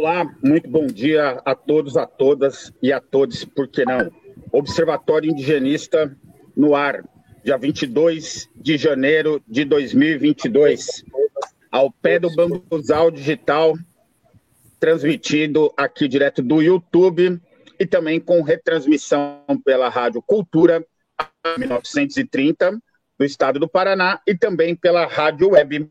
Olá, muito bom dia a todos, a todas e a todos, por que não? Observatório Indigenista no ar, dia 22 de janeiro de 2022, ao pé do Bambuzal Digital, transmitido aqui direto do YouTube e também com retransmissão pela Rádio Cultura 1930 do estado do Paraná e também pela Rádio Web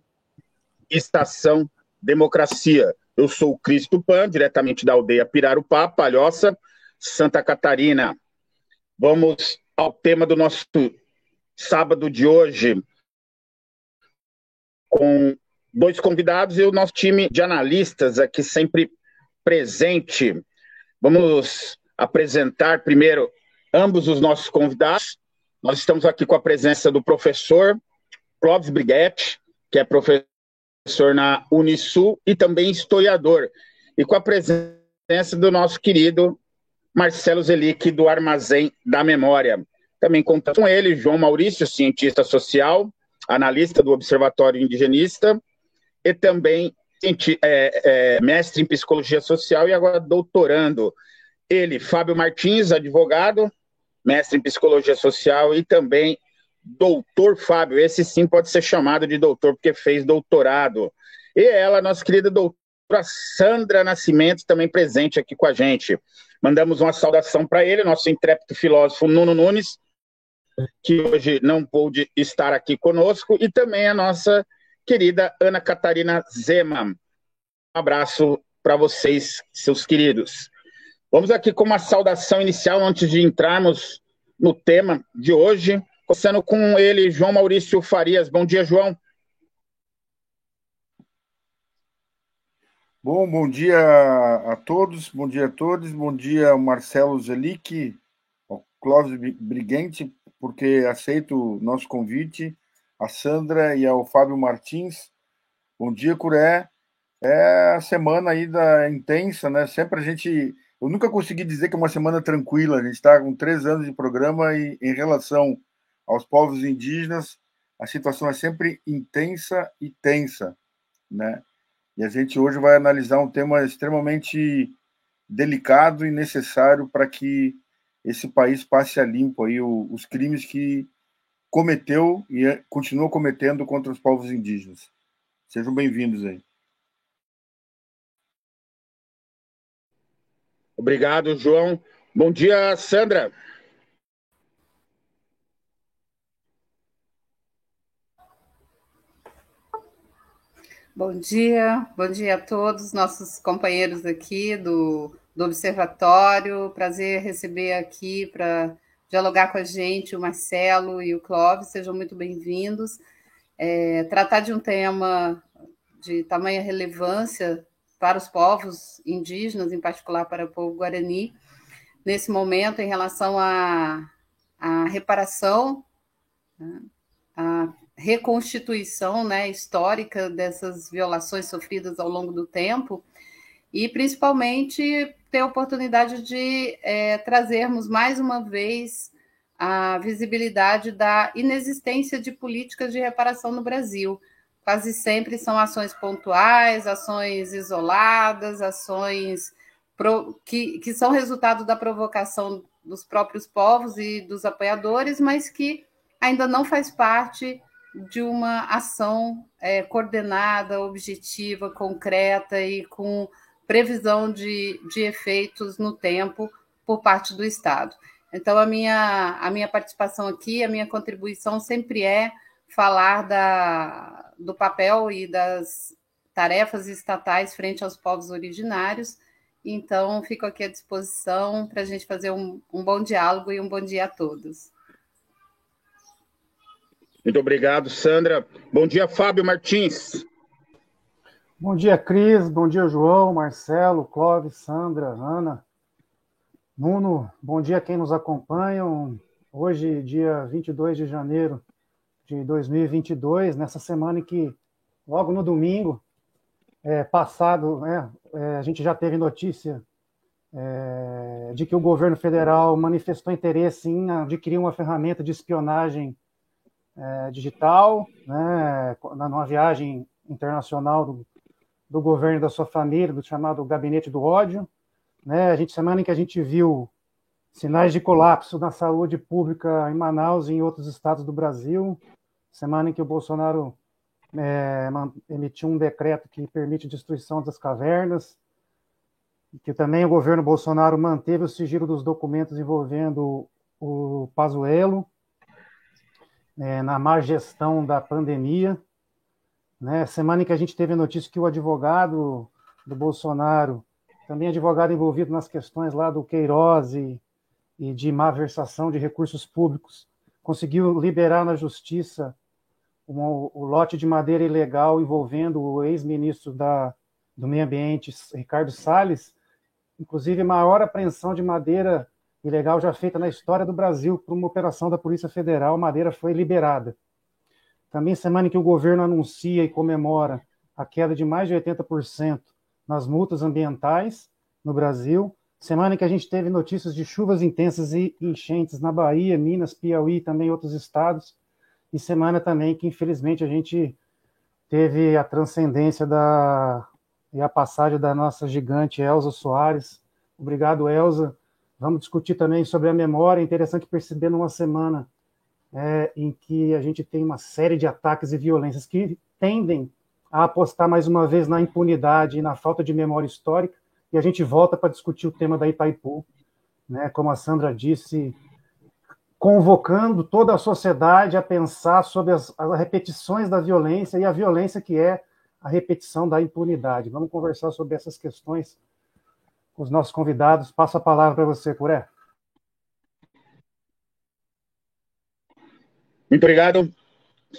Estação Democracia eu sou o Cristo Pan, diretamente da aldeia Pirarupá, Palhoça, Santa Catarina. Vamos ao tema do nosso sábado de hoje, com dois convidados e o nosso time de analistas aqui sempre presente. Vamos apresentar primeiro ambos os nossos convidados. Nós estamos aqui com a presença do professor Clóvis Briguetti, que é professor professor na Unisul e também historiador, e com a presença do nosso querido Marcelo Zelic, do Armazém da Memória. Também contamos com ele, João Maurício, cientista social, analista do Observatório Indigenista, e também é, é, mestre em psicologia social e agora doutorando. Ele, Fábio Martins, advogado, mestre em psicologia social e também doutor Fábio. Esse sim pode ser chamado de doutor, porque fez doutorado. E ela, nossa querida doutora Sandra Nascimento, também presente aqui com a gente. Mandamos uma saudação para ele, nosso intrépido filósofo Nuno Nunes, que hoje não pôde estar aqui conosco, e também a nossa querida Ana Catarina Zema. Um abraço para vocês, seus queridos. Vamos aqui com uma saudação inicial antes de entrarmos no tema de hoje. Começando com ele, João Maurício Farias. Bom dia, João. Bom, bom dia a todos, bom dia a todos, bom dia Marcelo Zelic, ao Clóvis Brigante, porque aceito o nosso convite, a Sandra e ao Fábio Martins. Bom dia, Curé. É a semana aí da intensa, né? Sempre a gente. Eu nunca consegui dizer que é uma semana tranquila. A gente está com três anos de programa e em relação aos povos indígenas, a situação é sempre intensa e tensa, né? E a gente hoje vai analisar um tema extremamente delicado e necessário para que esse país passe a limpo aí os crimes que cometeu e é, continua cometendo contra os povos indígenas. Sejam bem-vindos aí. Obrigado, João. Bom dia, Sandra. Bom dia, bom dia a todos nossos companheiros aqui do, do Observatório. Prazer receber aqui para dialogar com a gente o Marcelo e o Clóvis, sejam muito bem-vindos. É, tratar de um tema de tamanha relevância para os povos indígenas, em particular para o povo guarani, nesse momento em relação à, à reparação, né, reconstituição né, histórica dessas violações sofridas ao longo do tempo e principalmente ter a oportunidade de é, trazermos mais uma vez a visibilidade da inexistência de políticas de reparação no Brasil. Quase sempre são ações pontuais, ações isoladas, ações pro, que, que são resultado da provocação dos próprios povos e dos apoiadores, mas que ainda não faz parte de uma ação é, coordenada, objetiva, concreta e com previsão de, de efeitos no tempo por parte do Estado. Então, a minha, a minha participação aqui, a minha contribuição sempre é falar da, do papel e das tarefas estatais frente aos povos originários. Então, fico aqui à disposição para a gente fazer um, um bom diálogo e um bom dia a todos. Muito obrigado, Sandra. Bom dia, Fábio Martins. Bom dia, Cris. Bom dia, João, Marcelo, Clóvis, Sandra, Ana. Nuno, bom dia a quem nos acompanha. Hoje, dia 22 de janeiro de 2022, nessa semana em que, logo no domingo, é, passado, né, é, a gente já teve notícia é, de que o governo federal manifestou interesse em adquirir uma ferramenta de espionagem é, digital, né, numa viagem internacional do, do governo da sua família, do chamado gabinete do ódio. Né? A gente semana em que a gente viu sinais de colapso na saúde pública em Manaus e em outros estados do Brasil. Semana em que o Bolsonaro é, emitiu um decreto que permite destruição das cavernas, que também o governo Bolsonaro manteve o sigilo dos documentos envolvendo o Pazuello é, na má gestão da pandemia. Né? Semana em que a gente teve a notícia que o advogado do Bolsonaro, também advogado envolvido nas questões lá do Queiroz e, e de má versação de recursos públicos, conseguiu liberar na justiça um, o lote de madeira ilegal envolvendo o ex-ministro do Meio Ambiente, Ricardo Salles, inclusive maior apreensão de madeira ilegal já feita na história do Brasil por uma operação da Polícia Federal, madeira foi liberada. Também semana em que o governo anuncia e comemora a queda de mais de 80% nas multas ambientais no Brasil, semana em que a gente teve notícias de chuvas intensas e enchentes na Bahia, Minas, Piauí e também outros estados, e semana também que infelizmente a gente teve a transcendência da e a passagem da nossa gigante Elza Soares. Obrigado, Elza. Vamos discutir também sobre a memória. É interessante perceber numa semana é, em que a gente tem uma série de ataques e violências que tendem a apostar mais uma vez na impunidade e na falta de memória histórica. E a gente volta para discutir o tema da Itaipu, né? Como a Sandra disse, convocando toda a sociedade a pensar sobre as, as repetições da violência e a violência que é a repetição da impunidade. Vamos conversar sobre essas questões os nossos convidados. Passo a palavra para você, Curé. Muito obrigado,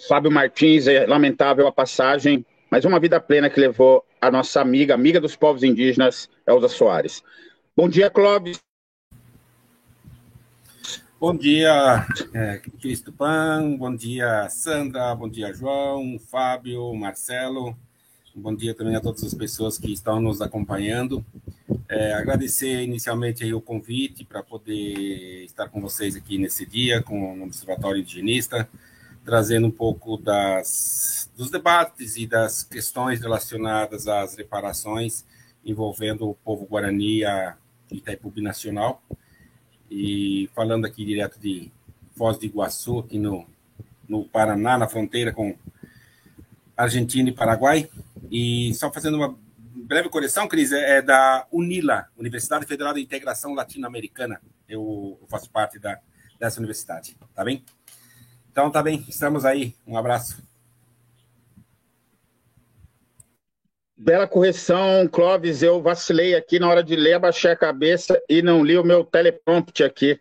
Fábio Martins. É lamentável a passagem, mas uma vida plena que levou a nossa amiga, amiga dos povos indígenas, Elza Soares. Bom dia, Clóvis. Bom dia, é, Cristo Pan, bom dia, Sandra, bom dia, João, Fábio, Marcelo, bom dia também a todas as pessoas que estão nos acompanhando. É, agradecer inicialmente aí o convite para poder estar com vocês aqui nesse dia, com o Observatório Indigenista, trazendo um pouco das, dos debates e das questões relacionadas às reparações envolvendo o povo Guarani a Itaipu Nacional e falando aqui direto de Foz do Iguaçu, aqui no, no Paraná, na fronteira com Argentina e Paraguai. E só fazendo uma breve correção, Cris, é, é da UNILA, Universidade Federal de Integração Latino-Americana. Eu, faço parte da, dessa universidade, tá bem? Então, tá bem, estamos aí. Um abraço. Bela correção, Clóvis. Eu vacilei aqui na hora de ler, abaixei a cabeça e não li o meu teleprompter aqui.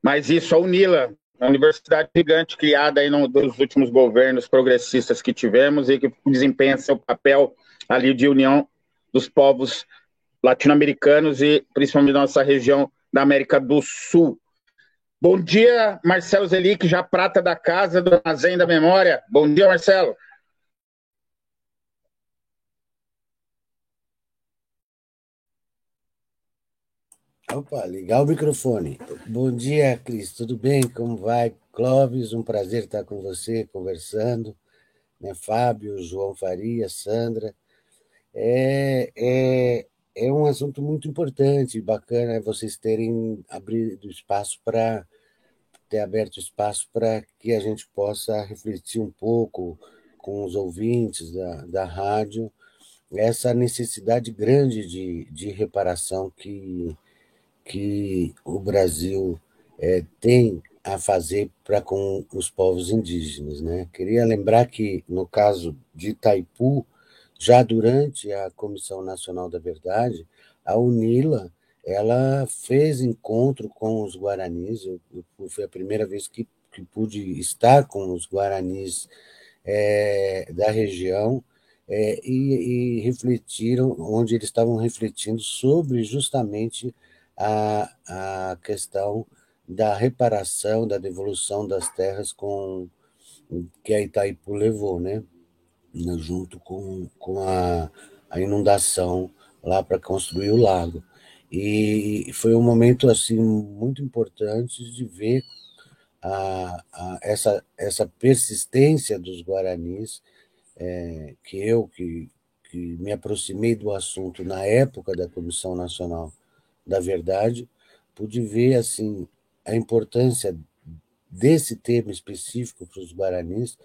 Mas isso, a UNILA, a universidade gigante criada aí nos últimos governos progressistas que tivemos e que desempenha seu papel ali de união dos povos latino-americanos e principalmente da nossa região da América do Sul. Bom dia, Marcelo Zelic, já prata da casa do Armazém da Memória. Bom dia, Marcelo. Opa, ligar o microfone. Bom dia, Cris, tudo bem? Como vai? Clóvis, um prazer estar com você conversando. Né? Fábio, João Faria, Sandra. É, é, é um assunto muito importante, bacana vocês terem abrido espaço para ter aberto espaço para que a gente possa refletir um pouco com os ouvintes da, da rádio essa necessidade grande de, de reparação que que o Brasil é, tem a fazer para com os povos indígenas. Né? Queria lembrar que, no caso de Itaipu, já durante a Comissão Nacional da Verdade, a UNILA ela fez encontro com os guaranis, eu, eu, foi a primeira vez que, que pude estar com os guaranis é, da região, é, e, e refletiram, onde eles estavam refletindo sobre justamente a, a questão da reparação, da devolução das terras com que a Itaipu levou, né? Junto com, com a, a inundação lá para construir o lago. E foi um momento assim muito importante de ver a, a, essa, essa persistência dos guaranis, é, que eu, que, que me aproximei do assunto na época da Comissão Nacional da Verdade, pude ver assim a importância desse tema específico para os guaranis,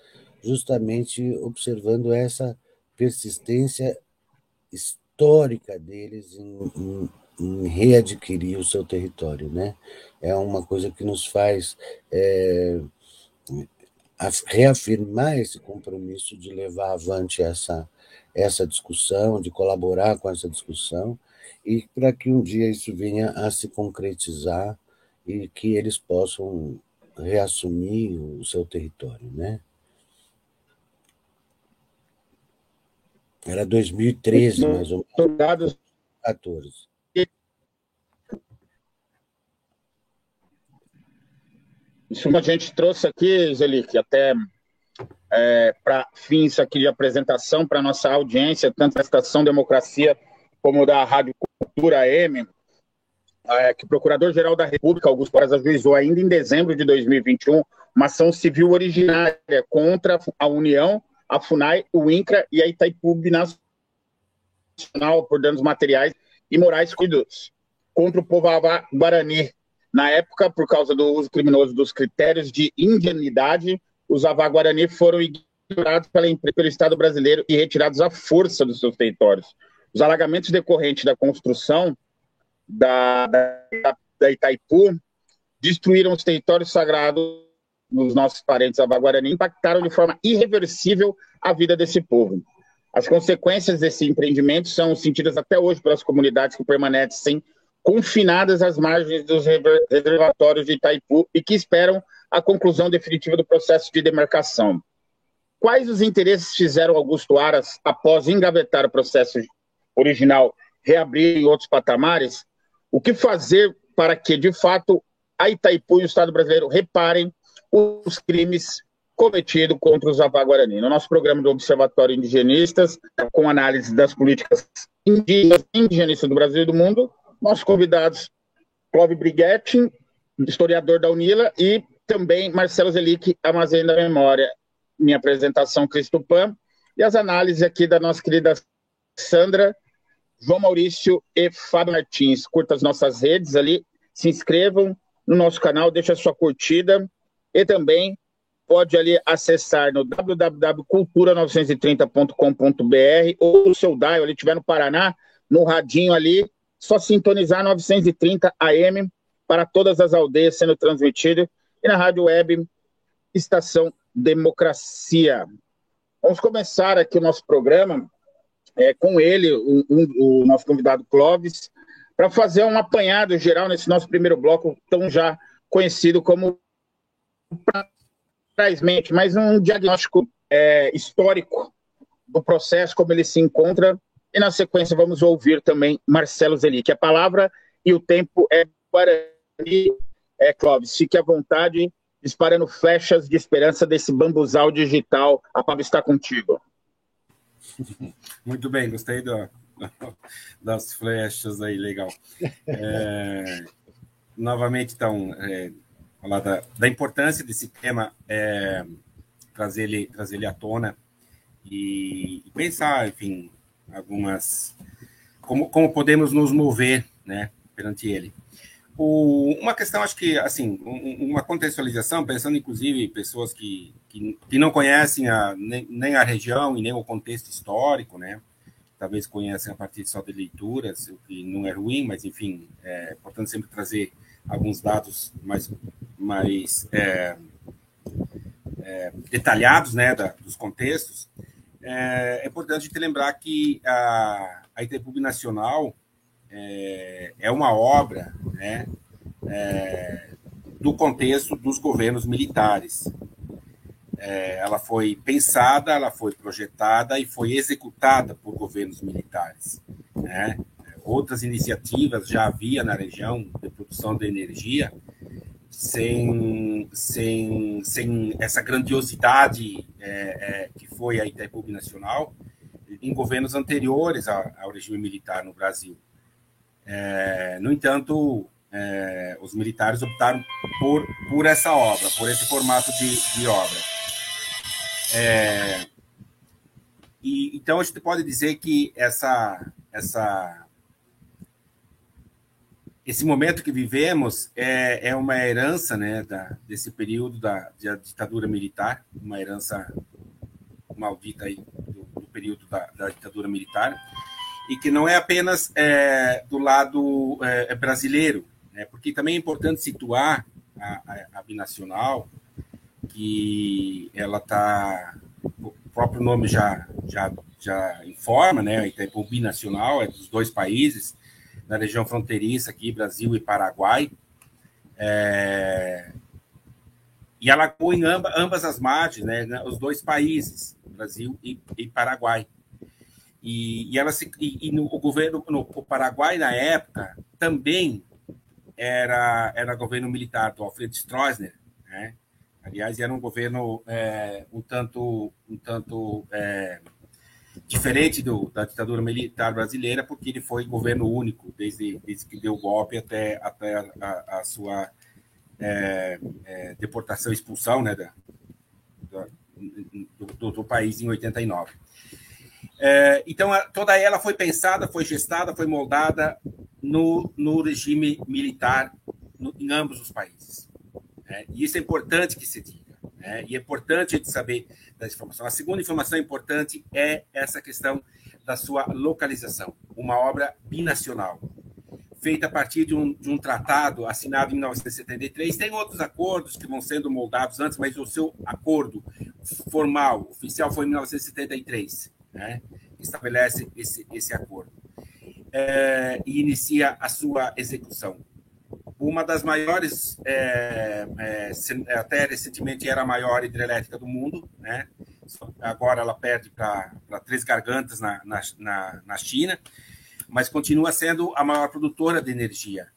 justamente observando essa persistência histórica deles em, em, em, readquirir o seu território, né? É uma coisa que nos faz é, reafirmar esse compromisso de levar avante essa essa discussão, de colaborar com essa discussão e para que um dia isso venha a se concretizar e que eles possam reassumir o seu território, né? Era 2013, mais ou menos. 14. Isso a gente trouxe aqui, Zelic, até é, para fins aqui de apresentação para nossa audiência, tanto da Estação Democracia como da Rádio Cultura M, é, que o Procurador-Geral da República, Augusto Paras, ajuizou ainda em dezembro de 2021 uma ação civil originária contra a União, a FUNAI, o INCRA e a Itaipu Nacional por danos materiais e morais cuidados contra o povo Guarani. Na época, por causa do uso criminoso dos critérios de indianidade, os Avá Guarani foram ignorados pela, pelo Estado brasileiro e retirados à força dos seus territórios. Os alagamentos decorrentes da construção da, da, da Itaipu destruíram os territórios sagrados dos nossos parentes Avaguarani, impactaram de forma irreversível a vida desse povo. As consequências desse empreendimento são sentidas até hoje pelas comunidades que permanecem confinadas às margens dos reservatórios de Itaipu e que esperam a conclusão definitiva do processo de demarcação. Quais os interesses fizeram Augusto Aras, após engavetar o processo original, reabrir em outros patamares? O que fazer para que, de fato, a Itaipu e o Estado brasileiro reparem os crimes cometidos contra os Avaguarani? No nosso programa do Observatório Indigenistas, com análise das políticas indígenas, indigenistas do Brasil e do mundo, nossos convidados, Clóvis Briguetti, historiador da UNILA, e também Marcelo Zelic, Armazém da Memória. Minha apresentação, Cristo Pan, e as análises aqui da nossa querida Sandra, João Maurício e Fábio Martins. Curta as nossas redes ali, se inscrevam no nosso canal, deixa a sua curtida e também pode ali acessar no www.cultura930.com.br ou o seu dial, ali estiver no Paraná, no radinho ali, só sintonizar 930 AM para todas as aldeias sendo transmitido e na rádio web Estação Democracia. Vamos começar aqui o nosso programa é, com ele, o, o, o nosso convidado Clóvis, para fazer um apanhado geral nesse nosso primeiro bloco, tão já conhecido como mente, mas um diagnóstico é, histórico do processo, como ele se encontra, e na sequência vamos ouvir também Marcelo Zelic. A palavra e o tempo é Guarani. É, Clóvis, fique à vontade, disparando flechas de esperança desse bambuzal digital. A palavra está contigo. Muito bem, gostei do, das flechas aí, legal. É, novamente, então, é, falar da, da, importância desse tema, é, trazer, ele, trazer ele à tona e, e pensar, enfim, algumas. Como, como podemos nos mover né, perante ele. O, uma questão, acho que, assim, um, uma contextualização, pensando inclusive pessoas que, que, que não conhecem a, nem, nem, a região e nem o contexto histórico, né? Talvez conhecem a partir só de leituras, o que não é ruim, mas, enfim, é importante sempre trazer alguns dados mais, mais é, é, detalhados, né, da, dos contextos. É, é importante te lembrar que a, a Itaipu Nacional, é, é uma obra né, é, do contexto dos governos militares. É, ela foi pensada, ela foi projetada e foi executada por governos militares. Né? Outras iniciativas já havia na região de produção de energia, sem, sem, sem essa grandiosidade é, é, que foi a Itaipu Nacional, em governos anteriores ao, regime militar no Brasil. É, no entanto, é, os militares optaram por, por essa obra, por esse formato de, de obra. É, E, então, a gente pode dizer que essa, essa, esse momento que vivemos é, é uma herança né, da, desse período da, da ditadura militar, uma herança maldita aí do, do período da, da, ditadura militar, e que não é apenas é, do lado é, brasileiro, né, porque também é importante situar a, a, a binacional, que ela está o próprio nome já, já, já informa, né? Itaipu binacional, é dos dois países, na região fronteiriça aqui, Brasil e Paraguai. É... E atua em ambas, ambas as margens, né? Os dois países, Brasil e, e Paraguai. E, e, ela se, e, e no, o governo no o Paraguai na época também era era governo militar do Alfred Stroessner, né? Aliás, era um governo é, um tanto, um tanto é, diferente do, da ditadura militar brasileira, porque ele foi governo único, desde, desde que deu o golpe até, até a, a sua é, é deportação expulsão né, da, do, do, do, país em 89. É, então, toda ela foi pensada, foi gestada, foi moldada no, no regime militar no, em ambos os países. Né? E isso é importante que se diga. Né? E é importante a gente saber dessa informação. A segunda informação importante é essa questão da sua localização. Uma obra binacional, feita a partir de um, de um tratado assinado em 1973. Tem outros acordos que vão sendo moldados antes, mas o seu acordo formal, oficial, foi em 1973, né? estabelece esse, esse acordo. É, e inicia a sua execução uma das maiores, é, é, até recentemente era a maior hidrelétrica do mundo, né? agora ela perde para Três Gargantas na, na, na China, mas continua sendo a maior produtora de energia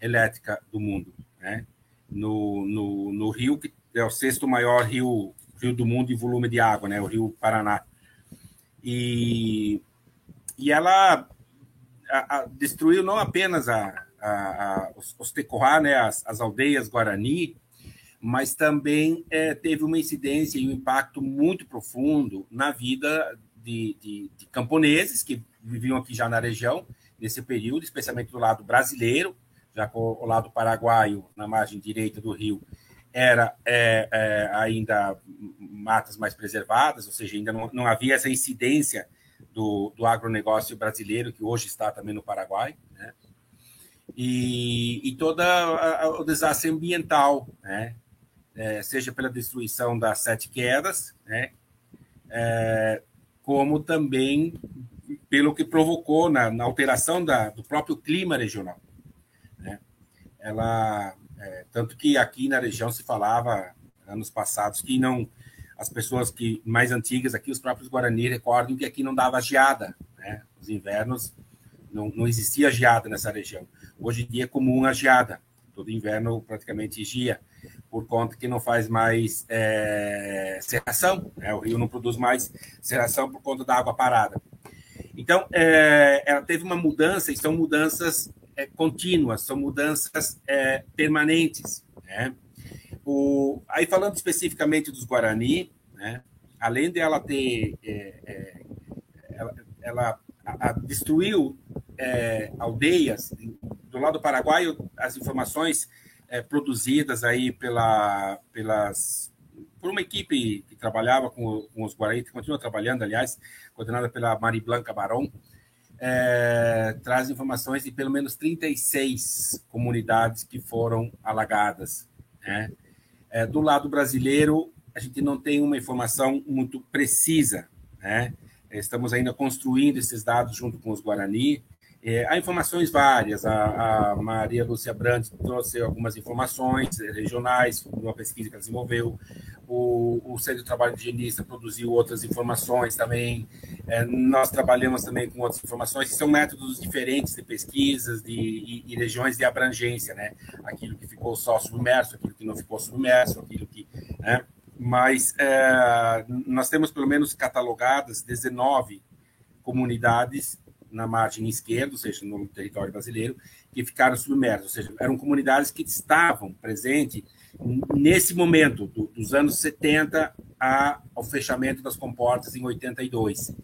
elétrica do mundo. Né? No, no, no rio, que é o sexto maior rio, rio do mundo em volume de água, né? o Rio Paraná. E, e ela a, a, destruiu não apenas a, a, a, os, os Tecoá, né, as, as, aldeias Guarani, mas também é, teve uma incidência e um impacto muito profundo na vida de, de, de, camponeses que viviam aqui já na região, nesse período, especialmente do lado brasileiro, já que o, o lado paraguaio, na margem direita do rio, era é, é, ainda matas mais preservadas, ou seja, ainda não, não havia essa incidência do, do agronegócio brasileiro, que hoje está também no Paraguai. E, e o desastre ambiental, né? É, seja pela destruição das sete quedas, né? É, como também pelo que provocou na, na alteração da, do próprio clima regional. Né? Ela, é, tanto que aqui na região se falava anos passados que não as pessoas que mais antigas aqui, os próprios Guarani recordam que aqui não dava geada, né? Os invernos não, não existia geada nessa região. Hoje em dia é comum a geada. Todo inverno praticamente gia, por conta que não faz mais é, serração, né? o rio não produz mais serração por conta da água parada. Então, é, ela teve uma mudança, e são mudanças é, contínuas, são mudanças é, permanentes. Né? O, aí, falando especificamente dos Guarani, né? além de ela ter. É, é, ela, ela a, destruiu é, aldeias do lado do Paraguai, as informações é, produzidas aí pela, pelas, por uma equipe que trabalhava com, com os Guarani, que continua trabalhando, aliás, coordenada pela Mari Blanca Barão, é, traz informações de pelo menos 36 comunidades que foram alagadas. Né? É, do lado brasileiro, a gente não tem uma informação muito precisa. Né? Estamos ainda construindo esses dados junto com os Guarani. É, há informações várias. A, a, Maria Lúcia Brandt trouxe algumas informações regionais, uma pesquisa que ela desenvolveu. O, o Centro de Trabalho Higienista produziu outras informações também. É, nós trabalhamos também com outras informações, que são métodos diferentes de pesquisas de, e, e, regiões de abrangência, né? Aquilo que ficou só submerso, aquilo que não ficou submerso, aquilo que. Né? Mas é, nós temos pelo menos catalogadas 19 comunidades na margem esquerda, ou seja, no território brasileiro, que ficaram submersas, ou seja, eram comunidades que estavam presentes nesse momento, do, dos anos 70 a, ao fechamento das comportas em 82.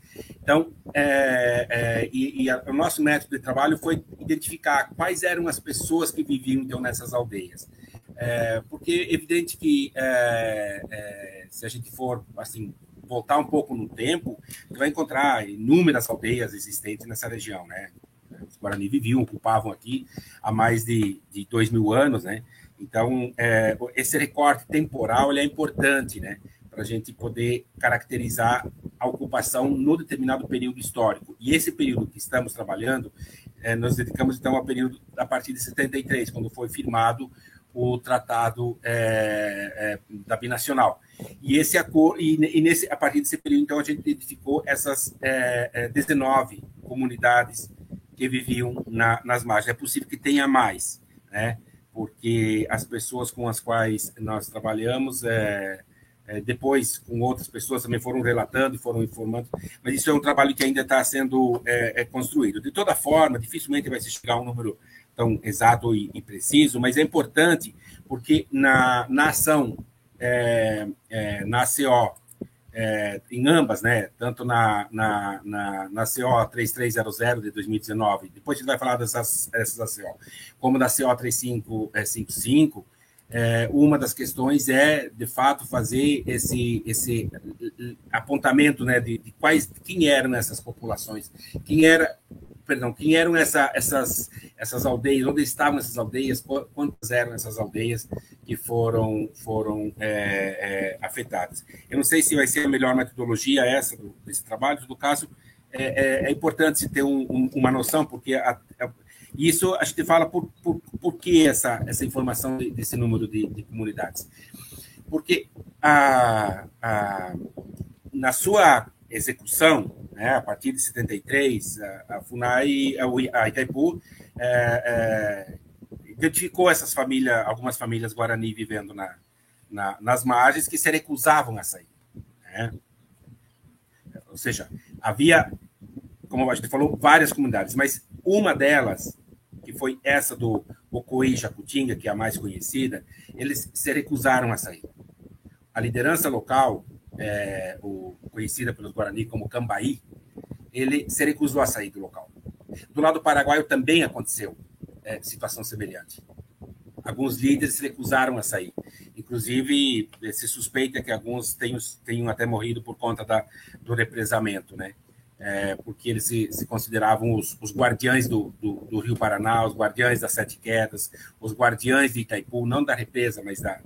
Então, é, é, e, e a, o nosso método de trabalho foi identificar quais eram as pessoas que viviam então nessas aldeias. É, porque é evidente que é, é, se a gente for assim voltar um pouco no tempo, você vai encontrar inúmeras aldeias existentes nessa região, né? Os Guarani viviam, ocupavam aqui há mais de, de dois mil anos, né? Então, é, esse recorte temporal é importante, né? Para a gente poder caracterizar a ocupação no determinado período histórico. E esse período que estamos trabalhando, é, nós dedicamos então ao período a partir de 73, quando foi firmado o tratado é, é, da binacional. E esse acordo e, e, nesse a partir desse período então a gente identificou essas é, 19 é, comunidades que viviam na, nas margens. É possível que tenha mais, né? Porque as pessoas com as quais nós trabalhamos é, é, depois com outras pessoas também foram relatando foram informando, mas isso é um trabalho que ainda está sendo é, é, construído. De toda forma, dificilmente vai se chegar a um número tão exato e, e preciso, mas é importante porque na, na ação, é, é, na CO, é, em ambas, né, tanto na, na, na, na CO 3300 de 2019, depois a gente vai falar dessas, dessas ACO, como da CO 3555, é, uma das questões é, de fato, fazer esse, esse apontamento né, de, de quais, quem eram essas populações, quem era perdão, quem eram essa, essas, essas aldeias, onde estavam essas aldeias, quantas eram essas aldeias que foram, foram é, é, afetadas. Eu não sei se vai ser a melhor metodologia essa do, desse trabalho, no caso, é, é, é importante se ter um, um, uma noção, porque a, a, isso a gente fala por, por, por que essa, essa informação desse número de, de comunidades. Porque a, a, na sua execução, né, a partir de 73, a, a FUNAI, a, Itaipu, é, é, identificou essas famílias, algumas famílias Guarani vivendo na, na, nas margens que se recusavam a sair. Né? Ou seja, havia, como a gente falou, várias comunidades, mas uma delas, que foi essa do Ocoí Jacutinga, que é a mais conhecida, eles se recusaram a sair. A liderança local é, o, conhecida pelos Guarani como Cambaí, ele se recusou a sair do local. Do lado paraguaio também aconteceu é, situação semelhante. Alguns líderes se recusaram a sair. Inclusive, se suspeita que alguns tenham, tenham até morrido por conta da, do represamento, né? É, porque eles se, se consideravam os, os guardiães do, do, do, Rio Paraná, os guardiães das Sete Quedas, os guardiães de Itaipu, não da represa, mas da,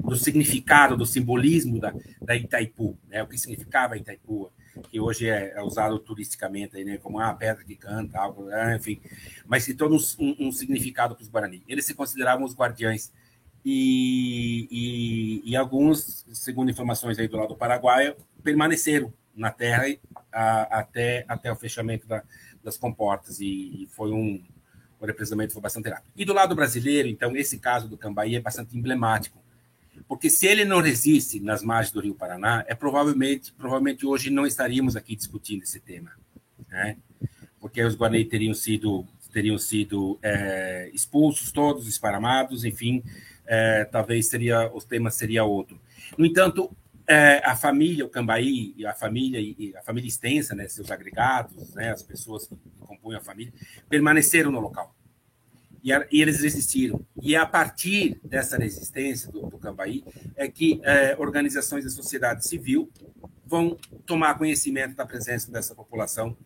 do significado, do simbolismo da, da Itaipu, né? o que significava Itaipu, que hoje é, é usado turisticamente aí, né? como a ah, pedra que canta, algo, né? enfim, mas que todo um, um significado para os Guarani. Eles se consideravam os guardiães e, e, e, alguns, segundo informações aí do lado do Paraguai, permaneceram na terra a, até, até o fechamento da, das comportas e, e foi um o represamento foi bastante rápido. E do lado brasileiro, então, esse caso do Cambaí é bastante emblemático, porque se ele não resiste nas margens do Rio Paraná, é provavelmente, provavelmente hoje não estaríamos aqui discutindo esse tema, né? Porque os Guarani teriam sido teriam sido é, expulsos todos, esparamados, enfim, é, talvez seria o tema seria outro. No entanto, é, a família, o Cambaí, a família e a família extensa, né, seus agregados, né, as pessoas que compõem a família, permaneceram no local. E, e, eles resistiram. E é a partir dessa resistência do, do Cambaí é que é, organizações da sociedade civil vão tomar conhecimento da presença dessa população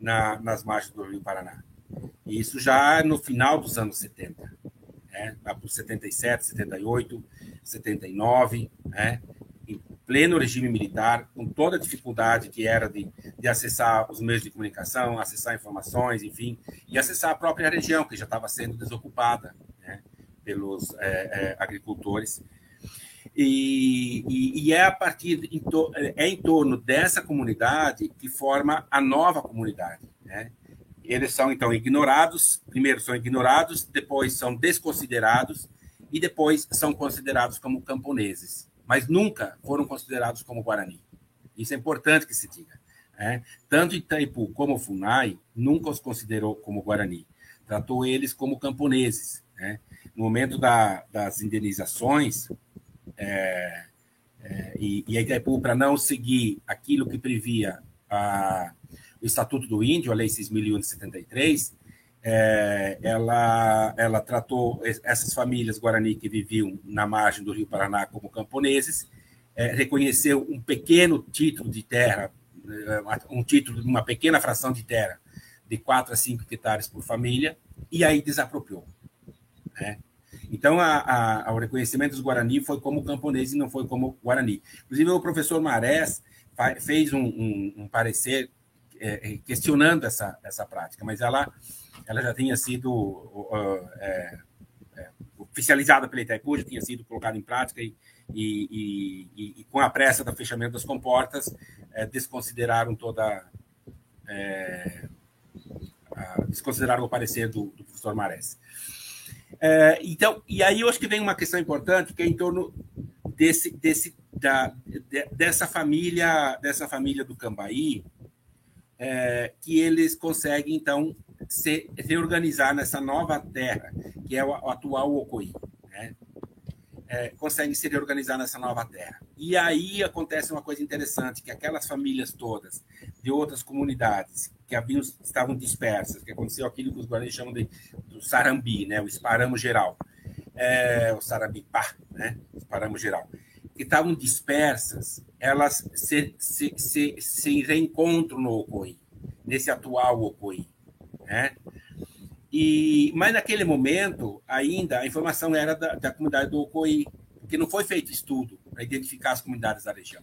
na, nas margens do Rio Paraná. E isso já no final dos anos 70, né? lá por 77, 78, 79, né? Pleno regime militar, com toda a dificuldade que era de, de acessar os meios de comunicação, acessar informações, enfim, e acessar a própria região, que já estava sendo desocupada né, pelos é, é, agricultores. E, e, e, é a partir em to, é em torno dessa comunidade que forma a nova comunidade. Né? Eles são então ignorados, primeiro são ignorados, depois são desconsiderados e depois são considerados como camponeses mas nunca foram considerados como Guarani. Isso é importante que se diga. Né? Tanto Itaipu como Funai nunca os considerou como Guarani. Tratou eles como camponeses. Né? no momento da, das indenizações, é, é, e, e a Itaipu, para não seguir aquilo que previa a, o Estatuto do Índio, a Lei 6.001 de 73, é, ela, ela tratou essas famílias guarani que viviam na margem do Rio Paraná como camponeses, é, reconheceu um pequeno título de terra, é, um título uma pequena fração de terra, de 4 a 5 hectares por família, e aí desapropriou. Né? Então, a, a, o reconhecimento dos Guarani foi como camponês e não foi como Guarani. Inclusive, o professor Marés fez um, um, um parecer é, questionando essa, essa prática, mas ela ela já tinha sido uh, é, é, oficializada pela Itaipu, já tinha sido colocada em prática e, e, e, e com a pressa do fechamento das comportas, é, desconsideraram toda. É, a, desconsideraram o parecer do, do professor Marés. É, então, e aí eu acho que vem uma questão importante que é em torno desse, desse, da, de, dessa família, dessa família do Cambaí, é, que eles conseguem então se reorganizar nessa nova terra, que é o, atual Ocoí. Né? É, se reorganizar nessa nova terra. E aí acontece uma coisa interessante, que aquelas famílias todas de outras comunidades que haviam, estavam dispersas, que aconteceu aquilo que os guaranis chamam de do sarambi, né? o esparamo geral, é, o sarabipá, né? o esparamo geral, que estavam dispersas, elas se, se, se, se reencontram no Ocoí, nesse atual Ocoí. Né? E, mas naquele momento, ainda, a informação era da, da comunidade do Ocoí, porque não foi feito estudo para identificar as comunidades da região.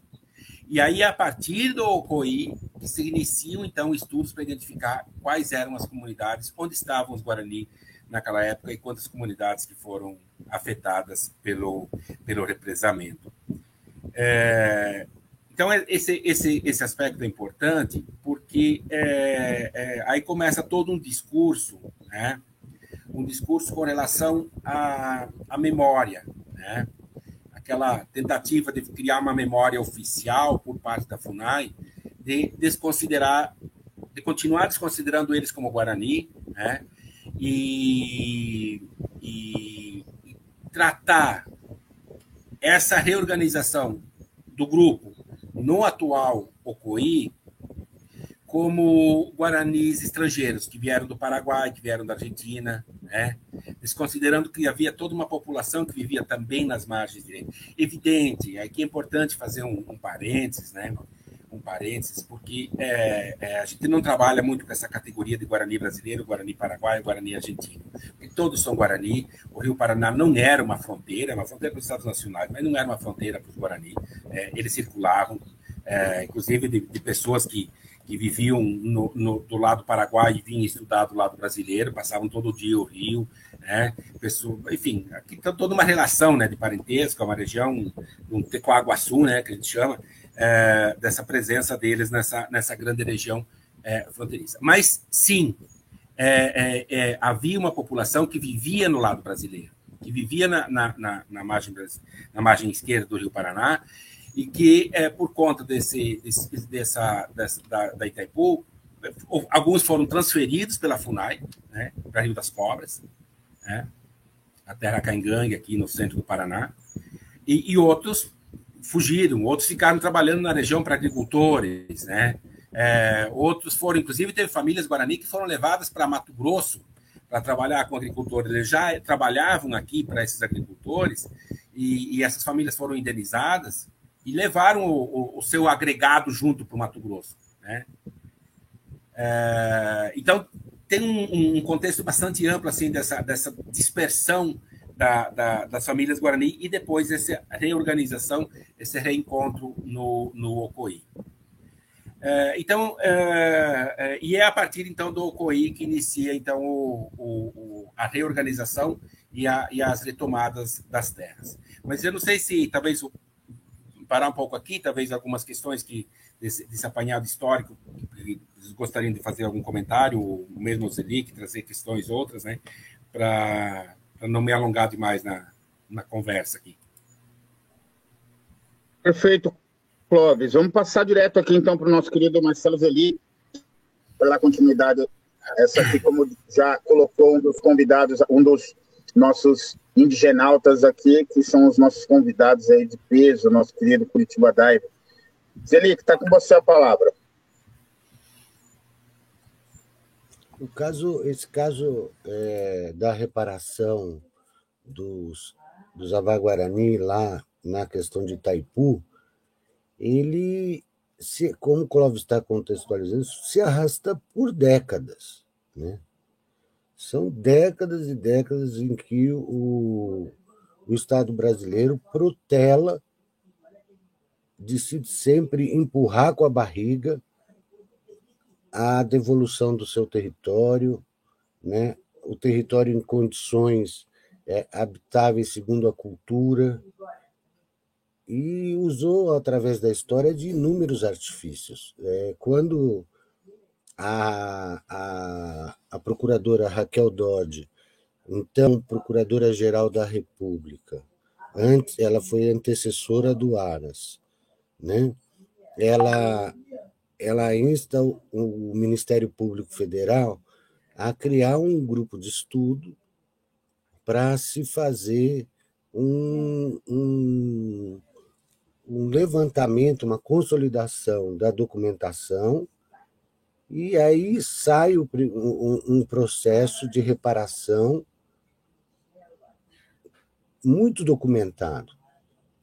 E aí, a partir do Ocoí, se iniciam, então, estudos para identificar quais eram as comunidades, onde estavam os Guarani naquela época e quantas comunidades que foram afetadas pelo, pelo represamento. É, então, é, esse, esse, esse aspecto é importante porque é, é, aí começa todo um discurso, né? um discurso com relação à, à memória, né? aquela tentativa de criar uma memória oficial por parte da FUNAI, de desconsiderar, de continuar desconsiderando eles como Guarani, né? e, e, e tratar essa reorganização do grupo no atual Ocoí como guaranis estrangeiros que vieram do Paraguai, que vieram da Argentina, né? desconsiderando que havia toda uma população que vivia também nas margens direitas. Evidente, aqui é importante fazer um, um parênteses, né? Um parênteses, porque é, é, a gente não trabalha muito com essa categoria de Guarani brasileiro, Guarani paraguaio, Guarani argentino. Porque todos são Guarani. O Rio Paraná não era uma fronteira, uma fronteira para os Estados Nacionais, mas não era uma fronteira para os Guarani. É, eles circulavam, é, inclusive de, de, pessoas que, que viviam no, no, do lado paraguai e vinham estudar do lado brasileiro, passavam todo dia o Rio, né? Pessoa, enfim, aqui toda uma relação né, de parentesco, é uma região, um Tecoaguaçu, né, que a gente chama, é, dessa presença deles nessa, nessa grande região é, fronteiriça. Mas, sim, é, é, é, havia uma população que vivia no lado brasileiro, que vivia na, na, na, na margem, na margem esquerda do Rio Paraná, e que, é, por conta desse, desse dessa, dessa, da, da Itaipu, alguns foram transferidos pela FUNAI né, para Rio das Cobras, né, a terra Caingangue, aqui no centro do Paraná, e, e outros fugiram, outros ficaram trabalhando na região para agricultores, né? É, outros foram, inclusive, teve famílias guarani que foram levadas para Mato Grosso para trabalhar com agricultores. Eles já trabalhavam aqui para esses agricultores e, e, essas famílias foram indenizadas e levaram o, o, o seu agregado junto para o Mato Grosso, né? É, então tem um, um, contexto bastante amplo assim dessa, dessa dispersão da, da, das famílias Guarani e depois essa reorganização, esse reencontro no, no Ocoí. É, então, é, é, e é a partir então do Ocoí que inicia então o, o, a reorganização e, a, e, as retomadas das terras. Mas eu não sei se talvez parar um pouco aqui, talvez algumas questões que desse, desse apanhado histórico gostariam de fazer algum comentário, ou mesmo o Zelic, trazer questões outras, né, para para não me alongar demais na, na conversa aqui. Perfeito, Clóvis. Vamos passar direto aqui então para o nosso querido Marcelo Zeli, para continuidade. Essa aqui, como já colocou um dos convidados, um dos nossos indigenautas aqui, que são os nossos convidados aí de peso, nosso querido Curitiba Dive. Zelic, está com você a palavra. O caso, esse caso é, da reparação dos, dos Avaguarani lá na questão de Itaipu, ele, se, como o Clóvis está contextualizando, se arrasta por décadas. Né? São décadas e décadas em que o, o Estado brasileiro protela, decide sempre empurrar com a barriga a devolução do seu território, né? o território em condições é, habitáveis segundo a cultura, e usou, através da história, de inúmeros artifícios. É, quando a, a, a procuradora Raquel Dodge, então procuradora-geral da República, antes, ela foi antecessora do Aras, né? ela ela insta o Ministério Público Federal a criar um grupo de estudo para se fazer um, um, um, levantamento, uma consolidação da documentação, e aí sai um, um processo de reparação muito documentado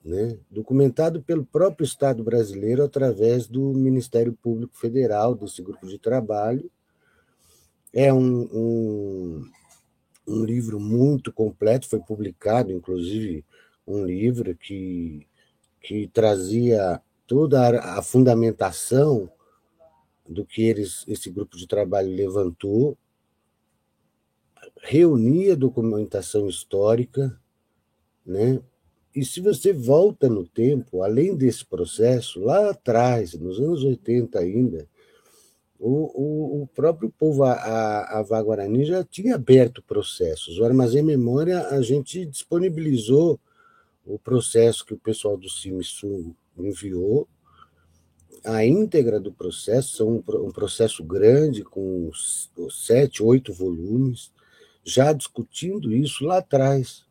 né, documentado pelo próprio Estado brasileiro através do Ministério Público Federal, desse grupo de trabalho. É um, um, um livro muito completo, foi publicado, inclusive, um livro que, que trazia toda a, fundamentação do que eles, esse grupo de trabalho levantou, reunia documentação histórica, né, e se você volta no tempo, além desse processo, lá atrás, nos anos 80 ainda, o, o, o próprio povo Ava-Guarani já tinha aberto processos. O Armazém Memória, a gente disponibilizou o processo que o pessoal do CIMISU enviou, a íntegra do processo, são um processo grande, com sete, oito volumes, já discutindo isso lá atrás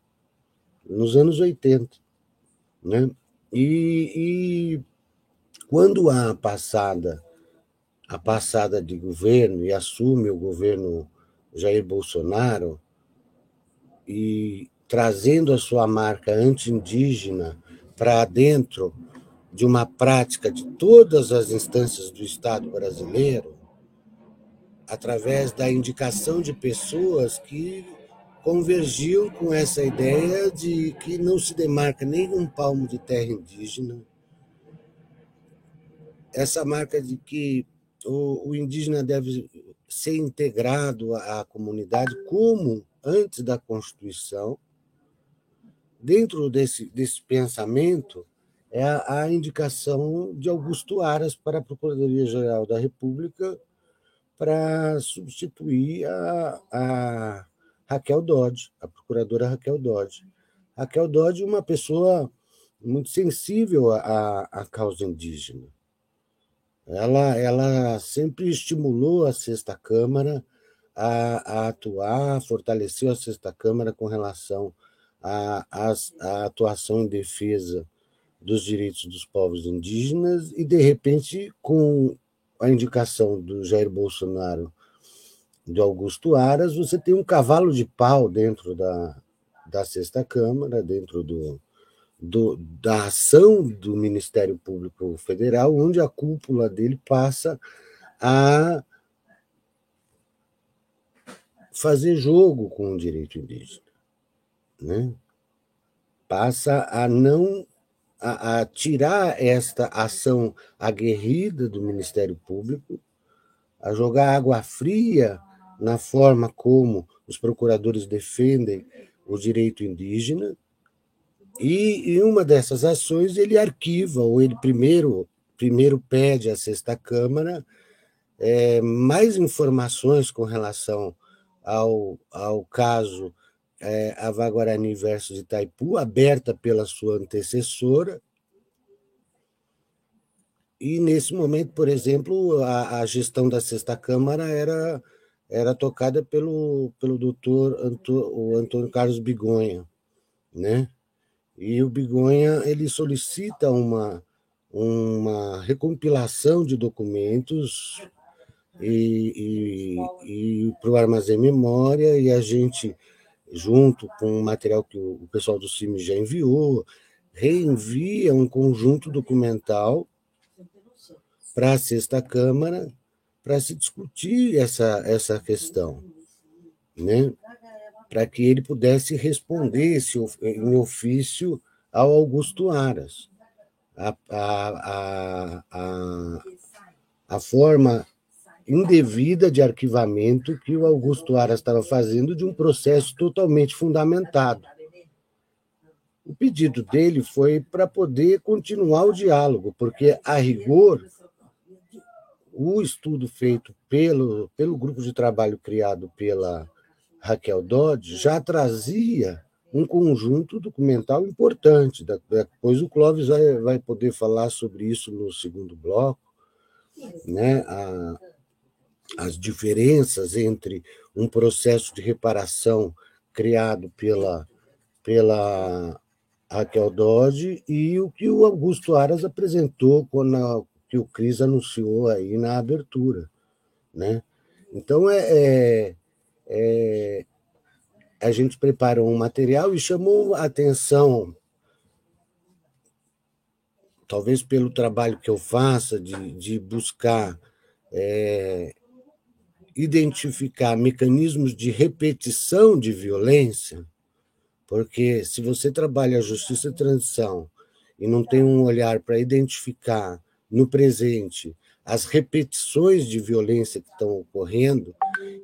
nos anos 80. Né? E, e quando há a passada, a passada de governo e assume o governo Jair Bolsonaro e trazendo a sua marca anti-indígena para dentro de uma prática de todas as instâncias do Estado brasileiro, através da indicação de pessoas que convergiu com essa ideia de que não se demarca nem um palmo de terra indígena, essa marca de que o, o indígena deve ser integrado à, à comunidade como antes da Constituição. Dentro desse, desse pensamento é a, a indicação de Augusto Aras para a Procuradoria-Geral da República para substituir a, a Raquel Dodge, a procuradora Raquel Dodge. Raquel Dodge uma pessoa muito sensível à, à causa indígena. Ela, ela sempre estimulou a Sexta Câmara a, a atuar, fortaleceu a Sexta Câmara com relação à atuação em defesa dos direitos dos povos indígenas e, de repente, com a indicação do Jair Bolsonaro do Augusto Aras, você tem um cavalo de pau dentro da, da Sexta Câmara, dentro do, do, da ação do Ministério Público Federal, onde a cúpula dele passa a fazer jogo com o direito indígena. Né? Passa a não a, a tirar esta ação aguerrida do Ministério Público, a jogar água fria na forma como os procuradores defendem o direito indígena, e em uma dessas ações ele arquiva, ou ele primeiro, primeiro pede à Sexta Câmara é, mais informações com relação ao, ao caso é, Avaguarani versus Itaipu, aberta pela sua antecessora. E, nesse momento, por exemplo, a, a gestão da Sexta Câmara era era tocada pelo, pelo doutor Antônio, o Antônio Carlos Bigonha, né? E o Bigonha ele solicita uma, uma recompilação de documentos e, e, e para o armazém memória, e a gente, junto com o material que o, pessoal do CIMI já enviou, reenvia um conjunto documental para a sexta Câmara para se discutir essa, essa questão, né? para que ele pudesse responder esse, em ofício ao Augusto Aras. A, a, a, a, forma indevida de arquivamento que o Augusto Aras estava fazendo de um processo totalmente fundamentado. O pedido dele foi para poder continuar o diálogo, porque, a rigor, o estudo feito pelo, pelo grupo de trabalho criado pela Raquel Dodge já trazia um conjunto documental importante. Depois o Clóvis vai, vai poder falar sobre isso no segundo bloco, né? A, as diferenças entre um processo de reparação criado pela, pela Raquel Dodge e o que o Augusto Aras apresentou quando que o Cris anunciou aí na abertura, né? Então é, é, é, a gente preparou um material e chamou a atenção, talvez pelo trabalho que eu faça de, de buscar é, identificar mecanismos de repetição de violência, porque se você trabalha a justiça e transição e não tem um olhar para identificar no presente as repetições de violência que estão ocorrendo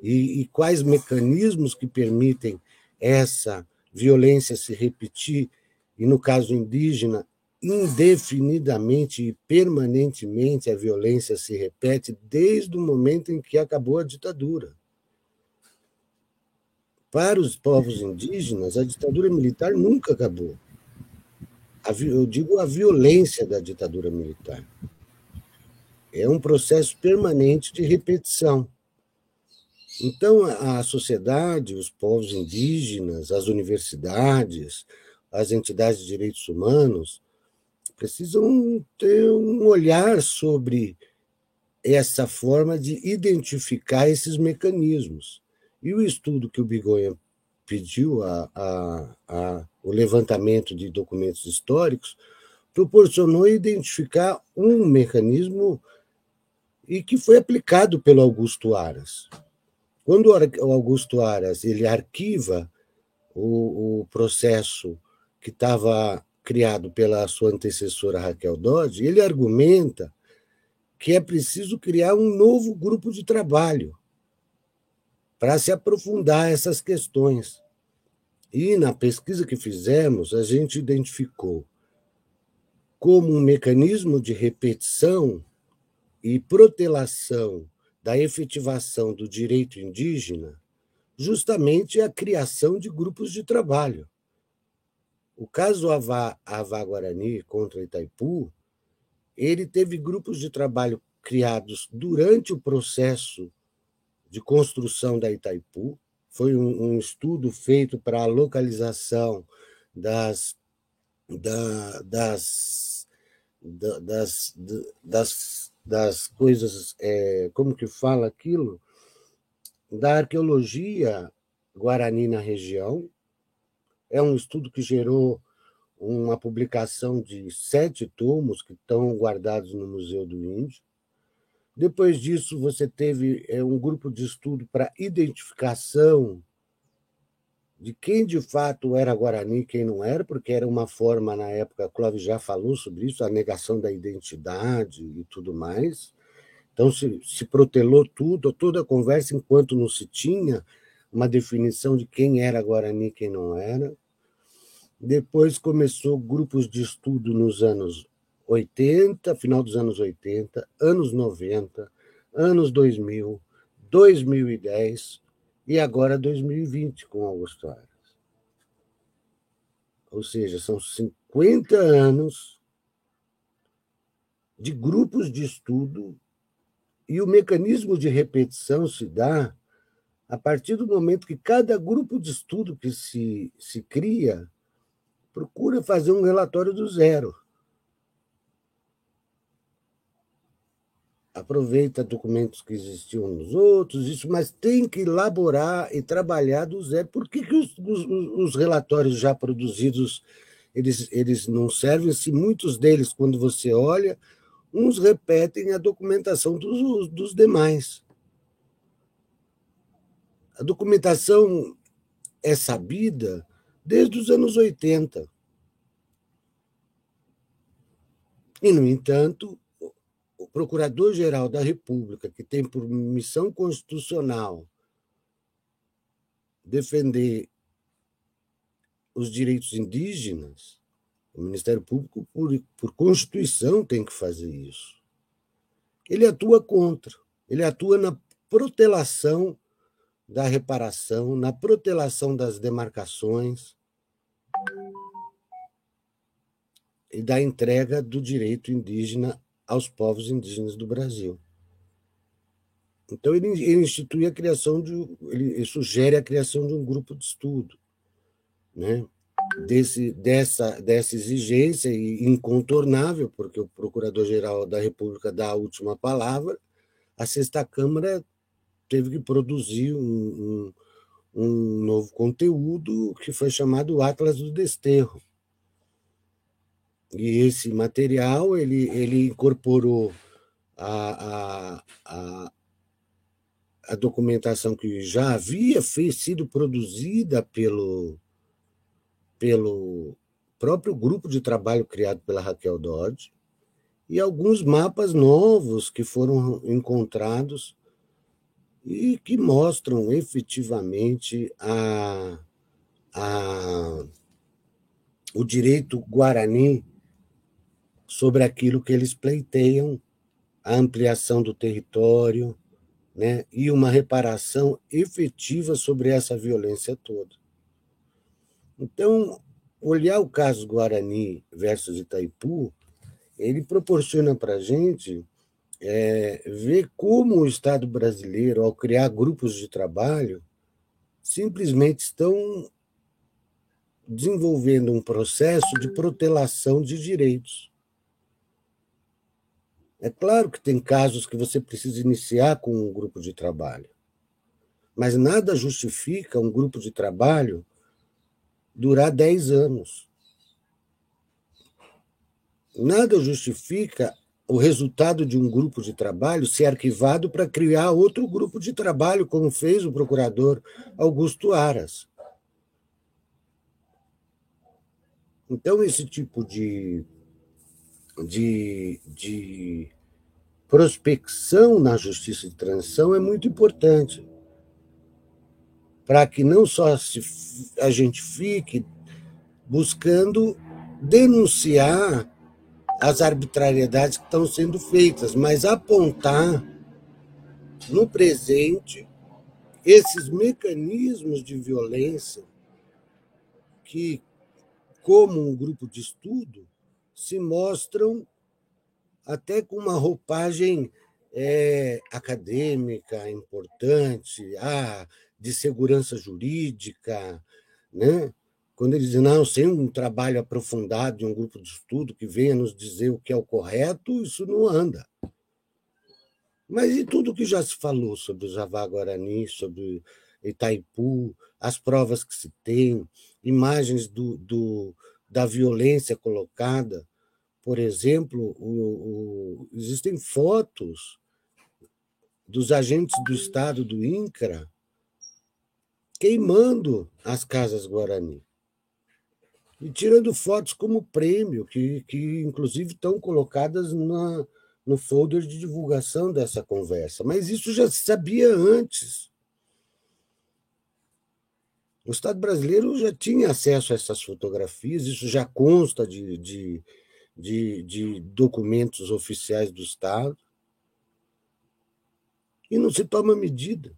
e, e quais mecanismos que permitem essa violência se repetir, e no caso indígena, indefinidamente e permanentemente a violência se repete desde o momento em que acabou a ditadura. Para os povos indígenas, a ditadura militar nunca acabou. Eu digo a violência da ditadura militar. É um processo permanente de repetição. Então, a sociedade, os povos indígenas, as universidades, as entidades de direitos humanos precisam ter um olhar sobre essa forma de identificar esses mecanismos. E o estudo que o Bigonha pediu, a, a, a, o levantamento de documentos históricos, proporcionou identificar um mecanismo e que foi aplicado pelo Augusto Aras. Quando o Augusto Aras ele arquiva o, o processo que estava criado pela sua antecessora Raquel Dodge, ele argumenta que é preciso criar um novo grupo de trabalho para se aprofundar essas questões. E na pesquisa que fizemos, a gente identificou como um mecanismo de repetição e protelação da efetivação do direito indígena justamente a criação de grupos de trabalho. O caso Avá, Avá Guarani contra Itaipu, ele teve grupos de trabalho criados durante o processo de construção da Itaipu. Foi um, um estudo feito para a localização das, da, das, da, das, das, das coisas, é, como que fala aquilo? Da arqueologia guarani na região, é um estudo que gerou uma publicação de sete tomos que estão guardados no Museu do Índio. Depois disso, você teve é, um grupo de estudo para identificação de quem de fato era Guarani e quem não era, porque era uma forma, na época, Clóvis já falou sobre isso, a negação da identidade e tudo mais. Então, se, se protelou tudo, toda a conversa, enquanto não se tinha uma definição de quem era Guarani e quem não era. Depois começou grupos de estudo nos anos 80, final dos anos 80, anos 90, anos 2000, 2010 e agora 2020 com Augusto Aras. Ou seja, são 50 anos de grupos de estudo e o mecanismo de repetição se dá a partir do momento que cada grupo de estudo que se, se cria procura fazer um relatório do zero. Aproveita documentos que existiam nos outros, isso, mas tem que elaborar e trabalhar do zero. Por que, que os, os, os relatórios já produzidos eles, eles não servem se muitos deles, quando você olha, uns repetem a documentação dos, dos demais. A documentação é sabida desde os anos 80. E, no entanto, Procurador-Geral da República, que tem por missão constitucional defender os direitos indígenas, o Ministério Público, por, por Constituição, tem que fazer isso. Ele atua contra, ele atua na protelação da reparação, na protelação das demarcações e da entrega do direito indígena aos povos indígenas do Brasil. Então, ele, ele institui a criação de. Ele, ele sugere a criação de um grupo de estudo né? Desse, dessa, dessa exigência incontornável, porque o Procurador-Geral da República dá a última palavra, a Sexta Câmara teve que produzir um, um, um novo conteúdo que foi chamado Atlas do Desterro. E esse material ele, ele incorporou a, a, a, a documentação que já havia sido produzida pelo, pelo próprio grupo de trabalho criado pela Raquel Dodge e alguns mapas novos que foram encontrados e que mostram efetivamente a, a, o direito guarani sobre aquilo que eles pleiteiam, a ampliação do território né, e uma reparação efetiva sobre essa violência toda. Então, olhar o caso Guarani versus Itaipu, ele proporciona para a gente é, ver como o Estado brasileiro, ao criar grupos de trabalho, simplesmente estão desenvolvendo um processo de protelação de direitos. É claro que tem casos que você precisa iniciar com um grupo de trabalho, mas nada justifica um grupo de trabalho durar 10 anos. Nada justifica o resultado de um grupo de trabalho ser arquivado para criar outro grupo de trabalho, como fez o procurador Augusto Aras. Então, esse tipo de, de, de prospecção na justiça de transição é muito importante para que não só se, a gente fique buscando denunciar as arbitrariedades que estão sendo feitas, mas apontar no presente esses mecanismos de violência que, como um grupo de estudo, se mostram até com uma roupagem é, acadêmica importante. Ah, de segurança jurídica, né? quando eles dizem, não, sem um trabalho aprofundado de um grupo de estudo que venha nos dizer o que é o correto, isso não anda. Mas e tudo que já se falou sobre o Javá Guarani, sobre Itaipu, as provas que se tem, imagens do, do da violência colocada, por exemplo, o, o, existem fotos dos agentes do Estado do INCRA queimando as casas Guarani. E tirando fotos como prêmio, que, que inclusive estão colocadas na, no folder de divulgação dessa conversa. Mas isso já se sabia antes. O Estado brasileiro já tinha acesso a essas fotografias, isso já consta de, de, de, de documentos oficiais do Estado. E não se toma medida.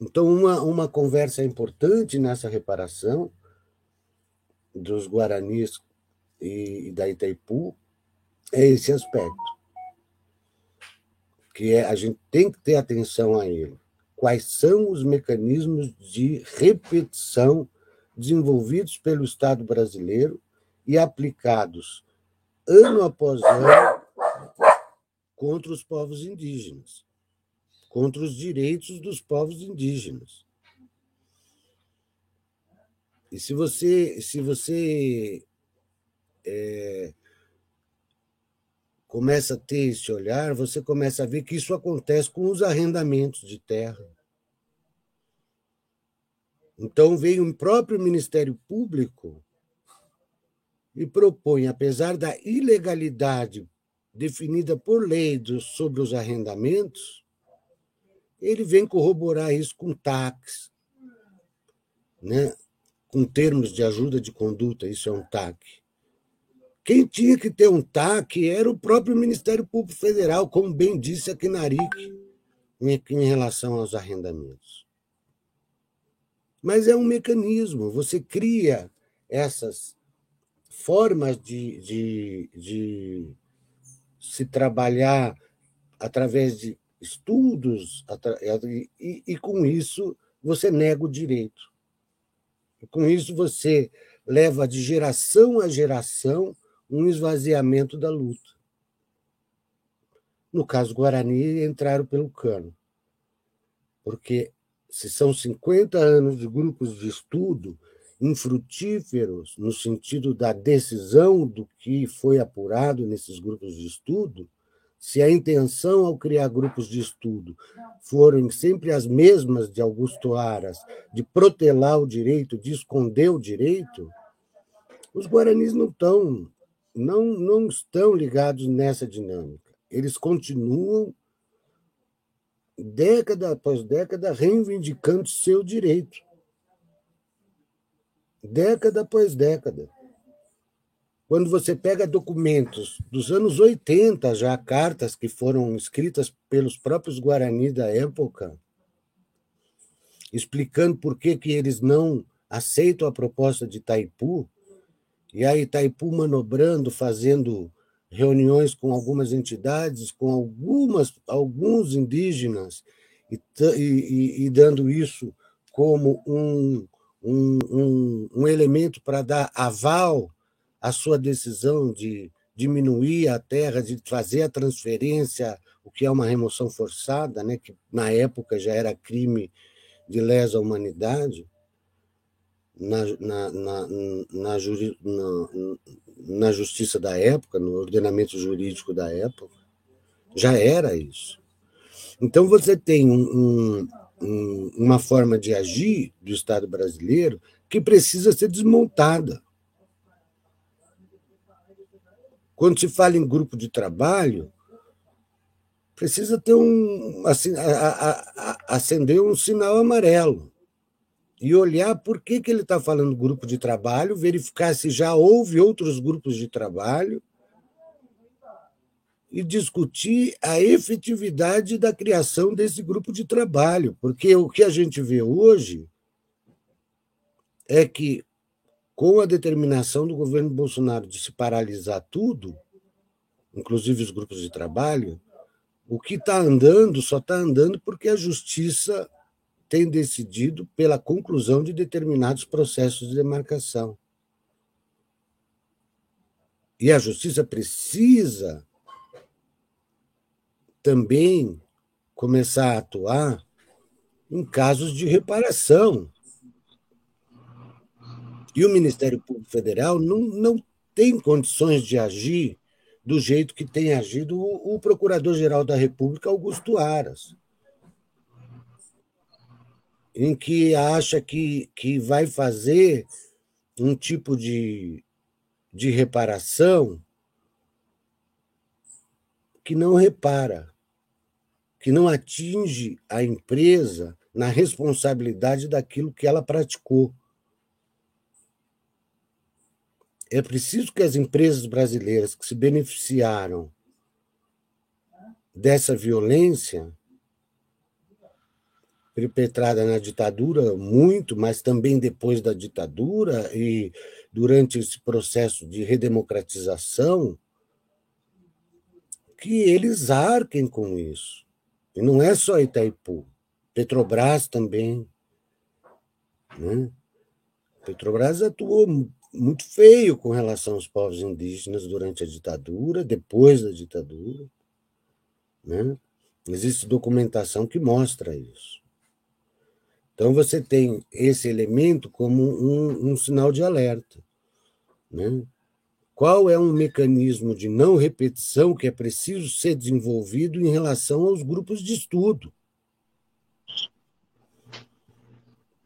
Então, uma, uma conversa importante nessa reparação dos Guaranis e, e da Itaipu é esse aspecto, que é a gente tem que ter atenção a ele. quais são os mecanismos de repetição desenvolvidos pelo Estado brasileiro e aplicados ano após ano contra os povos indígenas, contra os direitos dos povos indígenas. E se você, se você é, começa a ter esse olhar, você começa a ver que isso acontece com os arrendamentos de terra. Então veio o próprio Ministério Público e propõe, apesar da ilegalidade definida por lei sobre os arrendamentos, ele vem corroborar isso com TACs, né? com termos de ajuda de conduta, isso é um TAC. Quem tinha que ter um TAC era o próprio Ministério Público Federal, como bem disse a Kinaric, em relação aos arrendamentos. Mas é um mecanismo, você cria essas formas de, de, de se trabalhar através de estudos, e, e com isso você nega o direito. Com isso você leva de geração a geração um esvaziamento da luta. No caso Guarani, entraram pelo cano. Porque se são 50 anos de grupos de estudo infrutíferos no sentido da decisão do que foi apurado nesses grupos de estudo, se a intenção ao criar grupos de estudo forem sempre as mesmas de Augusto Aras, de protelar o direito, de esconder o direito, os guaranis não estão, não, não estão ligados nessa dinâmica. Eles continuam, década após década, reivindicando seu direito. Década após década. Quando você pega documentos dos anos 80, já cartas que foram escritas pelos próprios Guarani da época, explicando por que, que eles não aceitam a proposta de Itaipu, e aí Itaipu manobrando, fazendo reuniões com algumas entidades, com algumas, alguns indígenas, e, e, e dando isso como um, um, um, um elemento para dar aval a sua decisão de diminuir a terra, de fazer a transferência, o que é uma remoção forçada, né, que na época já era crime de lesa humanidade, na, na, na, na, juri, na, na justiça da época, no ordenamento jurídico da época, já era isso. Então você tem um, um, uma forma de agir do Estado brasileiro que precisa ser desmontada. Quando se fala em grupo de trabalho, precisa ter um assim, acender um sinal amarelo e olhar por que, que ele está falando grupo de trabalho, verificar se já houve outros grupos de trabalho e discutir a efetividade da criação desse grupo de trabalho, porque o que a gente vê hoje é que com a determinação do governo Bolsonaro de se paralisar tudo, inclusive os grupos de trabalho, o que está andando só está andando porque a justiça tem decidido pela conclusão de determinados processos de demarcação. E a justiça precisa também começar a atuar em casos de reparação. E o Ministério Público Federal não, não tem condições de agir do jeito que tem agido o, o Procurador-Geral da República, Augusto Aras, em que acha que, que vai fazer um tipo de, de reparação que não repara, que não atinge a empresa na responsabilidade daquilo que ela praticou. É preciso que as empresas brasileiras que se beneficiaram dessa violência perpetrada na ditadura, muito, mas também depois da ditadura e durante esse processo de redemocratização, que eles arquem com isso. E não é só Itaipu. Petrobras também. Né? Petrobras atuou muito feio com relação aos povos indígenas durante a ditadura, depois da ditadura. Né? Existe documentação que mostra isso. Então, você tem esse elemento como um, um sinal de alerta. Né? Qual é um mecanismo de não repetição que é preciso ser desenvolvido em relação aos grupos de estudo?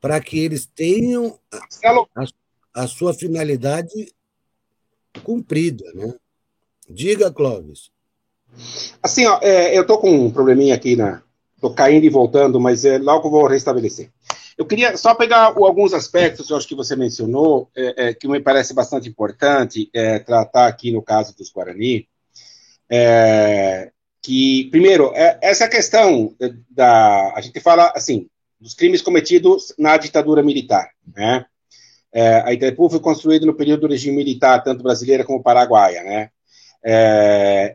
Para que eles tenham a, a sua finalidade cumprida. Né? Diga, Clóvis. Assim, ó, é, eu estou com um probleminha aqui na. Estou caindo e voltando, mas é, logo vou restabelecer. Eu queria só pegar alguns aspectos, eu acho que você mencionou, é, é, que me parece bastante importante é, tratar aqui no caso dos Guarani. É, que, primeiro, é, essa questão da. A gente fala, assim, dos crimes cometidos na ditadura militar. Né? É, a Itaipu foi construída no período do regime militar, tanto brasileira como paraguaia. Né?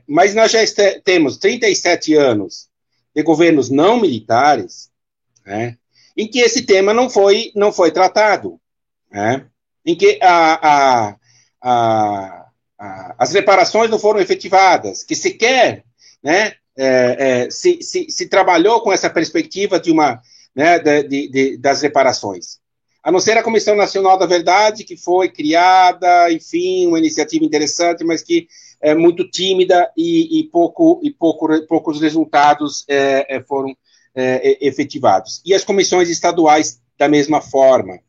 mas nós já temos 37 anos de governos não militares, né? Em que esse tema não foi, não foi tratado, né? em que a, a, a, as reparações não foram efetivadas, que sequer né, é, é, se, se, se, trabalhou com essa perspectiva de uma né, de, de, das reparações. A não ser a Comissão Nacional da Verdade, que foi criada, enfim, uma iniciativa interessante, mas que é muito tímida e, e pouco, e pouco, poucos resultados é, é foram é, efetivados. E as comissões estaduais, da mesma forma.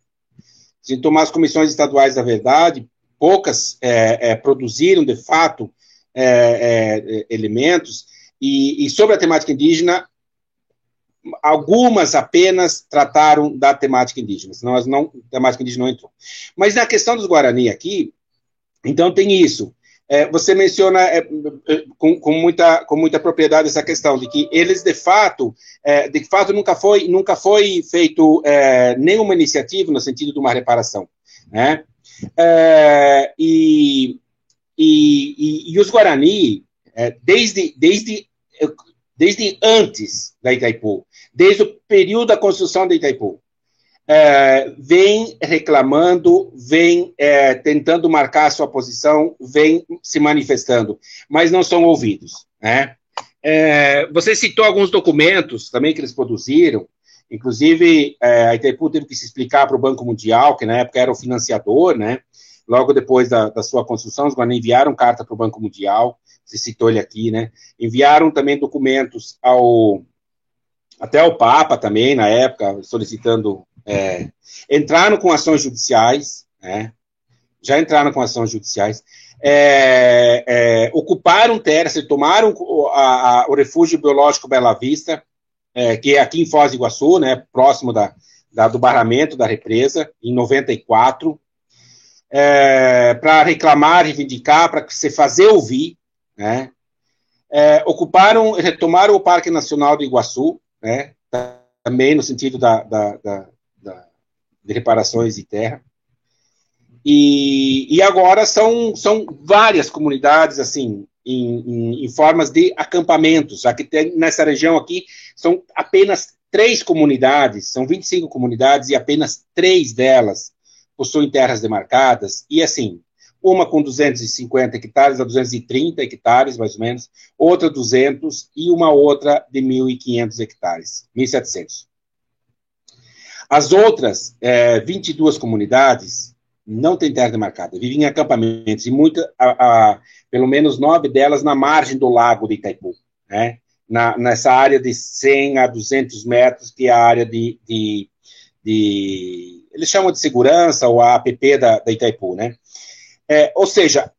Se tomar as comissões estaduais da verdade, poucas é, é, produziram, de fato, é, é, elementos, e, e, sobre a temática indígena, algumas apenas trataram da temática indígena, senão as não, a temática indígena não entrou. Mas na questão dos Guarani aqui, então tem isso. É, você menciona é, é, com, com, muita, com muita propriedade essa questão de que eles de fato, é, de fato nunca foi, nunca foi feito é, nenhuma iniciativa no sentido de uma reparação, né? É, e, e, e, e, os Guarani, desde, desde, desde antes da Itaipu, desde o período da construção da Itaipu, é, vem reclamando, vem é, tentando marcar a sua posição, vem se manifestando, mas não são ouvidos. Né? É, você citou alguns documentos também que eles produziram, inclusive é, a Itaipu teve que se explicar para o Banco Mundial, que na época era o financiador, né? logo depois da, da sua construção, os Guarani enviaram carta para o Banco Mundial, você citou ele aqui, né? enviaram também documentos ao até ao Papa também, na época, solicitando é, entraram com ações judiciais, né? já entraram com ações judiciais, é, é, ocuparam terras, tomaram a, a, o refúgio biológico Bela Vista, é, que é aqui em Foz do Iguaçu, né, próximo da, da do barramento da represa, em 94, é, para reclamar, reivindicar, para se fazer ouvir, né, é, ocuparam, retomaram o Parque Nacional do Iguaçu, né, também no sentido da, da, da de reparações de terra. E, e agora são, são várias comunidades, assim, em, em, em, formas de acampamentos, que tem, nessa região aqui são apenas três comunidades, são 25 comunidades e apenas três delas possuem terras demarcadas, e assim, uma com 250 hectares a 230 hectares, mais ou menos, outra 200 e uma outra de 1.500 hectares, 1.700. As outras é, 22 comunidades não têm terra demarcada, vivem em acampamentos, e muita, a, a, pelo menos nove delas na margem do lago de Itaipu, né? Na, nessa área de 100 a 200 metros, que é a área de, de, de eles chamam de segurança, ou a APP da, da Itaipu, né? É, ou seja,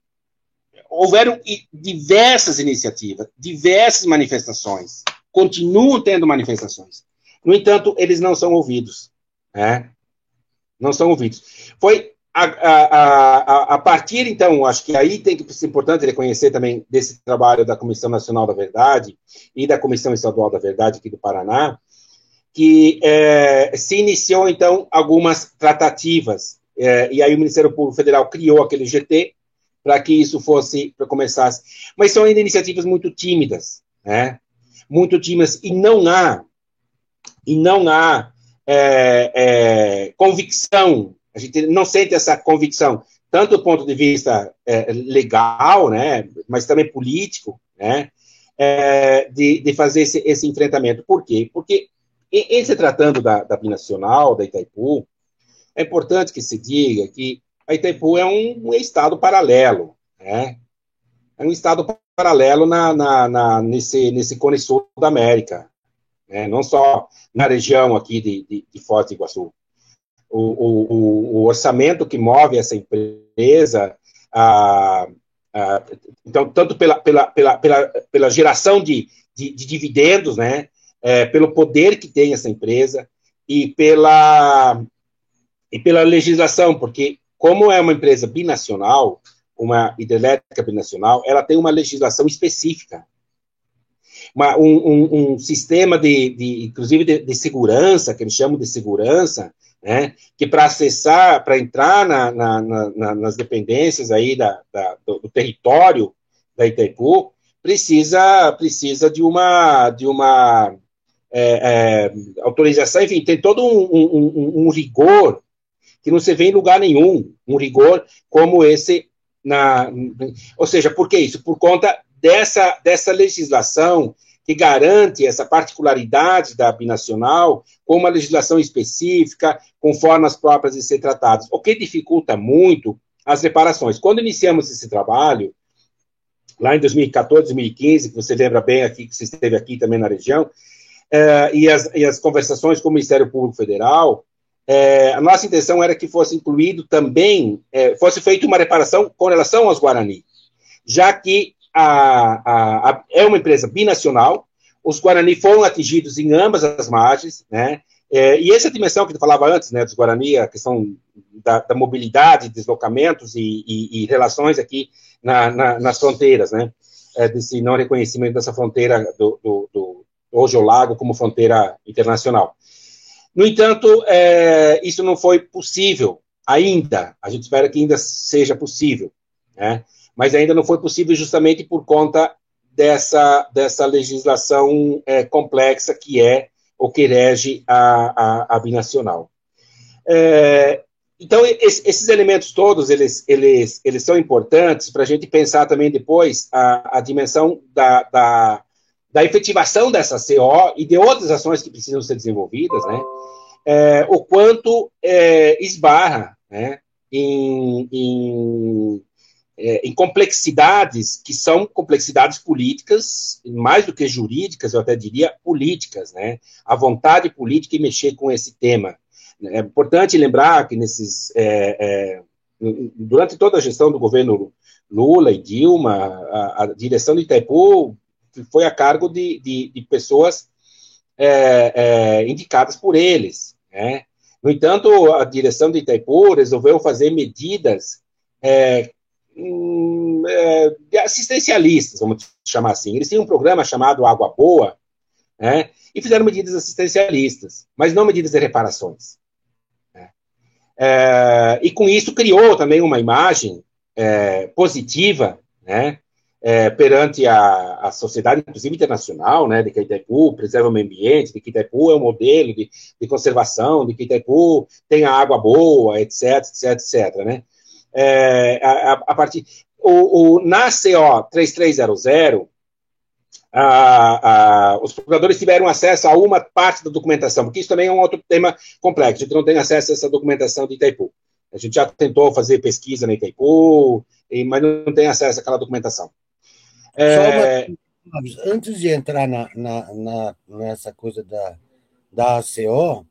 houveram diversas iniciativas, diversas manifestações, continuam tendo manifestações. No entanto, eles não são ouvidos né? não são ouvidos. Foi a, a, a, a, partir, então, acho que aí tem que ser importante reconhecer também desse trabalho da Comissão Nacional da Verdade e da Comissão Estadual da Verdade aqui do Paraná, que é, se iniciou, então, algumas tratativas, é, e aí o Ministério Público Federal criou aquele GT para que isso fosse, para começasse. Mas são ainda iniciativas muito tímidas, né? Muito tímidas, e não há e não há é, é, convicção, a gente não sente essa convicção, tanto do ponto de vista é, legal, né, mas também político, né, é, de, de, fazer esse, esse, enfrentamento. Por quê? Porque, em, em se tratando da, da Binacional, da Itaipu, é importante que se diga que a Itaipu é um, um estado paralelo, né? É um estado paralelo na, na, na, nesse, nesse cone sul da América, né? não só na região aqui de, de, de Foz do Iguaçu. O, o, o, orçamento que move essa empresa, a, a, então, tanto pela, pela, pela, pela, pela geração de, de, de dividendos, né? É, pelo poder que tem essa empresa e pela, e pela legislação, porque como é uma empresa binacional, uma hidrelétrica binacional, ela tem uma legislação específica. Uma, um, um, um, sistema de, de inclusive de, de, segurança, que eles chamam de segurança, né, que para acessar, para entrar na, na, na, nas dependências aí da, da do, do, território da Itaipu, precisa, precisa de uma, de uma é, é, autorização, enfim, tem todo um, um rigor que não se vê em lugar nenhum, um rigor como esse na, ou seja, por que isso? Por conta dessa, dessa legislação que garante essa particularidade da binacional com uma legislação específica, com formas próprias de ser tratadas, o que dificulta muito as reparações. Quando iniciamos esse trabalho, lá em 2014, 2015, que você lembra bem aqui, que você esteve aqui também na região, eh, e, as, e as conversações com o Ministério Público Federal, é, a nossa intenção era que fosse incluído também, é, fosse feita uma reparação com relação aos Guarani, já que a, a, é uma empresa binacional, os Guarani foram atingidos em ambas as margens, né? É, e essa dimensão que tu falava antes, né, dos Guarani, a questão da, da mobilidade, deslocamentos e, e, e relações aqui na, na, nas fronteiras, né? É, desse não reconhecimento dessa fronteira do, do, do hoje o lago como fronteira internacional. No entanto, é, isso não foi possível ainda. A gente espera que ainda seja possível, né? Mas ainda não foi possível justamente por conta dessa, dessa legislação é, complexa que é o que rege a, a, a binacional. É, então, esses elementos todos, eles, eles, eles são importantes para a gente pensar também depois a, a dimensão da, da, da efetivação dessa CO e de outras ações que precisam ser desenvolvidas, né? É, o quanto é, esbarra né, em, em, é, em, complexidades que são complexidades políticas, mais do que jurídicas, eu até diria políticas, né? A vontade política em mexer com esse tema. É importante lembrar que nesses é, é, durante toda a gestão do governo Lula e Dilma, a, a direção do Itaipu foi a cargo de, de, de pessoas é, é, indicadas por eles. Né? No entanto, a direção de Itaipu resolveu fazer medidas é, hum, é assistencialistas, vamos chamar assim. Eles tinham um programa chamado Água Boa, né? e fizeram medidas assistencialistas, mas não medidas de reparações. Né? É, e com isso criou também uma imagem é, positiva, né? é, perante a, a, sociedade, inclusive internacional, né, de que Itaipu preserva o meio ambiente, de que Itaipu é um modelo de, de conservação, de que Itaipu tem a água boa, etc, etc, etc, né. É, a, a, partir, o, o, na CO 3300, a, a, os procuradores tiveram acesso a uma parte da documentação, porque isso também é um outro tema complexo, a gente não tem acesso a essa documentação de Itaipu. A gente já tentou fazer pesquisa na Itaipu, mas não tem acesso àquela documentação. É... Uma... Antes de entrar na, na, na, nessa coisa da, da ACO,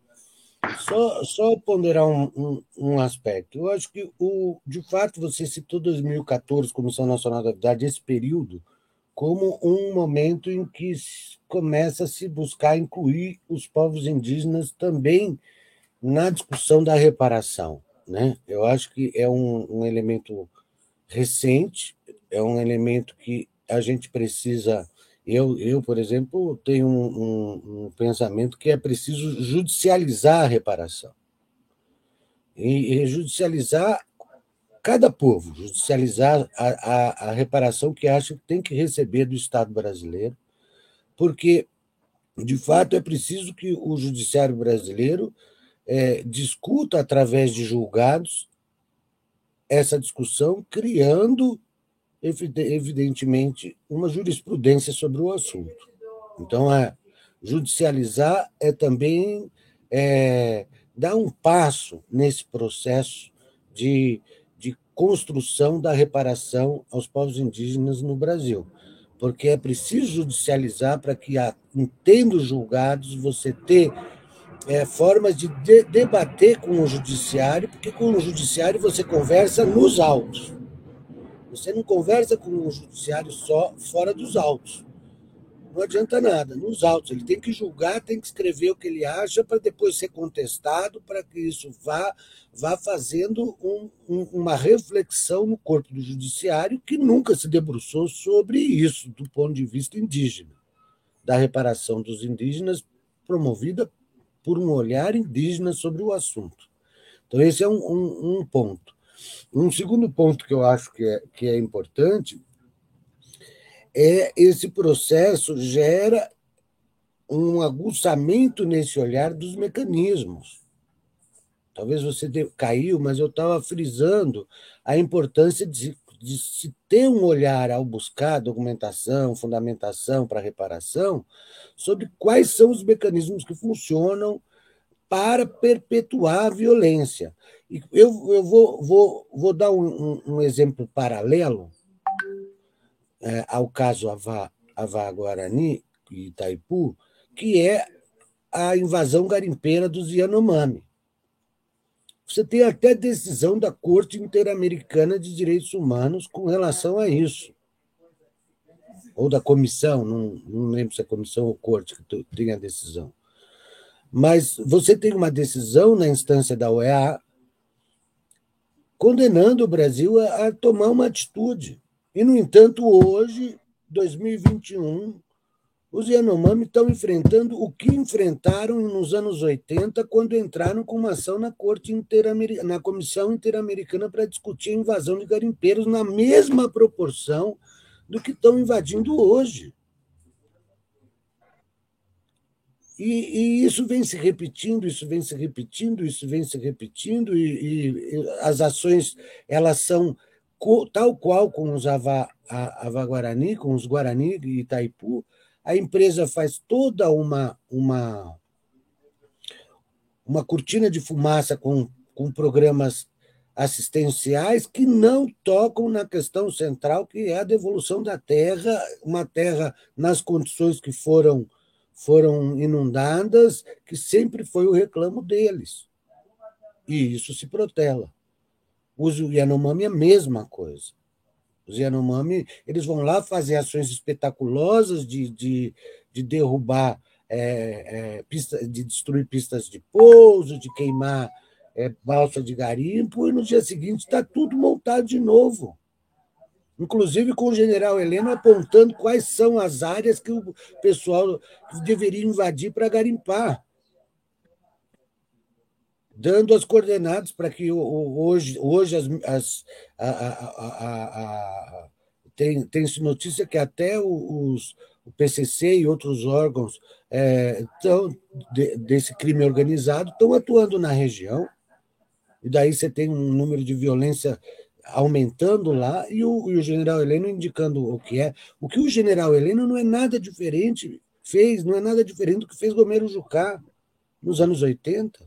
só, só ponderar um, um, um, aspecto. Eu acho que, o, de fato, você citou 2014, Comissão Nacional da Verdade, esse período, como um momento em que começa a se buscar incluir os povos indígenas também na discussão da reparação. Né? Eu acho que é um, um elemento recente, é um elemento que a gente precisa. Eu, eu por exemplo, tenho um, um, um pensamento que é preciso judicializar a reparação. E, e judicializar cada povo, judicializar a, a, a reparação que acha que tem que receber do Estado brasileiro, porque de fato, é preciso que o judiciário brasileiro é, discuta através de julgados essa discussão, criando, evidentemente, uma jurisprudência sobre o assunto. Então, é, judicializar é também é, dar um passo nesse processo de, de construção da reparação aos povos indígenas no Brasil. Porque é preciso judicializar para que, tendo julgados, você ter é, formas de, de debater com o judiciário, porque com o judiciário você conversa nos autos. Você não conversa com o judiciário só fora dos autos. Não adianta nada. Nos autos, ele tem que julgar, tem que escrever o que ele acha para depois ser contestado, para que isso vá, vá fazendo um, um, uma reflexão no corpo do judiciário que nunca se debruçou sobre isso do ponto de vista indígena, da reparação dos indígenas promovida por um olhar indígena sobre o assunto. Então, esse é um, um, um ponto. Um segundo ponto que eu acho que é, que é importante é esse processo gera um aguçamento nesse olhar dos mecanismos. Talvez você caiu, mas eu estava frisando a importância de, de se ter um olhar ao buscar documentação, fundamentação para reparação, sobre quais são os mecanismos que funcionam para perpetuar a violência. Eu, eu vou, vou, vou dar um, um, um exemplo paralelo é, ao caso Avá, Avá Guarani e Itaipu, que é a invasão garimpeira dos Yanomami. Você tem até decisão da Corte Interamericana de Direitos Humanos com relação a isso ou da comissão, não, não lembro se é comissão ou corte que tem a decisão. Mas você tem uma decisão na instância da OEA condenando o Brasil a, a tomar uma atitude. E, no entanto, hoje, 2021, os Yanomami estão enfrentando o que enfrentaram nos anos 80, quando entraram com uma ação na Corte na Comissão Interamericana para discutir a invasão de garimpeiros na mesma proporção do que estão invadindo hoje. E, e, isso vem se repetindo, isso vem se repetindo, isso vem se repetindo, e, e as ações elas são tal qual com os Ava, Ava Guarani, com os Guarani e Itaipu, a empresa faz toda uma, uma, uma cortina de fumaça com, com programas assistenciais que não tocam na questão central, que é a devolução da terra, uma terra nas condições que foram, foram inundadas, que sempre foi o reclamo deles. E isso se protela. Os Yanomami é a mesma coisa. Os Yanomami eles vão lá fazer ações espetaculosas de, de, de derrubar, é, é, pista, de destruir pistas de pouso, de queimar é, balsa de garimpo, e no dia seguinte está tudo montado de novo. Inclusive com o general Heleno apontando quais são as áreas que o pessoal deveria invadir para garimpar. Dando as coordenadas para que hoje, hoje as, as a, a, a, tem, tem-se notícia que até os, o PCC e outros órgãos é, tão, de, desse crime organizado estão atuando na região e daí você tem um número de violência aumentando lá e o, e o general Heleno indicando o que é. O que o general Heleno não é nada diferente, fez, não é nada diferente do que fez Romero Jucá nos anos 80.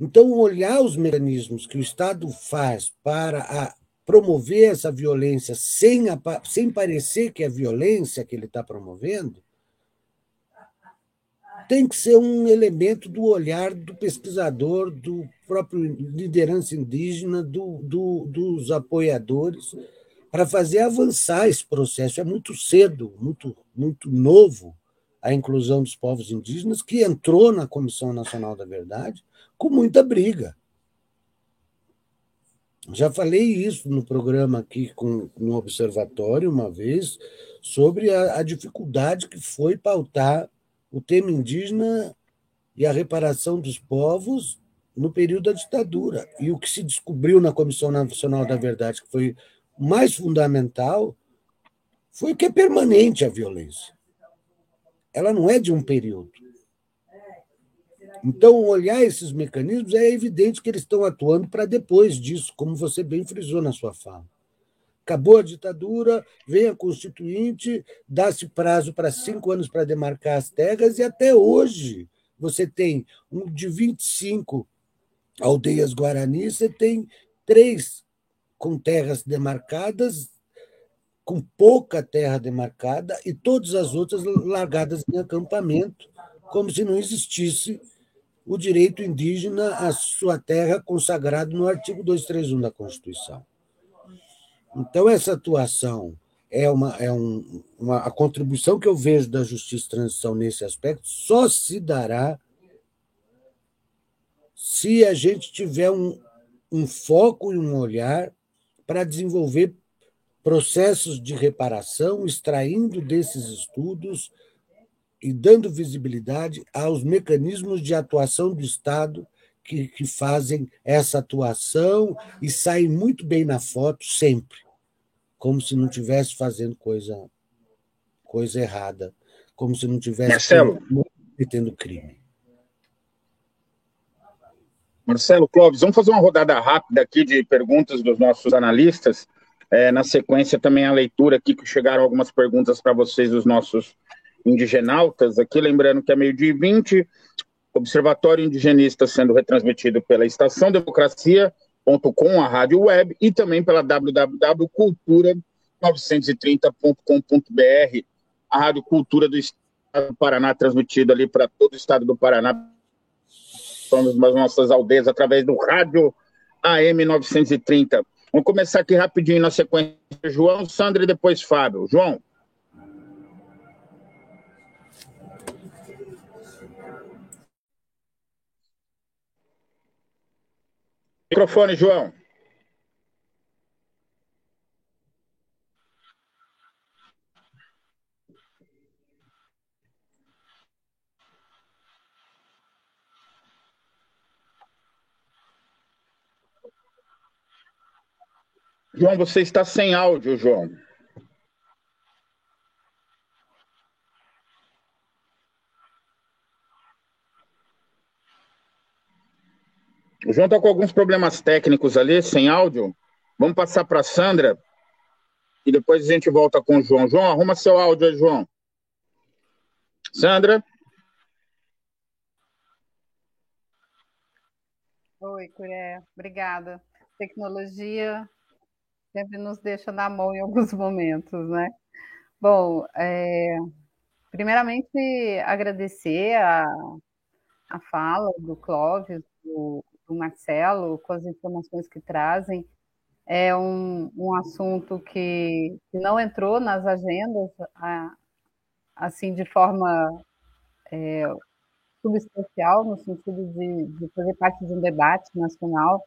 Então, olhar os mecanismos que o Estado faz para promover essa violência sem, sem parecer que é violência que ele está promovendo, tem que ser um elemento do olhar do pesquisador, do próprio liderança indígena, do, do, dos apoiadores, para fazer avançar esse processo. É muito cedo, muito, muito novo a inclusão dos povos indígenas, que entrou na Comissão Nacional da Verdade com muita briga. Já falei isso no programa aqui com, no Observatório uma vez, sobre a, a dificuldade que foi pautar o tema indígena e a reparação dos povos no período da ditadura. E o que se descobriu na Comissão Nacional da Verdade, que foi mais fundamental, foi que é permanente a violência. ela não é de um período. Então, olhar esses mecanismos é evidente que eles estão atuando para depois disso, como você bem frisou na sua fala. Acabou a ditadura, vem a Constituinte, dá-se prazo para cinco anos para demarcar as terras, e até hoje você tem um de 25 aldeias Guarani, você tem três com terras demarcadas, com pouca terra demarcada, e todas as outras largadas em acampamento, como se não existisse o direito indígena à sua terra consagrado no artigo 231 da Constituição. Então, essa atuação é uma, é um, uma a contribuição que eu vejo da justiça de transição nesse aspecto só se dará se a gente tiver um, um foco e um olhar para desenvolver processos de reparação, extraindo desses estudos e dando visibilidade aos mecanismos de atuação do Estado que, que fazem essa atuação e saem muito bem na foto sempre, como se não estivesse fazendo coisa, coisa errada, como se não estivesse cometendo crime. Marcelo Clóvis, vamos fazer uma rodada rápida aqui de perguntas dos nossos analistas. É, na sequência, também a leitura aqui, que chegaram algumas perguntas para vocês dos nossos indigenautas aqui, lembrando que é meio-dia e 20, Observatório Indigenista sendo retransmitido pela Estação Democracia.com, a rádio web, e também pela www.cultura930.com.br, a rádio Cultura do Estado do Paraná, transmitida ali para todo o estado do Paraná, somos as nossas aldeias através do rádio AM 930. Vamos começar aqui rapidinho na sequência. João, Sandra e depois Fábio. João. Microfone, João. João, você está sem áudio, João. O João está com alguns problemas técnicos ali, sem áudio. Vamos passar para a Sandra e depois a gente volta com o João. João, arruma seu áudio aí, João. Sandra? Oi, Curé. Obrigada. Tecnologia sempre nos deixa na mão em alguns momentos, né? Bom, é, primeiramente agradecer a, a fala do Clóvis, do, Marcelo, com as informações que trazem. É um, um assunto que, que não entrou nas agendas assim de forma é, substancial, no sentido de, de fazer parte de um debate nacional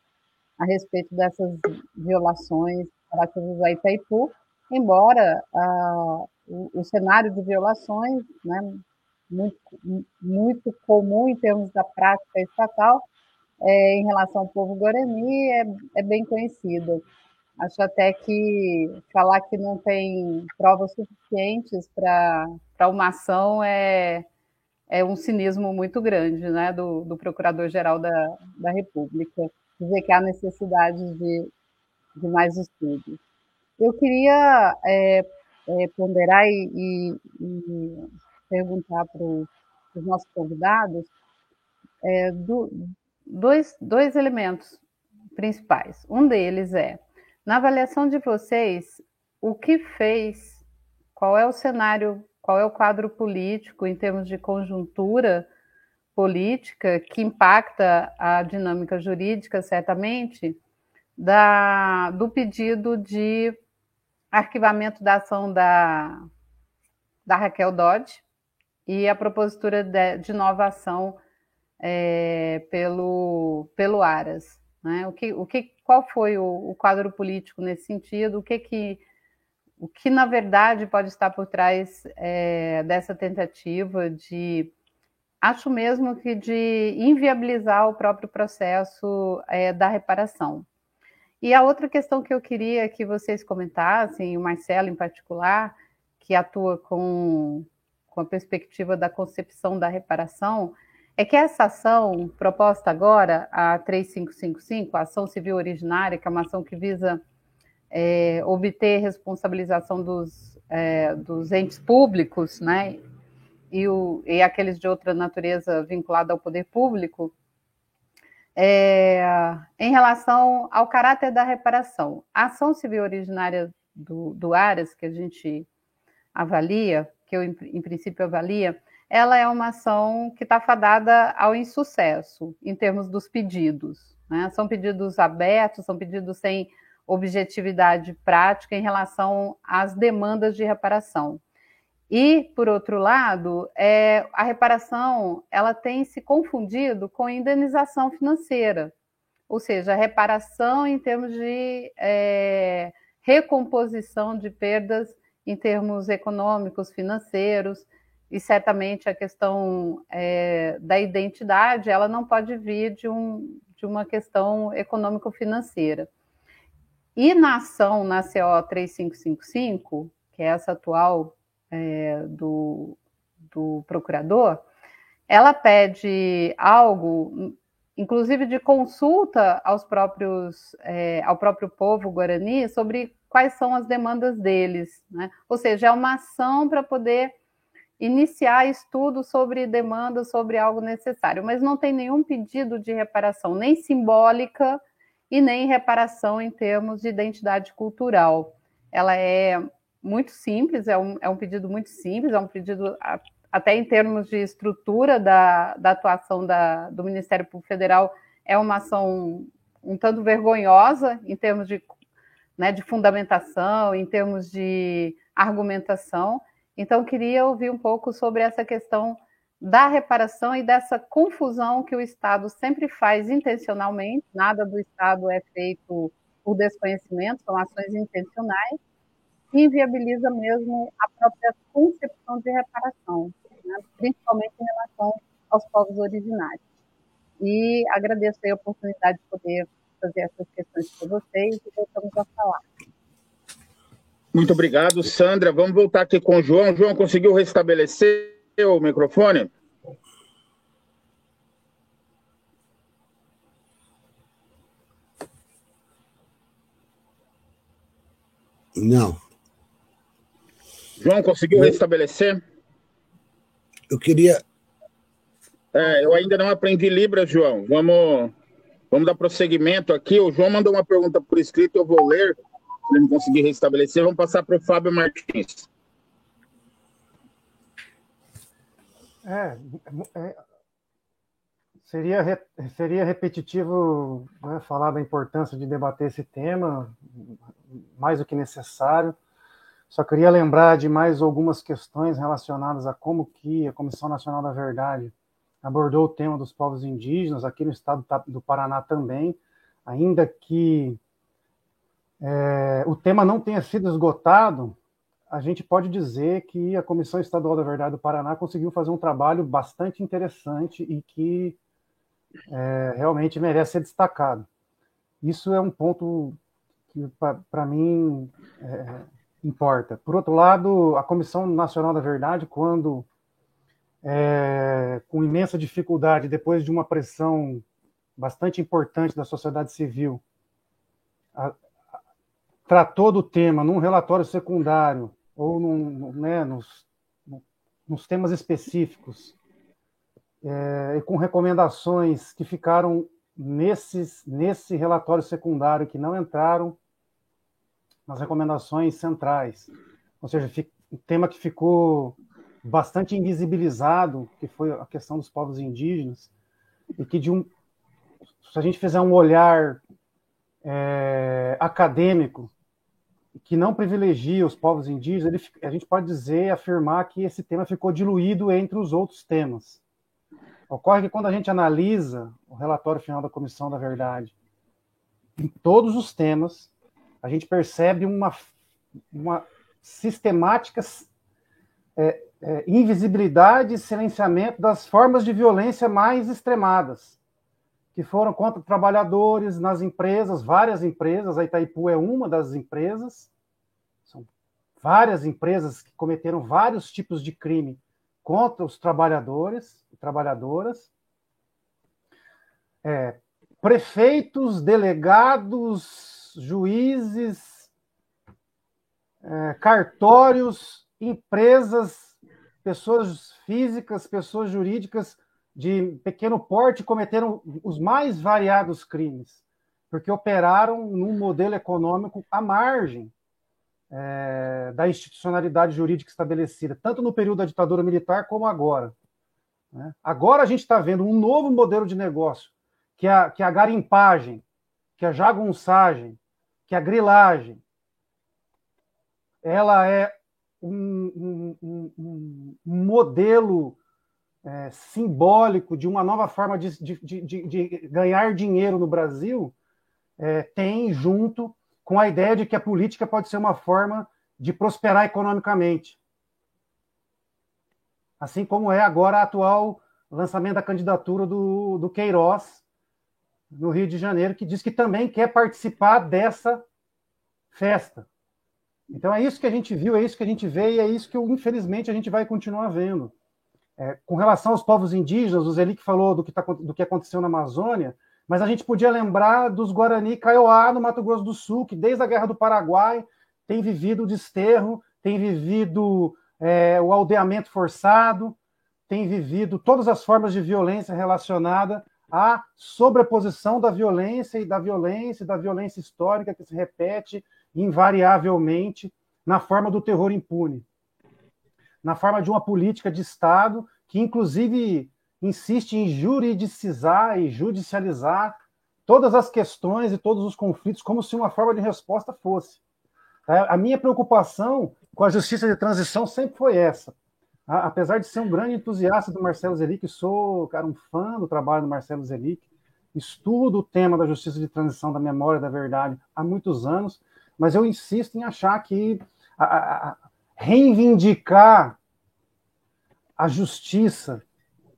a respeito dessas violações relativas a Itaipu, embora ah, o, o, cenário de violações, né, muito, muito comum em termos da prática estatal, é, em relação ao povo guarani é, é bem conhecida. Acho até que falar que não tem provas suficientes para uma ação é, é um cinismo muito grande né, do, do Procurador-Geral da, da República. Dizer que há necessidade de, de mais estudos. Eu queria é, é, ponderar e, e, e perguntar para os nossos convidados é, do, dois, dois elementos principais. Um deles é, na avaliação de vocês, o que fez, qual é o cenário, qual é o quadro político em termos de conjuntura política que impacta a dinâmica jurídica, certamente, da, do pedido de arquivamento da ação da, da Raquel Dodge e a propositura de, de nova ação é, pelo, pelo Aras. Né? O que, o que, qual foi o, o, quadro político nesse sentido? O que, que, o que na verdade pode estar por trás é, dessa tentativa de, acho mesmo que de inviabilizar o próprio processo é, da reparação? E a outra questão que eu queria que vocês comentassem, o Marcelo em particular, que atua com com a perspectiva da concepção da reparação, é que essa ação proposta agora, a 3555, a ação civil originária, que é uma ação que visa é, obter responsabilização dos, é, dos entes públicos, né, e, o, e aqueles de outra natureza vinculada ao poder público, é, em relação ao caráter da reparação. A ação civil originária do, do Aras, que a gente avalia, que eu, em, em princípio, avalia, ela é uma ação que está fadada ao insucesso em termos dos pedidos. Né? São pedidos abertos, são pedidos sem objetividade prática em relação às demandas de reparação. E, por outro lado, é, a reparação ela tem se confundido com indenização financeira, ou seja, a reparação em termos de é, recomposição de perdas em termos econômicos, financeiros, e certamente a questão é, da identidade ela não pode vir de, um, de uma questão econômico-financeira. E na ação, na CO 3555, que é essa atual é, do, do procurador, ela pede algo, inclusive de consulta aos próprios, é, ao próprio povo guarani sobre quais são as demandas deles. Né? Ou seja, é uma ação para poder iniciar estudo sobre demanda, sobre algo necessário, mas não tem nenhum pedido de reparação, nem simbólica e nem reparação em termos de identidade cultural. Ela é muito simples, é um, é um pedido muito simples, é um pedido a, até em termos de estrutura da, da atuação da, do Ministério Público Federal, é uma ação um tanto vergonhosa em termos de, né, de fundamentação, em termos de argumentação, então, queria ouvir um pouco sobre essa questão da reparação e dessa confusão que o Estado sempre faz intencionalmente, nada do Estado é feito por desconhecimento, são ações intencionais, que inviabiliza mesmo a própria concepção de reparação, né? principalmente em relação aos povos originários. E agradeço a oportunidade de poder fazer essas questões com vocês e voltamos a falar. Muito obrigado, Sandra. Vamos voltar aqui com o João. João, conseguiu restabelecer o microfone? Não. João, conseguiu restabelecer? Eu queria. É, eu ainda não aprendi Libras, João. Vamos, vamos dar prosseguimento aqui. O João mandou uma pergunta por escrito, eu vou ler não conseguir restabelecer, vamos passar para o Fábio Martins. É, é seria, seria repetitivo né, falar da importância de debater esse tema, mais do que necessário. Só queria lembrar de mais algumas questões relacionadas a como que a Comissão Nacional da Verdade abordou o tema dos povos indígenas aqui no estado do Paraná também, ainda que é, o tema não tenha sido esgotado, a gente pode dizer que a Comissão Estadual da Verdade do Paraná conseguiu fazer um trabalho bastante interessante e que é, realmente merece ser destacado. Isso é um ponto que, para mim, é, importa. Por outro lado, a Comissão Nacional da Verdade, quando, é, com imensa dificuldade, depois de uma pressão bastante importante da sociedade civil, tratou do tema num relatório secundário ou num, né, nos, nos temas específicos é, e com recomendações que ficaram nesses, nesse relatório secundário que não entraram nas recomendações centrais, ou seja, um tema que ficou bastante invisibilizado, que foi a questão dos povos indígenas, e que de um, se a gente fizer um olhar é, acadêmico que não privilegia os povos indígenas, ele, a gente pode dizer, afirmar que esse tema ficou diluído entre os outros temas. Ocorre que quando a gente analisa o relatório final da Comissão da Verdade, em todos os temas, a gente percebe uma, uma sistemática é, é, invisibilidade e silenciamento das formas de violência mais extremadas que foram contra trabalhadores nas empresas, várias empresas, a Itaipu é uma das empresas, são várias empresas que cometeram vários tipos de crime contra os trabalhadores e trabalhadoras, é, prefeitos, delegados, juízes, é, cartórios, empresas, pessoas físicas, pessoas jurídicas de pequeno porte cometeram os mais variados crimes, porque operaram num modelo econômico à margem é, da institucionalidade jurídica estabelecida, tanto no período da ditadura militar como agora. Né? Agora a gente está vendo um novo modelo de negócio, que é, a, que é a garimpagem, que é a jagunçagem, que a grilagem. Ela é um, um, um, um modelo é, simbólico de uma nova forma de, de, de, de ganhar dinheiro no Brasil, é, tem junto com a ideia de que a política pode ser uma forma de prosperar economicamente. Assim como é agora a atual lançamento da candidatura do, do Queiroz no Rio de Janeiro, que diz que também quer participar dessa festa. Então é isso que a gente viu, é isso que a gente vê e é isso que, infelizmente, a gente vai continuar vendo. É, com relação aos povos indígenas, o Zelic falou do que, tá, do que aconteceu na Amazônia, mas a gente podia lembrar dos Guarani Kaiowá, no Mato Grosso do Sul, que desde a Guerra do Paraguai tem vivido o desterro, tem vivido é, o aldeamento forçado, tem vivido todas as formas de violência relacionada à sobreposição da violência e da violência e da violência histórica que se repete invariavelmente na forma do terror impune, na forma de uma política de Estado que, inclusive, insiste em juridicizar e judicializar todas as questões e todos os conflitos como se uma forma de resposta fosse. É, a minha preocupação com a justiça de transição sempre foi essa. Apesar de ser um grande entusiasta do Marcelo Zelic, sou cara, um fã do trabalho do Marcelo Zelic, estudo o tema da justiça de transição, da memória, da verdade há muitos anos, mas eu insisto em achar que a, a, reivindicar a justiça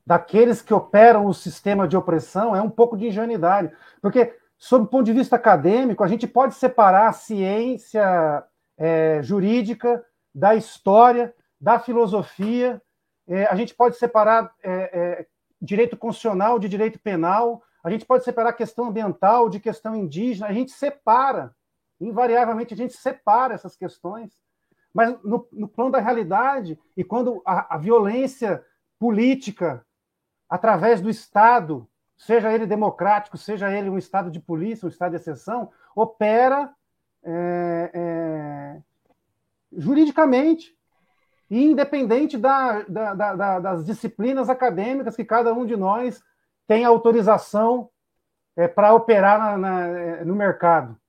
daqueles que operam o sistema de opressão é um pouco de ingenuidade. Porque, sob o ponto de vista acadêmico, a gente pode separar a ciência é, jurídica da história, da filosofia, é, a gente pode separar é, é, direito constitucional de direito penal, a gente pode separar questão ambiental de questão indígena, a gente separa, invariavelmente a gente separa essas questões. Mas no, no plano da realidade, e quando a, a violência política através do Estado, seja ele democrático, seja ele um Estado de polícia, um Estado de exceção, opera é, é, juridicamente e independente da, da, da, das disciplinas acadêmicas que cada um de nós tem autorização é, para operar na, na, é, no mercado.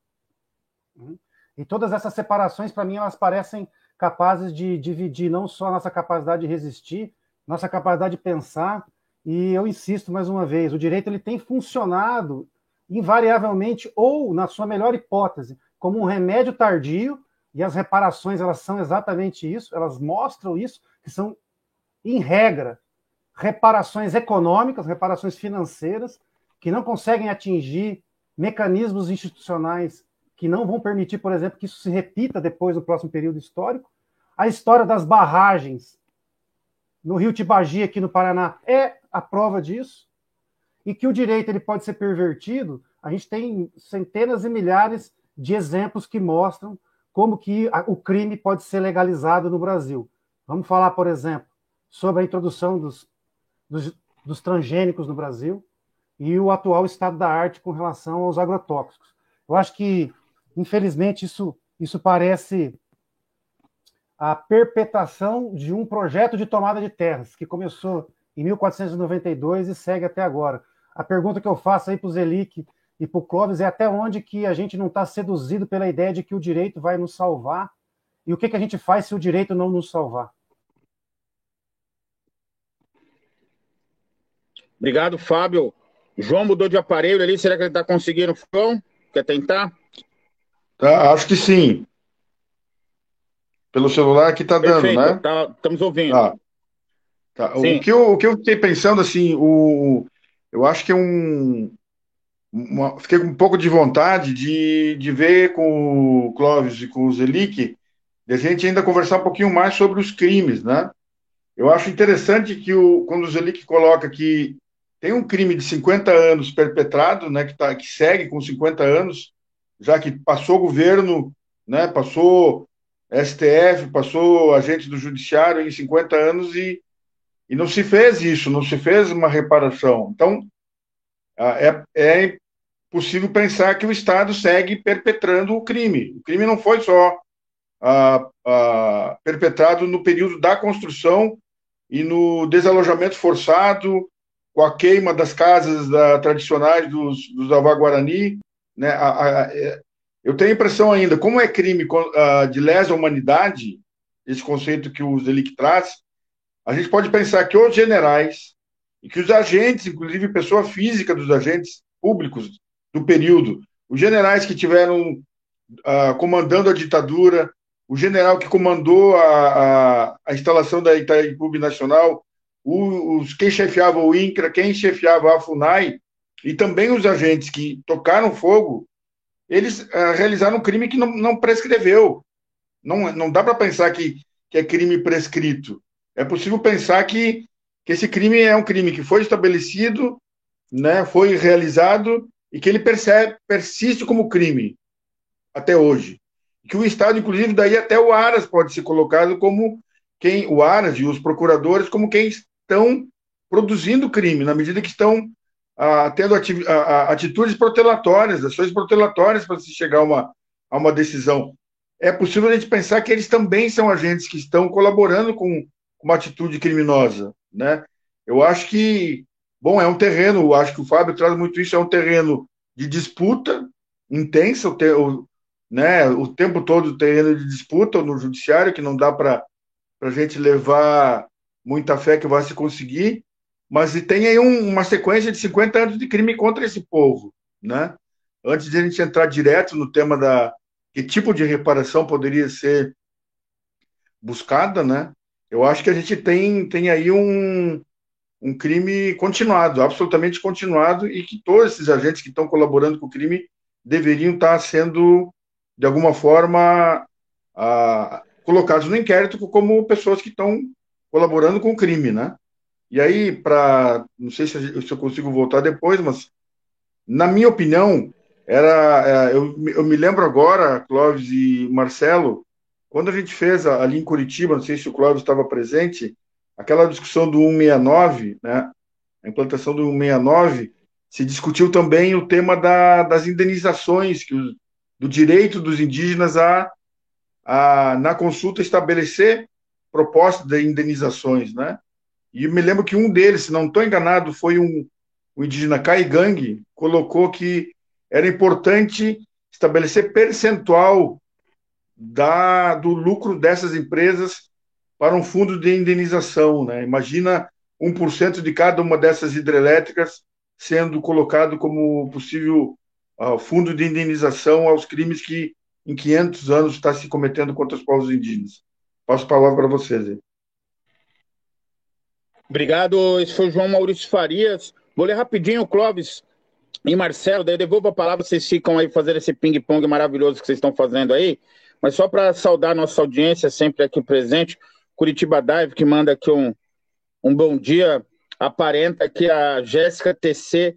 E todas essas separações, para mim, elas parecem capazes de dividir não só a nossa capacidade de resistir, nossa capacidade de pensar, e eu insisto mais uma vez, o direito ele tem funcionado invariavelmente ou na sua melhor hipótese como um remédio tardio. E as reparações elas são exatamente isso, elas mostram isso que são em regra reparações econômicas, reparações financeiras que não conseguem atingir mecanismos institucionais que não vão permitir, por exemplo, que isso se repita depois no próximo período histórico. A história das barragens no Rio Tibagi, aqui no Paraná, é a prova disso, e que o direito ele pode ser pervertido, a gente tem centenas e milhares de exemplos que mostram como que o crime pode ser legalizado no Brasil. Vamos falar, por exemplo, sobre a introdução dos, dos, dos transgênicos no Brasil e o atual estado da arte com relação aos agrotóxicos. Eu acho que, infelizmente, isso, isso parece a perpetuação de um projeto de tomada de terras que começou em 1492 e segue até agora. A pergunta que eu faço aí para o Zelic e para o Clóvis é até onde que a gente não está seduzido pela ideia de que o direito vai nos salvar e o que, que a gente faz se o direito não nos salvar. Obrigado, Fábio. João mudou de aparelho ali, será que ele está conseguindo? Quer tentar? Tá, acho que sim. Pelo celular aqui está dando, né? Tá, estamos ouvindo. Ah. Tá. O, que eu, o que eu fiquei pensando, assim, o, eu acho que é um. Uma, fiquei com um pouco de vontade de, de ver com o Clóvis e com o Zelic, de a gente ainda conversar um pouquinho mais sobre os crimes, né? Eu acho interessante que o, quando o Zelic coloca que tem um crime de 50 anos perpetrado, né, que, tá, que segue com 50 anos, já que passou governo, né, passou STF, passou agente do judiciário em 50 anos e, e não se fez isso, não se fez uma reparação. Então, é, é possível pensar que o Estado segue perpetrando o crime. O crime não foi só ah, ah, perpetrado no período da construção e no desalojamento forçado, com a queima das casas da, tradicionais dos, dos Avaguarani. Né? A, a, é, eu tenho a impressão ainda, como é crime uh, de lesa humanidade, esse conceito que o Zelic traz, a gente pode pensar que os generais e que os agentes, inclusive pessoa física dos agentes públicos do período, os generais que tiveram uh, comandando a ditadura, o general que comandou a, a, a instalação da Itaipu Nacional, os, quem chefiava o INCRA, quem chefiava a FUNAI, e também os agentes que tocaram fogo, eles uh, realizaram um crime que não, não prescreveu. Não, não dá para pensar que, que é crime prescrito. É possível pensar que, que esse crime é um crime que foi estabelecido, né, foi realizado e que ele percebe, persiste como crime até hoje. Que o Estado, inclusive, daí até o Aras pode ser colocado como quem, o Aras e os procuradores, como quem estão produzindo crime, na medida que estão tendo ati ah, atitudes protelatórias, ações protelatórias para se chegar a uma, a uma decisão. É possível a gente pensar que eles também são agentes que estão colaborando com uma atitude criminosa, né? Eu acho que, bom, é um terreno, eu acho que o Fábio traz muito isso, é um terreno de disputa intensa, o, te, o, né, o tempo todo terreno de disputa no judiciário, que não dá para a gente levar muita fé que vai se conseguir, mas tem aí um, uma sequência de 50 anos de crime contra esse povo, né? Antes de a gente entrar direto no tema da que tipo de reparação poderia ser buscada, né? Eu acho que a gente tem, tem aí um, um crime continuado, absolutamente continuado, e que todos esses agentes que estão colaborando com o crime deveriam estar sendo, de alguma forma, ah, colocados no inquérito como pessoas que estão colaborando com o crime, né? E aí, para. Não sei se eu consigo voltar depois, mas, na minha opinião, era. É, eu, eu me lembro agora, Clóvis e Marcelo, quando a gente fez ali em Curitiba, não sei se o Clóvis estava presente, aquela discussão do 169, né? A implantação do 169, se discutiu também o tema da, das indenizações, que do direito dos indígenas a, a, na consulta, estabelecer proposta de indenizações, né? E me lembro que um deles, se não estou enganado, foi um, um indígena Caigangue, colocou que era importante estabelecer percentual da, do lucro dessas empresas para um fundo de indenização. Né? Imagina 1% de cada uma dessas hidrelétricas sendo colocado como possível uh, fundo de indenização aos crimes que em 500 anos está se cometendo contra os povos indígenas. Passo a palavra para vocês. Aí. Obrigado. Esse foi o João Maurício Farias. Vou ler rapidinho, Clóvis e Marcelo, daí eu devolvo a palavra, vocês ficam aí fazendo esse ping-pong maravilhoso que vocês estão fazendo aí. Mas só para saudar nossa audiência, sempre aqui presente, Curitiba Dive, que manda aqui um, um bom dia. Aparenta aqui a Jéssica TC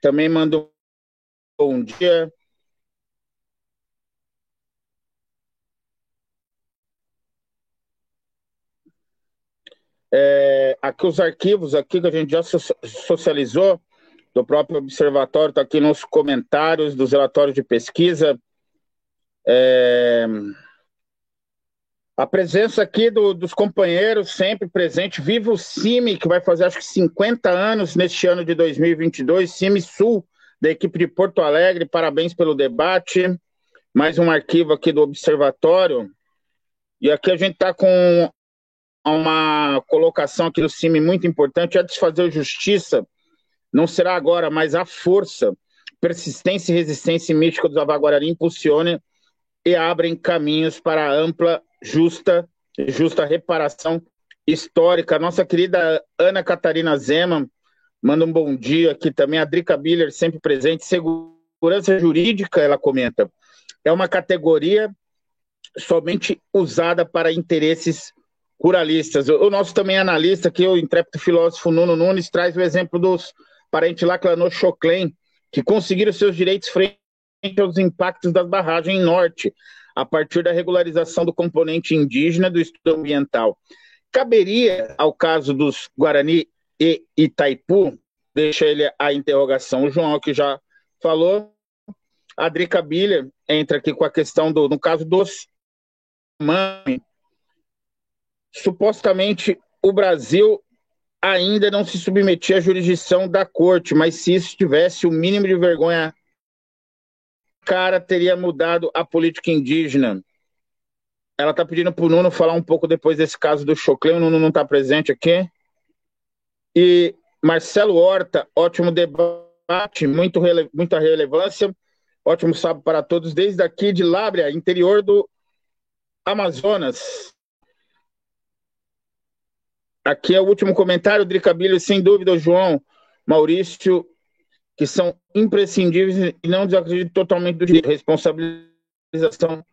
também manda um bom dia. É, aqui os arquivos aqui que a gente já socializou do próprio observatório, está aqui nos comentários dos relatórios de pesquisa. É, a presença aqui do, dos companheiros sempre presente. Viva o CIMI, que vai fazer acho que 50 anos neste ano de 2022. CIMI Sul, da equipe de Porto Alegre. Parabéns pelo debate. Mais um arquivo aqui do Observatório. E aqui a gente está com uma colocação aqui do CIMI muito importante, é desfazer justiça, não será agora, mas a força, persistência e resistência mística dos Avaguarari impulsionem e abrem caminhos para ampla, justa justa reparação histórica. Nossa querida Ana Catarina Zema manda um bom dia aqui também. A Drica Biller, sempre presente. Segurança jurídica, ela comenta, é uma categoria somente usada para interesses ruralistas. O nosso também analista, que é o intrépido filósofo Nuno Nunes, traz o exemplo dos parentes Laclanô Choclen, que conseguiram seus direitos frente aos impactos das barragens norte, a partir da regularização do componente indígena do estudo ambiental. Caberia ao caso dos Guarani e Itaipu, deixa ele a interrogação, o João que já falou, a Drica Bilha entra aqui com a questão do, no caso dos mãe, supostamente o Brasil ainda não se submetia à jurisdição da corte, mas se isso tivesse o mínimo de vergonha, cara teria mudado a política indígena. Ela está pedindo para o Nuno falar um pouco depois desse caso do Choclé, o Nuno não está presente aqui. E Marcelo Horta, ótimo debate, muito rele muita relevância. Ótimo sábado para todos, desde aqui de Lábrea, interior do Amazonas. Aqui é o último comentário, Dricabilho, sem dúvida, João Maurício, que são imprescindíveis e não desacredito totalmente do direito. Responsabilização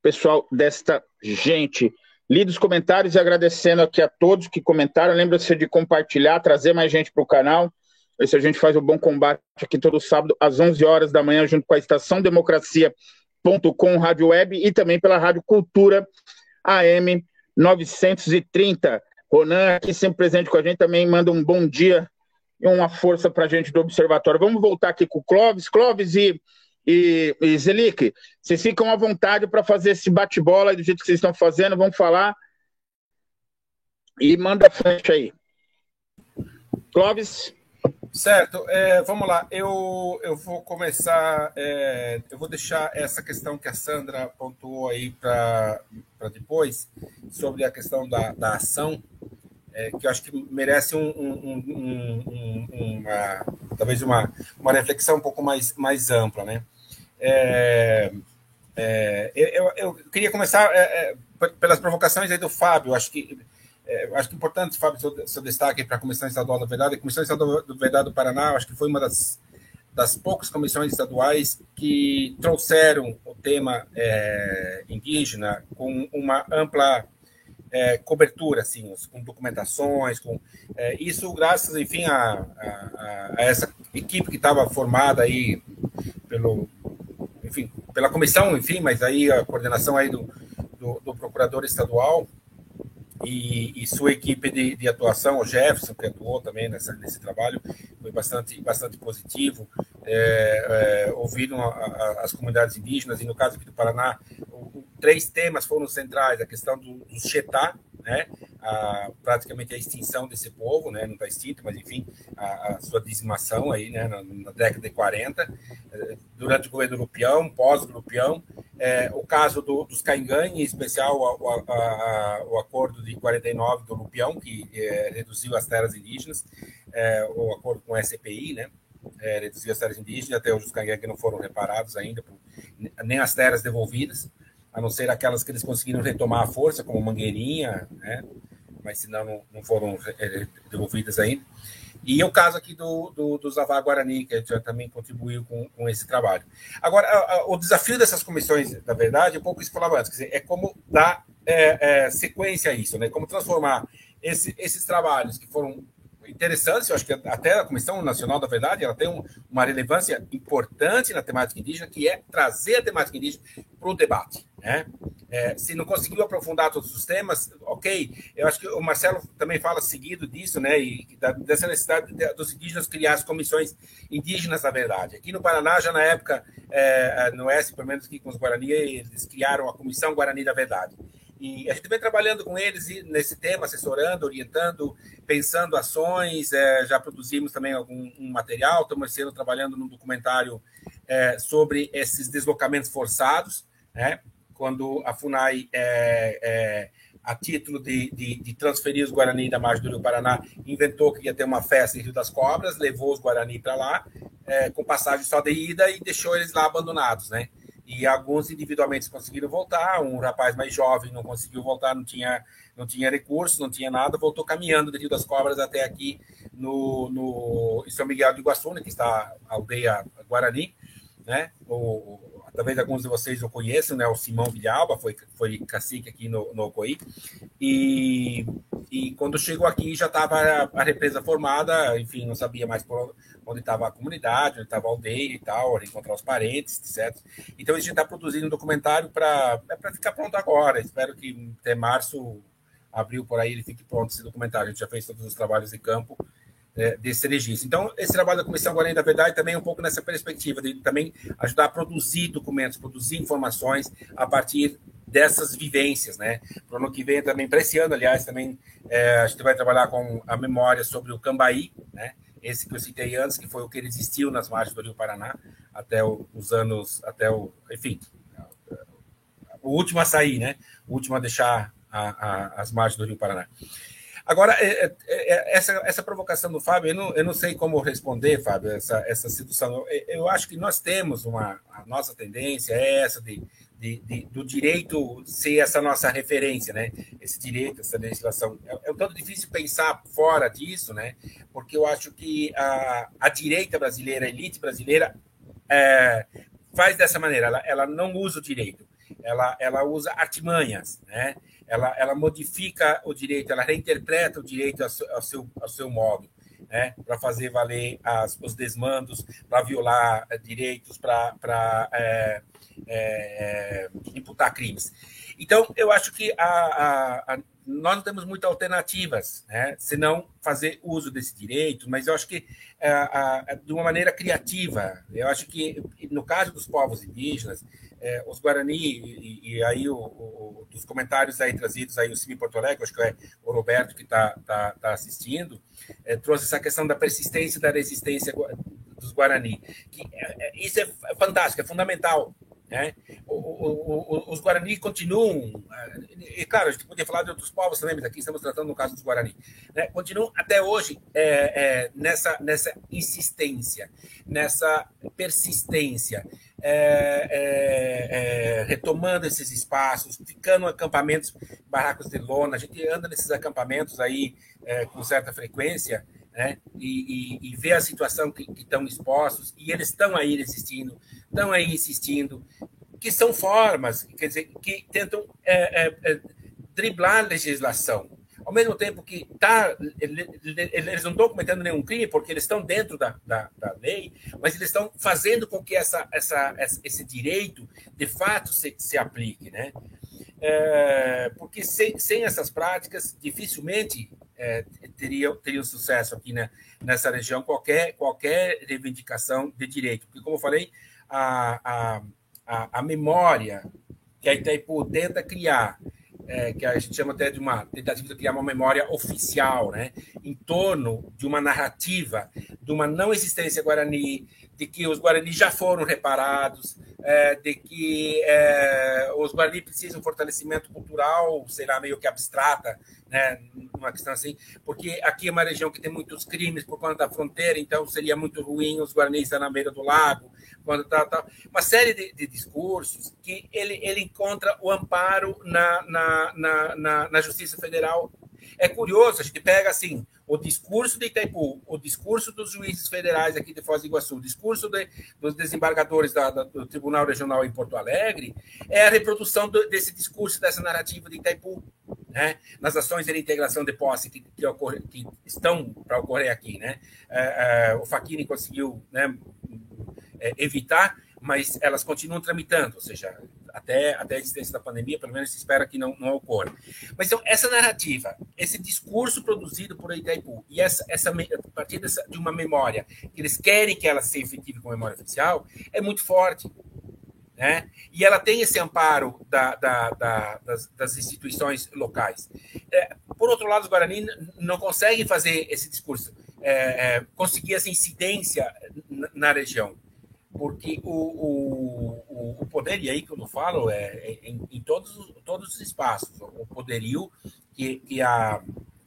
pessoal desta gente. Lido os comentários e agradecendo aqui a todos que comentaram. Lembra-se de compartilhar, trazer mais gente para o canal. Esse a gente faz o bom combate aqui todo sábado às 11 horas da manhã, junto com a Estação Democracia.com, Rádio Web e também pela Rádio Cultura AM 930. Ronan, aqui sempre presente com a gente, também manda um bom dia e uma força para a gente do Observatório. Vamos voltar aqui com o Clóvis. Clóvis e, e, e Zelic, vocês ficam à vontade para fazer esse bate-bola do jeito que vocês estão fazendo. Vamos falar. E manda a frente aí. Clóvis. Certo, é, vamos lá. Eu, eu vou começar. É, eu vou deixar essa questão que a Sandra pontuou aí para depois, sobre a questão da, da ação, é, que eu acho que merece um, um, um, uma, talvez uma, uma reflexão um pouco mais, mais ampla. Né? É, é, eu, eu, queria começar é, pelas provocações aí do Fábio. Acho que é, acho que é importante, Fábio, seu, seu destaque para a Comissão Estadual da Verdade. A Comissão Estadual da Verdade do Paraná, acho que foi uma das, das poucas comissões estaduais que trouxeram o tema é, indígena com uma ampla é, cobertura, assim, com documentações, com é, isso graças, enfim, a, a, a essa equipe que estava formada aí pelo, enfim, pela comissão, enfim, mas aí a coordenação aí do, do, do procurador estadual e, e sua equipe de, de, atuação, o Jefferson, que atuou também nessa, nesse trabalho, foi bastante, bastante positivo. É, é, ouviram a, a, as comunidades indígenas, e no caso aqui do Paraná, o, três temas foram centrais: a questão do, do Xetá, né? A, praticamente a extinção desse povo, né? não está extinto, mas enfim, a, a, sua dizimação aí, né? na, na década de 40, é, durante o governo do Lupião, pós-Lupião, é, o caso do, dos Caingan, em especial o, a, o acordo de 49 do Lupião, que é, reduziu as terras indígenas, é, o acordo com a SPI, né? É, reduziu as terras indígenas, até hoje os Caingan que não foram reparados ainda, por, nem as terras devolvidas a não ser aquelas que eles conseguiram retomar a força, como Mangueirinha, né? mas senão não, não foram é, devolvidas ainda. E o caso aqui do, do, do Guarani, que já também contribuiu com, com esse trabalho. Agora, a, a, o desafio dessas comissões, na verdade, é um pouco isso que falava antes, dizer, é como dar é, é, sequência a isso, né? como transformar esse, esses trabalhos que foram interessantes, eu acho que até a Comissão Nacional da Verdade ela tem um, uma relevância importante na temática indígena, que é trazer a temática indígena para o debate. Né? É, se não conseguiu aprofundar todos os temas, ok. Eu acho que o Marcelo também fala seguido disso, né? E dessa necessidade dos indígenas criar as comissões indígenas da verdade. Aqui no Paraná, já na época, é, no Oeste, pelo menos aqui com os Guarani, eles criaram a Comissão Guarani da Verdade. E a gente vem trabalhando com eles nesse tema, assessorando, orientando, pensando ações. É, já produzimos também algum um material, estamos sendo trabalhando num documentário é, sobre esses deslocamentos forçados, né? quando a FUNAI, é, é, a título de, de, de, transferir os Guarani da margem do Rio Paraná, inventou que ia ter uma festa em Rio das Cobras, levou os Guarani para lá, é, com passagem só de ida e deixou eles lá abandonados, né? E alguns individualmente conseguiram voltar, um rapaz mais jovem não conseguiu voltar, não tinha, não tinha recurso, não tinha nada, voltou caminhando de Rio das Cobras até aqui no, no São Miguel do Iguaçu, né, que está a aldeia Guarani, né? O, talvez alguns de vocês o conheçam, né? O Simão Vilhalba foi, foi cacique aqui no, no Ocoí. E, e quando chegou aqui já estava a, a, represa formada, enfim, não sabia mais por onde estava a comunidade, onde estava a aldeia e tal, encontrar os parentes, etc. Então a gente está produzindo um documentário para é ficar pronto agora. Espero que até março, abril por aí, ele fique pronto esse documentário. A gente já fez todos os trabalhos de campo é, desse registro. Então, esse trabalho da Comissão Guarani da Verdade também é um pouco nessa perspectiva de também ajudar a produzir documentos, produzir informações a partir dessas vivências, né? Para o ano que vem também, para esse ano, aliás, também é, a gente vai trabalhar com a memória sobre o Cambaí, né? Esse que eu citei antes, que foi o que ele existiu nas margens do Rio Paraná até o, os anos, até o, enfim, o último a sair, né? O último a deixar a, a, as margens do Rio Paraná. Agora, é, é, é, essa, essa provocação do Fábio, eu não, eu não sei como responder, Fábio, essa, essa situação. Eu, eu acho que nós temos uma. A nossa tendência é essa de, de, de, do direito ser essa nossa referência, né? Esse direito, essa legislação. É, é um tanto difícil pensar fora disso, né? Porque eu acho que a, a direita brasileira, a elite brasileira, é, faz dessa maneira, ela, ela não usa o direito, ela, ela usa artimanhas, né? Ela, ela modifica o direito, ela reinterpreta o direito ao seu, ao seu, ao seu modo, né? para fazer valer as, os desmandos, para violar eh, direitos, para é, é, imputar crimes. Então, eu acho que a, a, a, nós não temos muitas alternativas, né? senão fazer uso desse direito, mas eu acho que é, de uma maneira criativa. Eu acho que, no caso dos povos indígenas, é, os Guarani, e, e aí o, o, dos comentários aí trazidos aí, o Cime Porto Alegre, acho que é o Roberto que está tá, tá assistindo, é, trouxe essa questão da persistência da resistência dos Guarani. Que, é, é isso é fantástico, é fundamental né? O, os Guarani continuam, é, e claro, a gente podia falar de outros povos também, mas aqui estamos tratando no caso dos Guarani, né? continuam até hoje é, nessa, nessa insistência, nessa persistência, é, é, é, retomando esses espaços, ficando acampamentos, barracos de lona, a gente anda nesses acampamentos aí com certa frequência, né? E, e, e a situação que, que estão expostos, e eles estão aí resistindo, estão aí insistindo, que são formas, quer dizer, que tentam é, é, é, driblar a legislação. Ao mesmo tempo que tá, eles não estão cometendo nenhum crime, porque eles estão dentro da, da, da lei, mas eles estão fazendo com que essa, essa, esse direito, de fato, se, se aplique. Né? É, porque sem, sem essas práticas, dificilmente é, teria, teria sucesso aqui né, nessa região qualquer, qualquer reivindicação de direito. Porque, como eu falei, a, a, a, a memória que a Itaipu tenta criar, é, que a gente chama até de uma tentativa de criar uma memória oficial, né, em torno de uma narrativa de uma não existência guarani, de que os Guarani já foram reparados, é, de que é, os Guarani precisam de um fortalecimento cultural, sei lá, meio que abstrata, né, uma questão assim, porque aqui é uma região que tem muitos crimes por conta da fronteira, então seria muito ruim os Guarani estar na beira do lago, quando tá, tá uma série de, de, discursos que ele, ele encontra o amparo na, na, na, na, na Justiça Federal. É curioso, a gente pega assim, o discurso de Itaipu, o discurso dos juízes federais aqui de Foz do Iguaçu, o discurso de, dos desembargadores da, da, do Tribunal Regional em Porto Alegre, é a reprodução do, desse discurso, dessa narrativa de Itaipu, né? nas ações de integração de posse que, que, ocorre, que estão para ocorrer aqui. Né? É, é, o Facchini conseguiu né, é, evitar, mas elas continuam tramitando, ou seja, até, até a existência da pandemia, pelo menos se espera que não, não ocorra. Mas então, essa narrativa, esse discurso produzido por Itaipu, e essa, essa, a partir dessa, de uma memória, que eles querem que ela seja efetiva como memória oficial, é muito forte. Né? E ela tem esse amparo da, da, da, das, das, instituições locais. É, por outro lado, os Guarani não conseguem fazer esse discurso, é, é, conseguir essa incidência na, na região porque o, o, o poder, e aí que eu falo, é, é em, em, todos, todos os espaços, o poderio que, que, a,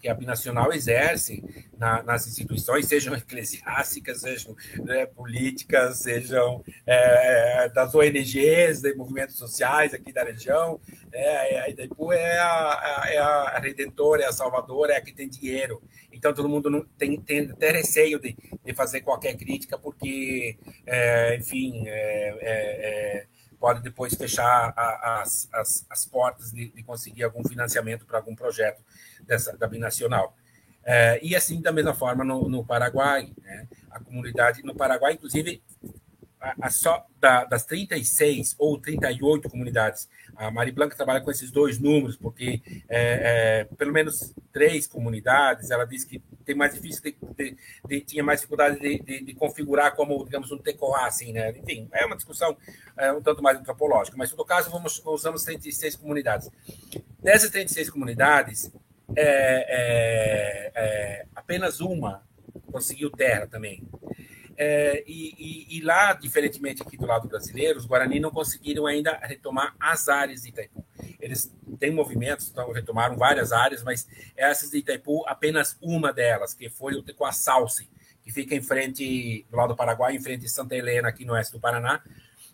que a binacional exerce na, nas instituições, sejam eclesiásticas, sejam né, políticas, sejam é, das ONGs, de movimentos sociais aqui da região. É, a Itaipu é a, é a redentora, é a salvadora, é a que tem dinheiro. Então, todo mundo não, tem, tem até receio de, de fazer qualquer crítica, porque, é, enfim, é, é, é pode depois fechar a, as, as, as, portas de, de, conseguir algum financiamento para algum projeto dessa, da binacional. É, e assim, da mesma forma, no, no Paraguai, né? a comunidade no Paraguai, inclusive, a, a só da, das 36 ou 38 comunidades. A Mari Blanca trabalha com esses dois números, porque é, é, pelo menos três comunidades, ela diz que tem mais difícil de, de, de tinha mais dificuldade de, configurar como, digamos, um tecoá, assim, né? Enfim, é uma discussão é, um tanto mais antropológica, mas, no caso, vamos, usamos 36 comunidades. Dessas 36 comunidades, é, é, é, apenas uma conseguiu terra também. É, e, e, e, lá, diferentemente aqui do lado brasileiro, os Guarani não conseguiram ainda retomar as áreas de Itaipu. Eles têm movimentos, então retomaram várias áreas, mas essas de Itaipu, apenas uma delas, que foi o Tecoaçalce, que fica em frente, do lado do Paraguai, em frente de Santa Helena, aqui no oeste do Paraná,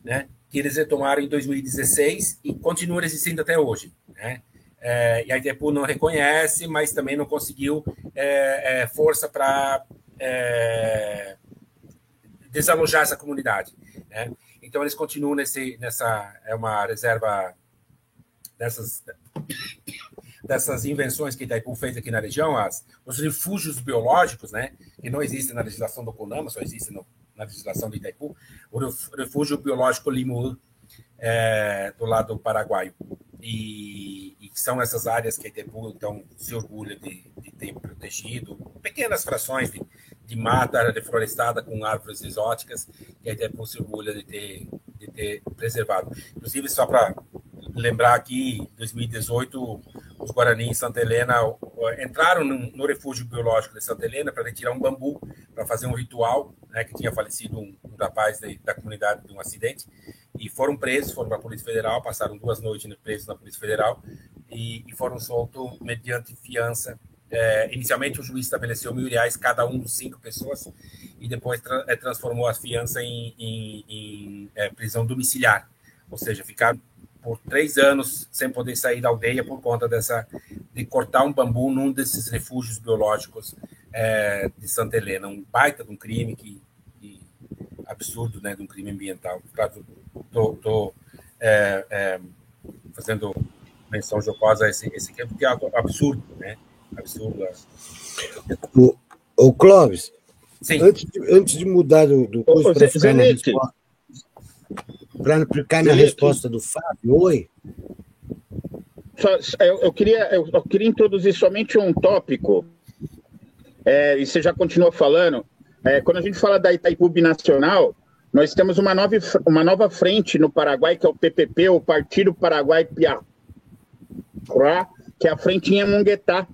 né, que eles retomaram em 2016 e continuam existindo até hoje. Né? É, e a Itaipu não reconhece, mas também não conseguiu é, é força para é, desalojar essa comunidade. Né? Então, eles continuam nesse, nessa. É uma reserva dessas, dessas invenções que Itaipu fez aqui na região, as, os refúgios biológicos, né? que não existem na legislação do CONAMA, só existem no, na legislação de Itaipu. O refúgio biológico Limu, é, do lado paraguaio. E, e, são essas áreas que a Itaipu, então, se orgulha de, de ter protegido, pequenas frações de de mata reflorestada com árvores exóticas, que a Itaipu se orgulha de ter, de ter preservado. Inclusive, só para lembrar aqui, em 2018, os Guarani em Santa Helena entraram no refúgio biológico de Santa Helena para retirar um bambu, para fazer um ritual, né, que tinha falecido um, um rapaz de, da comunidade de um acidente, e foram presos, foram para a Polícia Federal, passaram duas noites presos na Polícia Federal, e, e foram soltos mediante fiança é, inicialmente, o juiz estabeleceu mil reais cada um dos cinco pessoas e depois tra é, transformou a fiança em, em, em é, prisão domiciliar, ou seja, ficar por três anos sem poder sair da aldeia por conta dessa de cortar um bambu num desses refúgios biológicos é, de Santa Helena, um baita de um crime que, que absurdo, né, de um crime ambiental. Estou tô, é, é, fazendo menção jocosa a esse, esse crime porque é absurdo, né? O, o Clóvis, Antes, de, antes de mudar do, do curso para ficar, na resposta, ficar na resposta do Fábio, oi. Eu, eu, queria, eu, eu, queria introduzir somente um tópico, é, e você já continua falando. É, quando a gente fala da Itaipu Binacional, nós temos uma nova, uma nova frente no Paraguai, que é o PPP, o Partido Paraguai Piá, que é a frente em Munguetá,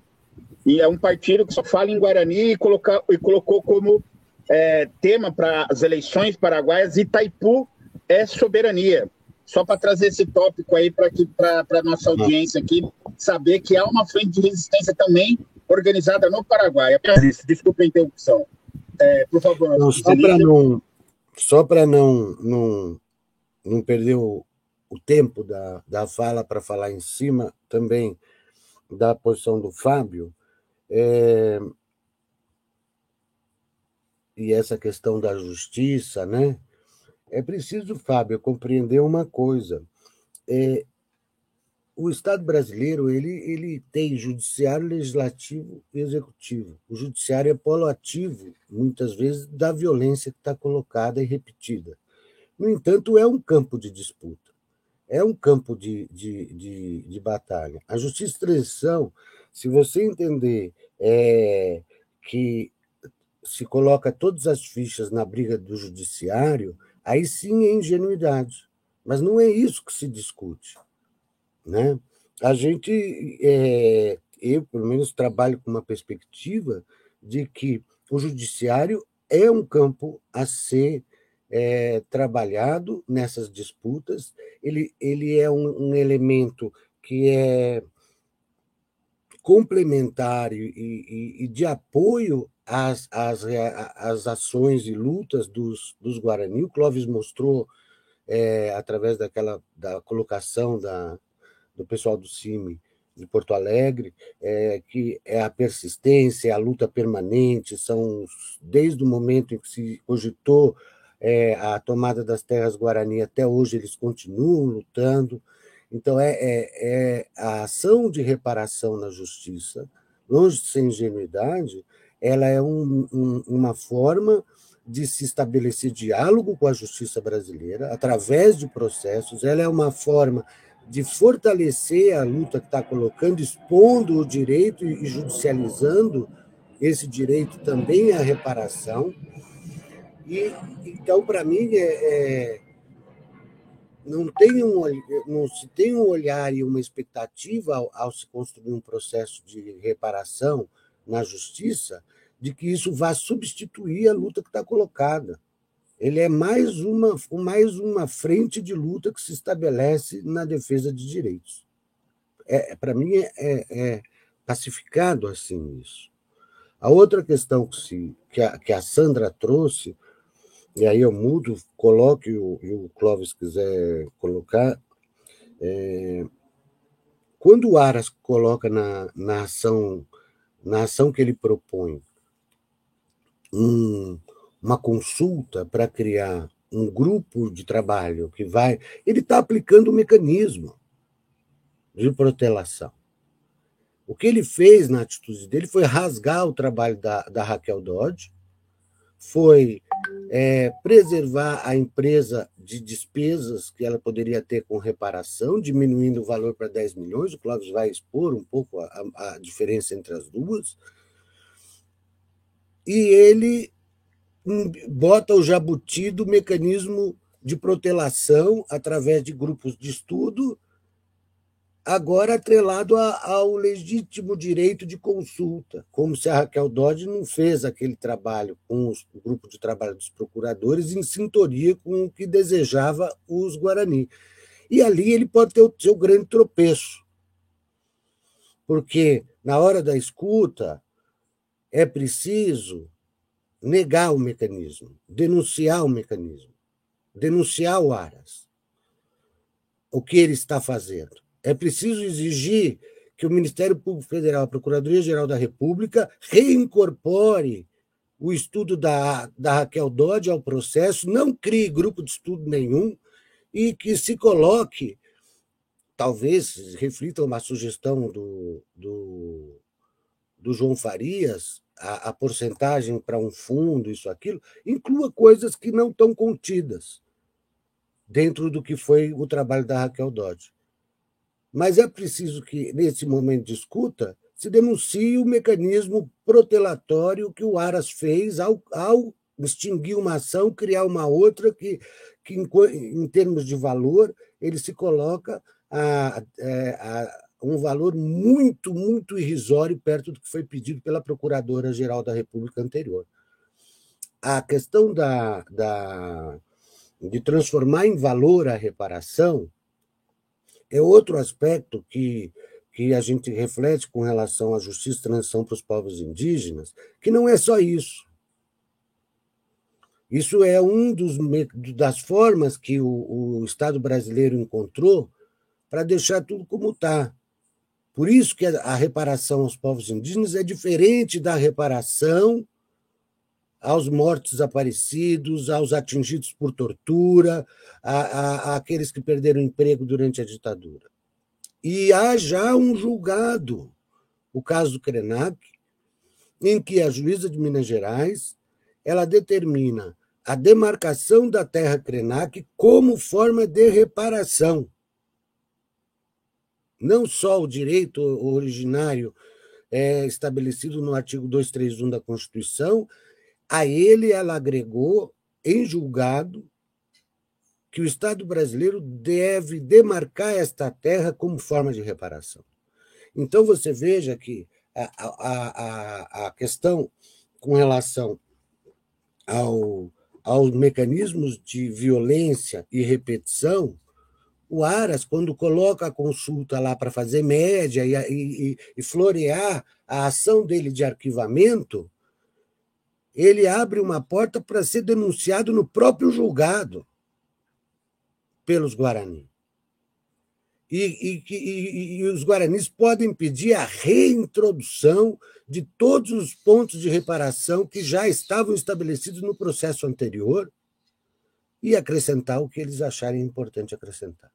e é um partido que só fala em Guarani e, coloca, e colocou como é, tema para as eleições paraguaias Itaipu é soberania. Só para trazer esse tópico aí para a nossa audiência aqui saber que há uma frente de resistência também organizada no Paraguai. Desculpa a interrupção. É, por favor. Não, só para não, só não, não, não perder o, o tempo da, da fala para falar em cima também da posição do Fábio, é, e essa questão da justiça, né? É preciso, Fábio, compreender uma coisa. É, o Estado brasileiro ele, ele tem judiciário, legislativo e executivo. O judiciário é polo ativo, muitas vezes, da violência que está colocada e repetida. No entanto, é um campo de disputa, é um campo de, de, de, de batalha. A justiça de transição se você entender é, que se coloca todas as fichas na briga do judiciário, aí sim é ingenuidade. Mas não é isso que se discute. Né? A gente, é, eu pelo menos trabalho com uma perspectiva de que o judiciário é um campo a ser é, trabalhado nessas disputas, ele, ele é um, um elemento que é complementar e, e, e de apoio às, às, às ações e lutas dos, dos Guarani. O Clóvis mostrou, é, através daquela da colocação da, do pessoal do CIMI de Porto Alegre, é, que é a persistência, a luta permanente, são desde o momento em que se cogitou é, a tomada das terras Guarani, até hoje eles continuam lutando. Então, é, é, é a ação de reparação na justiça, longe de ser ingenuidade, ela é um, um, uma forma de se estabelecer diálogo com a justiça brasileira através de processos, ela é uma forma de fortalecer a luta que está colocando, expondo o direito e judicializando esse direito também à reparação. E então, para mim, é, é, não, tem um, não se tem um olhar e uma expectativa ao, ao se construir um processo de reparação na justiça de que isso vá substituir a luta que está colocada. Ele é mais uma, mais uma frente de luta que se estabelece na defesa de direitos. É, Para mim, é, é, é, pacificado assim isso. A outra questão que, se, que, a, que a Sandra trouxe, e aí eu mudo, coloque o, e o Clóvis quiser colocar, é, quando o Aras coloca na, na, ação, na ação que ele propõe um, uma consulta para criar um grupo de trabalho que vai. Ele está aplicando o um mecanismo de protelação. O que ele fez na atitude dele foi rasgar o trabalho da, da Raquel Dodge, foi é, preservar a empresa de despesas que ela poderia ter com reparação, diminuindo o valor para 10 milhões. O Clóvis vai expor um pouco a, a diferença entre as duas e ele bota o jabuti do mecanismo de protelação através de grupos de estudo, agora atrelado ao legítimo direito de consulta, como se a Raquel Dodge não fez aquele trabalho com o grupo de trabalho dos procuradores em sintonia com o que desejava os Guarani. E ali ele pode ter o seu grande tropeço, porque na hora da escuta, é preciso negar o mecanismo, denunciar o mecanismo, denunciar o Aras, o que ele está fazendo. É preciso exigir que o Ministério Público Federal, a Procuradoria-Geral da República, reincorpore o estudo da, da Raquel Dodge ao processo, não crie grupo de estudo nenhum e que se coloque, talvez reflita uma sugestão do, do do João Farias, a, a porcentagem para um fundo, isso, aquilo, inclua coisas que não estão contidas dentro do que foi o trabalho da Raquel Dodge. Mas é preciso que, nesse momento de escuta, se denuncie o mecanismo protelatório que o Aras fez ao, ao extinguir uma ação, criar uma outra que, que em, em termos de valor, ele se coloca a, a, é, a um valor muito, muito irrisório perto do que foi pedido pela Procuradora-Geral da República anterior. A questão da, da, de transformar em valor a reparação é outro aspecto que, que a gente reflete com relação à justiça e transição para os povos indígenas, que não é só isso. Isso é um dos das formas que o, o Estado brasileiro encontrou para deixar tudo como está. Por isso que a reparação aos povos indígenas é diferente da reparação aos mortos desaparecidos, aos atingidos por tortura, àqueles que perderam emprego durante a ditadura. E há já um julgado, o caso do Krenak, em que a juíza de Minas Gerais ela determina a demarcação da terra Krenak como forma de reparação não só o direito originário é, estabelecido no artigo 231 da Constituição, a ele ela agregou, em julgado, que o Estado brasileiro deve demarcar esta terra como forma de reparação. Então, você veja que a, a, a, questão com relação ao, aos mecanismos de violência e repetição o Aras, quando coloca a consulta lá para fazer média e, e, e, florear a ação dele de arquivamento, ele abre uma porta para ser denunciado no próprio julgado pelos Guarani. E, e, os Guaranis podem pedir a reintrodução de todos os pontos de reparação que já estavam estabelecidos no processo anterior e acrescentar o que eles acharem importante acrescentar.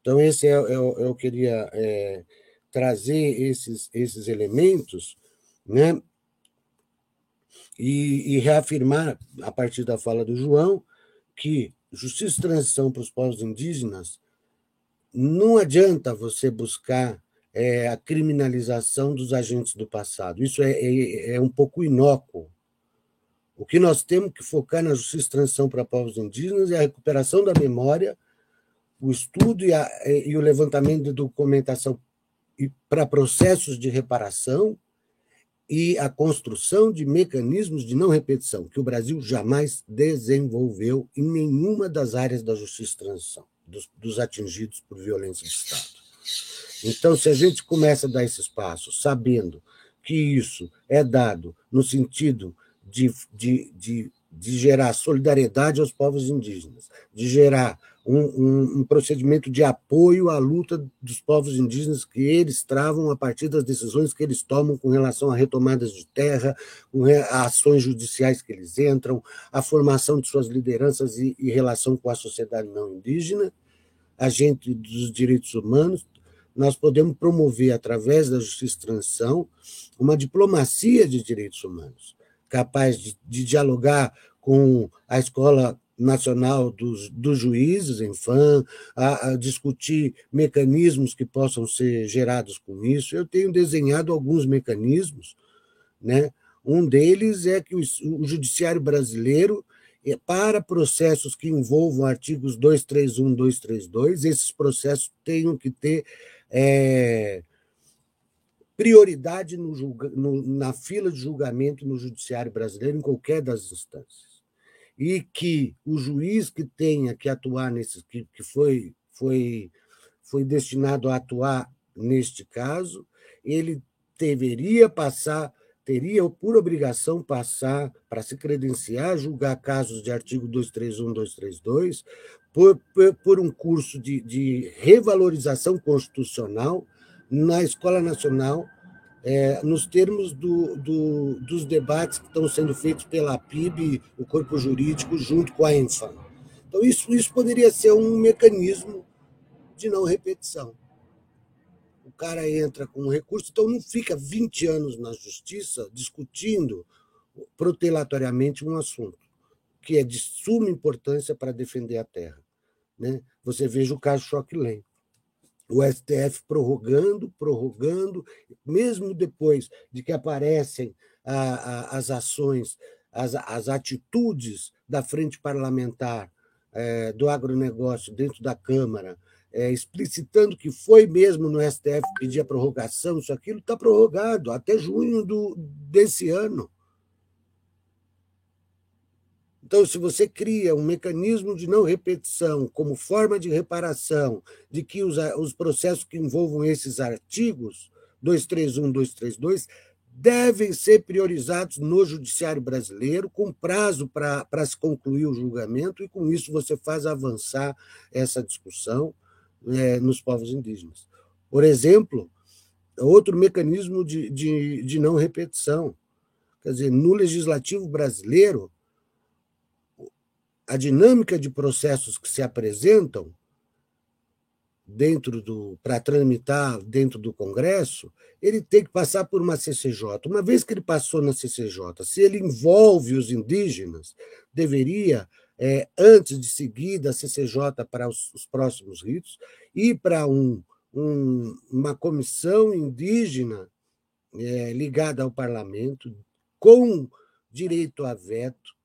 Então, esse é, é, eu queria é, trazer esses, esses elementos né, e, e reafirmar, a partir da fala do João, que justiça e transição para os povos indígenas não adianta você buscar é, a criminalização dos agentes do passado. Isso é, é, é, um pouco inócuo. O que nós temos que focar na justiça e transição para povos indígenas é a recuperação da memória, o estudo e, a, e o levantamento de documentação para processos de reparação e a construção de mecanismos de não repetição, que o Brasil jamais desenvolveu em nenhuma das áreas da justiça e transição, dos, dos atingidos por violência de Estado. Então, se a gente começa a dar esses passos, sabendo que isso é dado no sentido de, de, de, de gerar solidariedade aos povos indígenas, de gerar um, um, um, procedimento de apoio à luta dos povos indígenas que eles travam a partir das decisões que eles tomam com relação a retomadas de terra, a ações judiciais que eles entram, a formação de suas lideranças e, e relação com a sociedade não indígena, agente dos direitos humanos, nós podemos promover, através da justiça transição, uma diplomacia de direitos humanos, capaz de, de dialogar com a escola Nacional dos, dos Juízes, em FAM, a, a, discutir mecanismos que possam ser gerados com isso. Eu tenho desenhado alguns mecanismos. Né? Um deles é que o, o Judiciário Brasileiro, é, para processos que envolvam artigos 231, 232, esses processos tenham que ter é, prioridade no no, na fila de julgamento no Judiciário Brasileiro, em qualquer das instâncias e que o juiz que tenha que atuar nesse que, que foi foi foi destinado a atuar neste caso, ele deveria passar teria por obrigação passar para se credenciar, julgar casos de artigo 231, 232, por, por, por um curso de, de revalorização constitucional na Escola Nacional é, nos termos do, do, dos debates que estão sendo feitos pela PIB, o corpo jurídico, junto com a ENFAM. Então, isso, isso poderia ser um mecanismo de não repetição. O cara entra com um recurso, então não fica 20 anos na justiça discutindo protelatoriamente um assunto que é de suma importância para defender a terra. Né? Você veja o caso Choque Lane o STF prorrogando, prorrogando, mesmo depois de que aparecem a, a, as ações, as, as, atitudes da frente parlamentar é, do agronegócio dentro da Câmara, é, explicitando que foi mesmo no STF pedir a prorrogação, isso aquilo está prorrogado até junho do, desse ano. Então, se você cria um mecanismo de não repetição como forma de reparação de que os, os processos que envolvam esses artigos, 231, 232, devem ser priorizados no judiciário brasileiro, com prazo para se concluir o julgamento, e com isso você faz avançar essa discussão é, nos povos indígenas. Por exemplo, outro mecanismo de, de, de não repetição. Quer dizer, no legislativo brasileiro, a dinâmica de processos que se apresentam dentro do para tramitar dentro do Congresso, ele tem que passar por uma CCJ. Uma vez que ele passou na CCJ, se ele envolve os indígenas, deveria é, antes de seguir da CCJ para os, os próximos ritos ir para um, um, uma comissão indígena é, ligada ao parlamento com direito a veto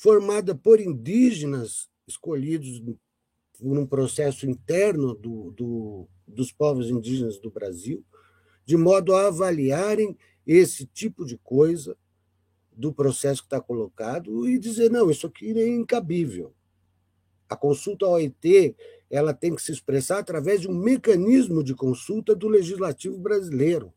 formada por indígenas escolhidos por um processo interno do, do, dos povos indígenas do Brasil, de modo a avaliarem esse tipo de coisa do processo que está colocado e dizer, não, isso aqui é incabível. A consulta OIT ela tem que se expressar através de um mecanismo de consulta do legislativo brasileiro.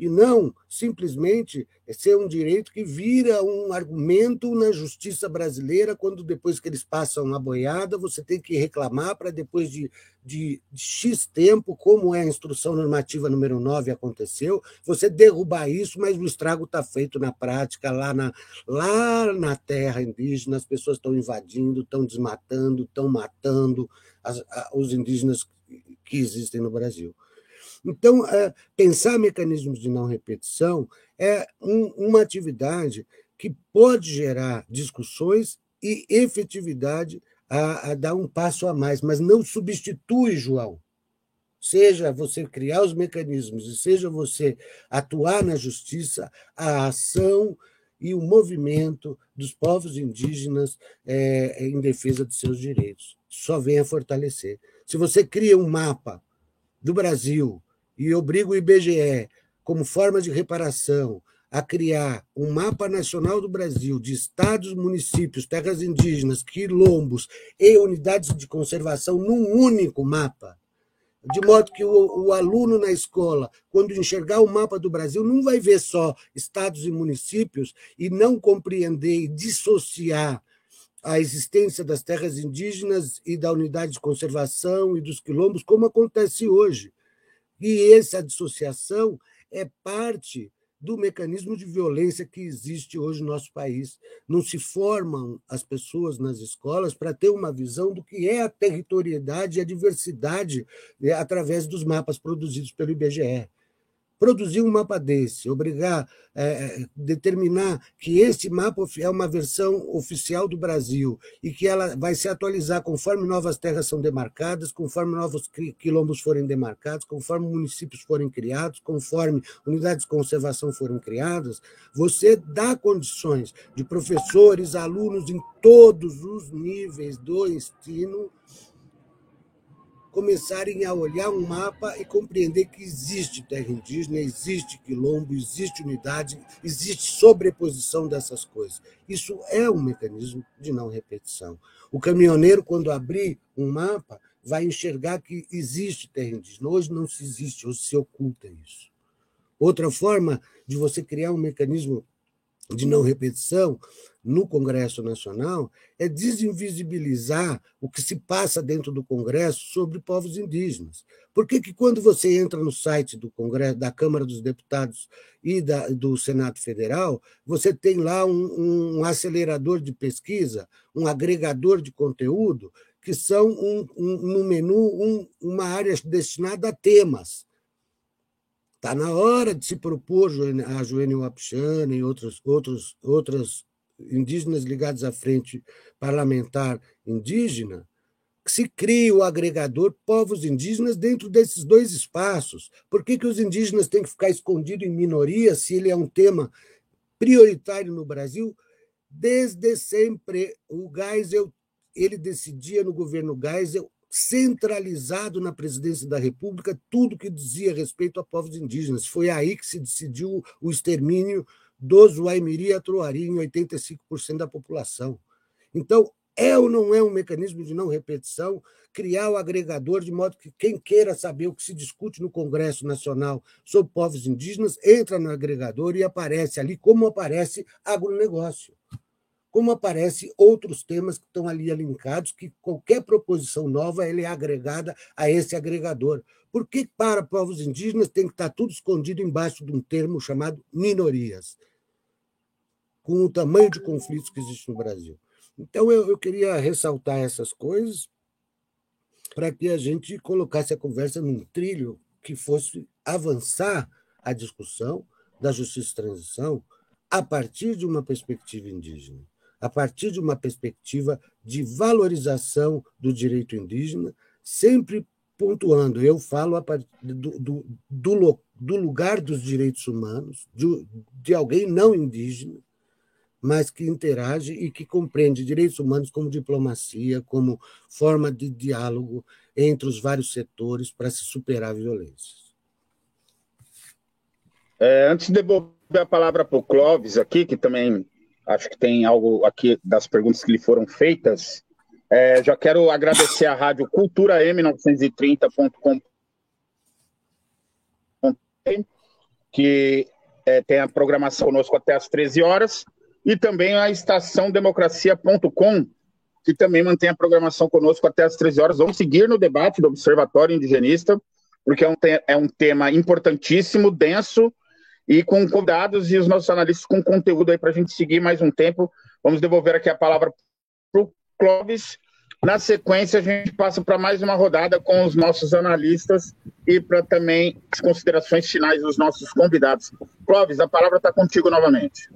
E não simplesmente ser um direito que vira um argumento na justiça brasileira, quando depois que eles passam a boiada, você tem que reclamar para depois de, de, de, X tempo, como é a instrução normativa número 9 aconteceu, você derrubar isso, mas o estrago está feito na prática, lá na, lá na terra indígena, as pessoas estão invadindo, estão desmatando, estão matando as, os indígenas que existem no Brasil. Então, é, pensar mecanismos de não repetição é uma atividade que pode gerar discussões e efetividade a, a dar um passo a mais, mas não substitui, João. Seja você criar os mecanismos e seja você atuar na justiça, a ação e o movimento dos povos indígenas é, em defesa de seus direitos. Só vem a fortalecer. Se você cria um mapa do Brasil e obriga o IBGE, como forma de reparação, a criar um mapa nacional do Brasil de estados, municípios, terras indígenas, quilombos e unidades de conservação num único mapa. De modo que o, o, aluno na escola, quando enxergar o mapa do Brasil, não vai ver só estados e municípios e não compreender e dissociar a existência das terras indígenas e da unidade de conservação e dos quilombos, como acontece hoje. E essa dissociação é parte do mecanismo de violência que existe hoje no nosso país. Não se formam as pessoas nas escolas para ter uma visão do que é a territorialidade e a diversidade né, através dos mapas produzidos pelo IBGE produzir um mapa desse, obrigar, é, determinar que este mapa é uma versão oficial do Brasil e que ela vai se atualizar conforme novas terras são demarcadas, conforme novos quilombos forem demarcados, conforme municípios forem criados, conforme unidades de conservação forem criadas, você dá condições de professores, alunos em todos os níveis do ensino começarem a olhar um mapa e compreender que existe terra indígena, existe quilombo, existe unidade, existe sobreposição dessas coisas. Isso é um mecanismo de não repetição. O caminhoneiro, quando abrir um mapa, vai enxergar que existe terra indígena. Hoje não se existe, hoje se oculta isso. Outra forma de você criar um mecanismo de não repetição no Congresso Nacional é desinvisibilizar o que se passa dentro do Congresso sobre povos indígenas. Por que, quando você entra no site do Congresso, da Câmara dos Deputados e da, do Senado Federal, você tem lá um, um acelerador de pesquisa, um agregador de conteúdo, que são um, um, no menu um, uma área destinada a temas. Está na hora de se propor a Joênia Wapichana e outros, outros, outras indígenas ligados à frente parlamentar indígena, que se crie o agregador povos indígenas dentro desses dois espaços. Por que, que os indígenas têm que ficar escondidos em minoria se ele é um tema prioritário no Brasil? Desde sempre, o Geisel ele decidia no governo Geisel centralizado na presidência da República tudo que dizia respeito a povos indígenas. Foi aí que se decidiu o extermínio dos Waimiri e Atruari em 85% da população. Então, é ou não é um mecanismo de não repetição criar o agregador de modo que quem queira saber o que se discute no Congresso Nacional sobre povos indígenas entra no agregador e aparece ali como aparece agronegócio como aparece outros temas que estão ali alinkados, que qualquer proposição nova ele é agregada a esse agregador. Por que para povos indígenas tem que estar tudo escondido embaixo de um termo chamado minorias, com o tamanho de conflitos que existe no Brasil? Então, eu, eu queria ressaltar essas coisas para que a gente colocasse a conversa num trilho que fosse avançar a discussão da justiça de transição a partir de uma perspectiva indígena a partir de uma perspectiva de valorização do direito indígena, sempre pontuando, eu falo a partir do, do, do, do lugar dos direitos humanos, de, de alguém não indígena, mas que interage e que compreende direitos humanos como diplomacia, como forma de diálogo entre os vários setores para se superar violências. É, antes de devolver a palavra para o Clóvis aqui, que também acho que tem algo aqui das perguntas que lhe foram feitas. É, já quero agradecer à Rádio Cultura M930.com que é, tem a programação conosco até às 13 horas, e também a estação democracia.com, que também mantém a programação conosco até às 13 horas. Vamos seguir no debate do Observatório Indigenista, porque é um, é um tema importantíssimo, denso, e com convidados e os nossos analistas com conteúdo aí para a gente seguir mais um tempo. Vamos devolver aqui a palavra para o Clóvis. Na sequência, a gente passa para mais uma rodada com os nossos analistas e para também as considerações finais dos nossos convidados. Clóvis, a palavra está contigo novamente.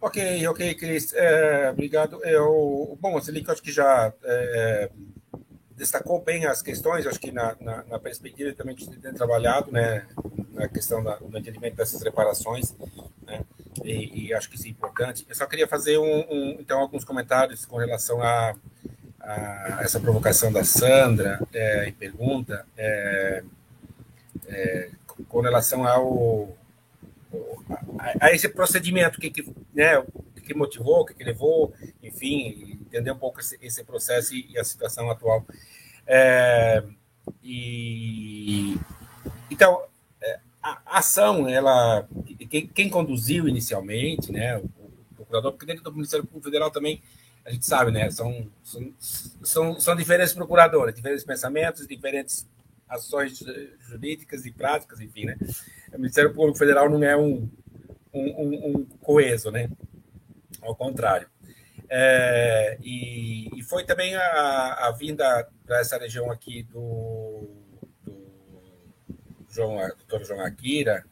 Ok, ok, Cris. É, obrigado. Eu, bom, o Selic, acho que já é, destacou bem as questões, acho que na, na, na perspectiva também que a gente tem trabalhado, né, na questão da, do entendimento dessas reparações, né, e, e, acho que isso é importante. Eu só queria fazer um, um, então alguns comentários com relação a, a essa provocação da Sandra é, e pergunta é, é, com relação ao a, a esse procedimento, que, que, né, o que motivou, o que, levou, enfim, entender um pouco esse, esse processo e, e, a situação atual. É, e, então, é, a ação, ela, quem, quem, conduziu inicialmente, né, o, o procurador, porque dentro do Ministério Público Federal também a gente sabe, né? São, são, são, são diferentes procuradores, diferentes pensamentos, diferentes ações jurídicas e práticas, enfim, né? O Ministério Público Federal não é um, um, um, um coeso, né? Ao contrário. É, e, e, foi também a, a vinda para essa região aqui do, do João, doutor João Akira,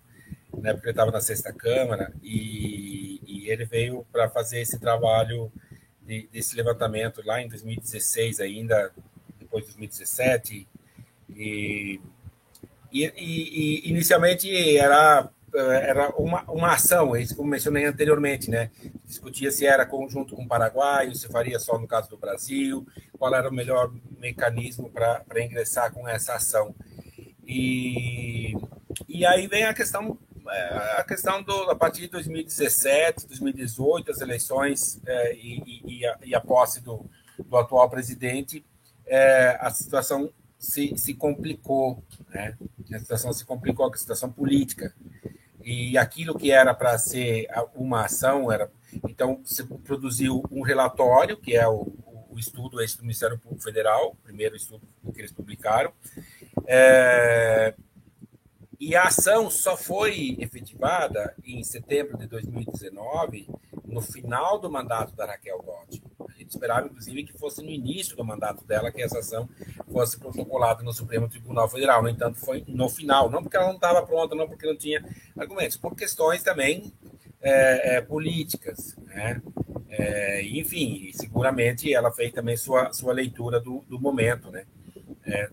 né, porque ele estava na sexta Câmara, e, e ele veio para fazer esse trabalho de, desse levantamento lá em 2016 ainda, depois de 2017, e, e, e, inicialmente era, era uma, uma ação, isso como mencionei anteriormente, né? Discutia se era conjunto com o Paraguai, se faria só no caso do Brasil, qual era o melhor mecanismo para ingressar com essa ação. E, e aí vem a questão a questão do a partir de 2017, 2018, as eleições é, e, e, a, e, a, posse do, do atual presidente, é, a situação se, se complicou, né? A situação se complicou, a situação política. E aquilo que era para ser uma ação, era então se produziu um relatório, que é o, o estudo esse do Ministério Público Federal, primeiro estudo que eles publicaram, é, e a ação só foi efetivada em setembro de 2019, no final do mandato da Raquel Gotti. Esperava, inclusive, que fosse no início do mandato dela que essa ação fosse protocolada no Supremo Tribunal Federal. No entanto, foi no final, não porque ela não estava pronta, não porque não tinha argumentos, por questões também é, é, políticas. Né? É, enfim, seguramente ela fez também sua, sua leitura do, do momento, né? É,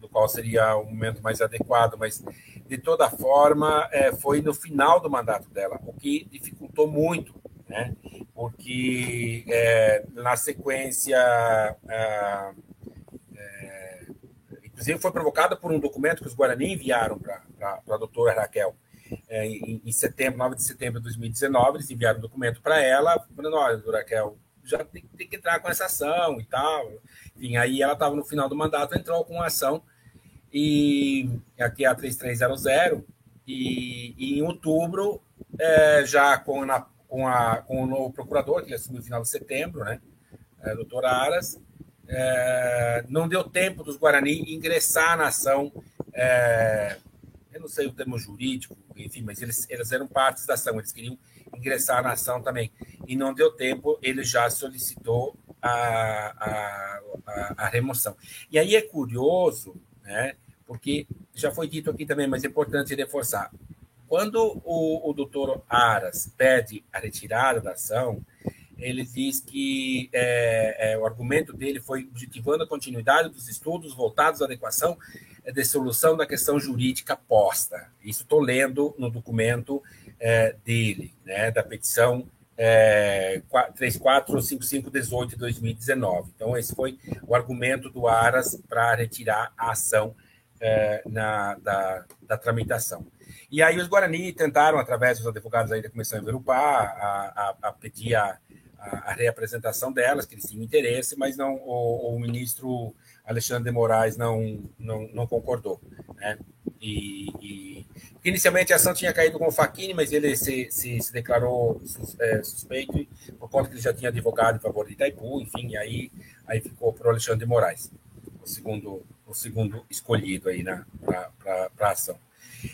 do, qual seria o momento mais adequado, mas de toda forma, é, foi no final do mandato dela, o que dificultou muito, né? porque é, na sequência, é, é, inclusive foi provocada por um documento que os Guarani enviaram para a doutora Raquel. É, em, em, setembro, 9 de setembro de 2019, eles enviaram um documento para ela, falando: olha, Raquel, já tem, tem, que entrar com essa ação e tal. Enfim, aí ela estava no final do mandato, entrou com a ação e aqui é a 3300, e, e em outubro, é, já com, na, com, a, com o novo procurador, que assumiu no final de setembro, né, é, doutor Aras, é, não deu tempo dos Guarani ingressar na ação, é, eu não sei o termo jurídico, enfim, mas eles, eles eram partes da ação, eles queriam ingressar na ação também, e não deu tempo, ele já solicitou a, a, a, a remoção. E aí é curioso, né, porque já foi dito aqui também, mas é importante reforçar. Quando o, o doutor Aras pede a retirada da ação, ele diz que é, é, o argumento dele foi objetivando a continuidade dos estudos voltados à adequação de solução da questão jurídica posta. Isso estou lendo no documento é, dele, né, da petição é, 345518 de 2019. Então, esse foi o argumento do Aras para retirar a ação é, na, da, da, tramitação. E aí os Guarani tentaram, através dos advogados aí da Comissão Iverupá, a, a, a pedir a, a, reapresentação delas, que eles tinham interesse, mas não o, o ministro Alexandre de Moraes não, não, não concordou. Né? E, e, inicialmente a ação tinha caído com o Facchini, mas ele se, se, se declarou sus, é, suspeito por conta que ele já tinha advogado em favor de Itaipu, enfim, aí, aí ficou para o Alexandre de Moraes, o segundo, o segundo escolhido aí para a ação.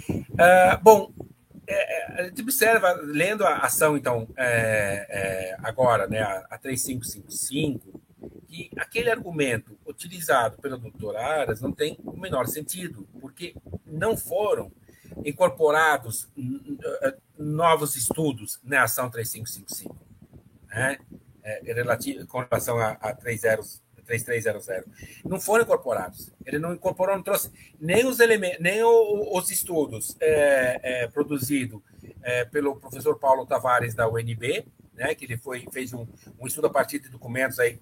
Uh, bom, é, é, a gente observa, lendo a ação, então, é, é, agora, né, a, a 3555, que aquele argumento utilizado pelo doutor Aras não tem o menor sentido, porque não foram incorporados novos estudos na ação 3555, né? É, relativo, com relação a, a 30, 3300. Não foram incorporados. Ele não incorporou, não trouxe nem os elementos, nem o, os estudos é, é, produzidos é, pelo professor Paulo Tavares da UNB, né, que ele foi, fez um, um estudo a partir de documentos aí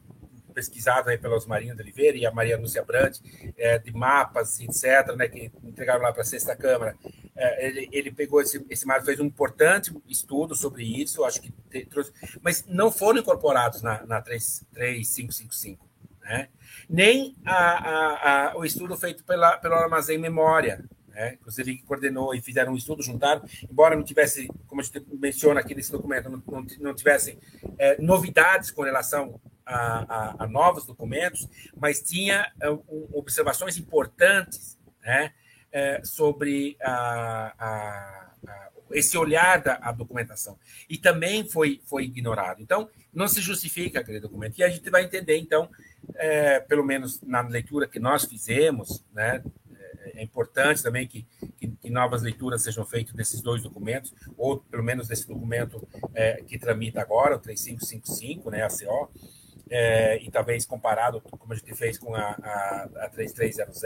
pesquisado aí pelos Marinho de Oliveira e a Maria Lúcia Brandt, é, de mapas, etc., né, que entregaram lá para a Sexta Câmara. É, ele, ele pegou esse, esse mapa, fez um importante estudo sobre isso, acho que te, trouxe, mas não foram incorporados na, na 3, 3555 né? nem a, a, a, o estudo feito pela, pelo Armazém Memória, né? Inclusive coordenou e fizeram um estudo, juntaram, embora não tivesse, como a gente menciona aqui nesse documento, não, não, não tivessem é, novidades com relação a, a, a, novos documentos, mas tinha é, um, observações importantes né? É, sobre a, esse olhar da documentação. E também foi, foi ignorado. Então, não se justifica aquele documento. E a gente vai entender, então, é, pelo menos na leitura que nós fizemos, né, é, é importante também que, que, que, novas leituras sejam feitas desses dois documentos, ou pelo menos desse documento é, que tramita agora, o 3555, né, a CO, é, e talvez comparado, como a gente fez com a, a, a 3300,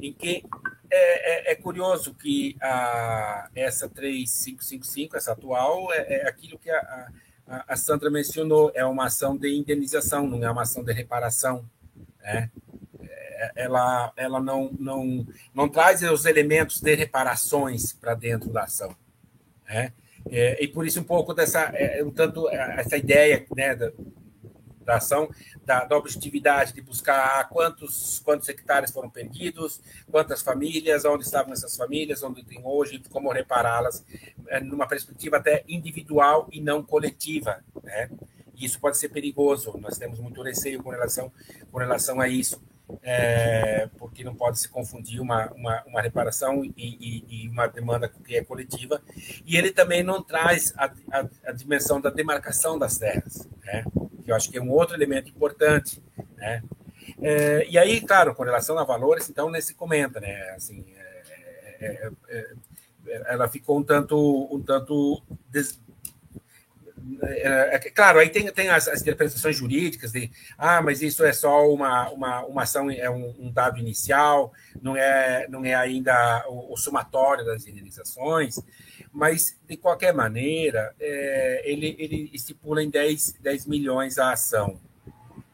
em que é, é, é, curioso que a, essa 3555, essa atual, é, é aquilo que a, a, Sandra mencionou, é uma ação de indenização, não é uma ação de reparação. Né? É, ela ela não, não, não traz os elementos de reparações para dentro da ação. Né? É, e por isso um pouco dessa, é, um tanto essa ideia né, da, ação, da, da, objetividade de buscar quantos, quantos hectares foram perdidos, quantas famílias, onde estavam essas famílias, onde tem hoje, como repará-las, é, numa perspectiva até individual e não coletiva. Né? E isso pode ser perigoso, nós temos muito receio com relação, com relação a isso. É, porque não pode se confundir uma, uma, uma reparação e, e, e, uma demanda que é coletiva. E ele também não traz a, a, a dimensão da demarcação das terras. Né? Que eu acho que é um outro elemento importante, né? É, e aí, claro, com relação a valores, então, nesse comenta, né? Assim, é, é, é, é ela ficou um tanto, um tanto des... É, claro, aí tem, tem as, as, interpretações jurídicas de ah, mas isso é só uma, uma, uma ação, é um, um dado inicial, não é, não é ainda o, o somatório das indenizações mas de qualquer maneira, é, ele, ele estipula em 10, 10 milhões a ação.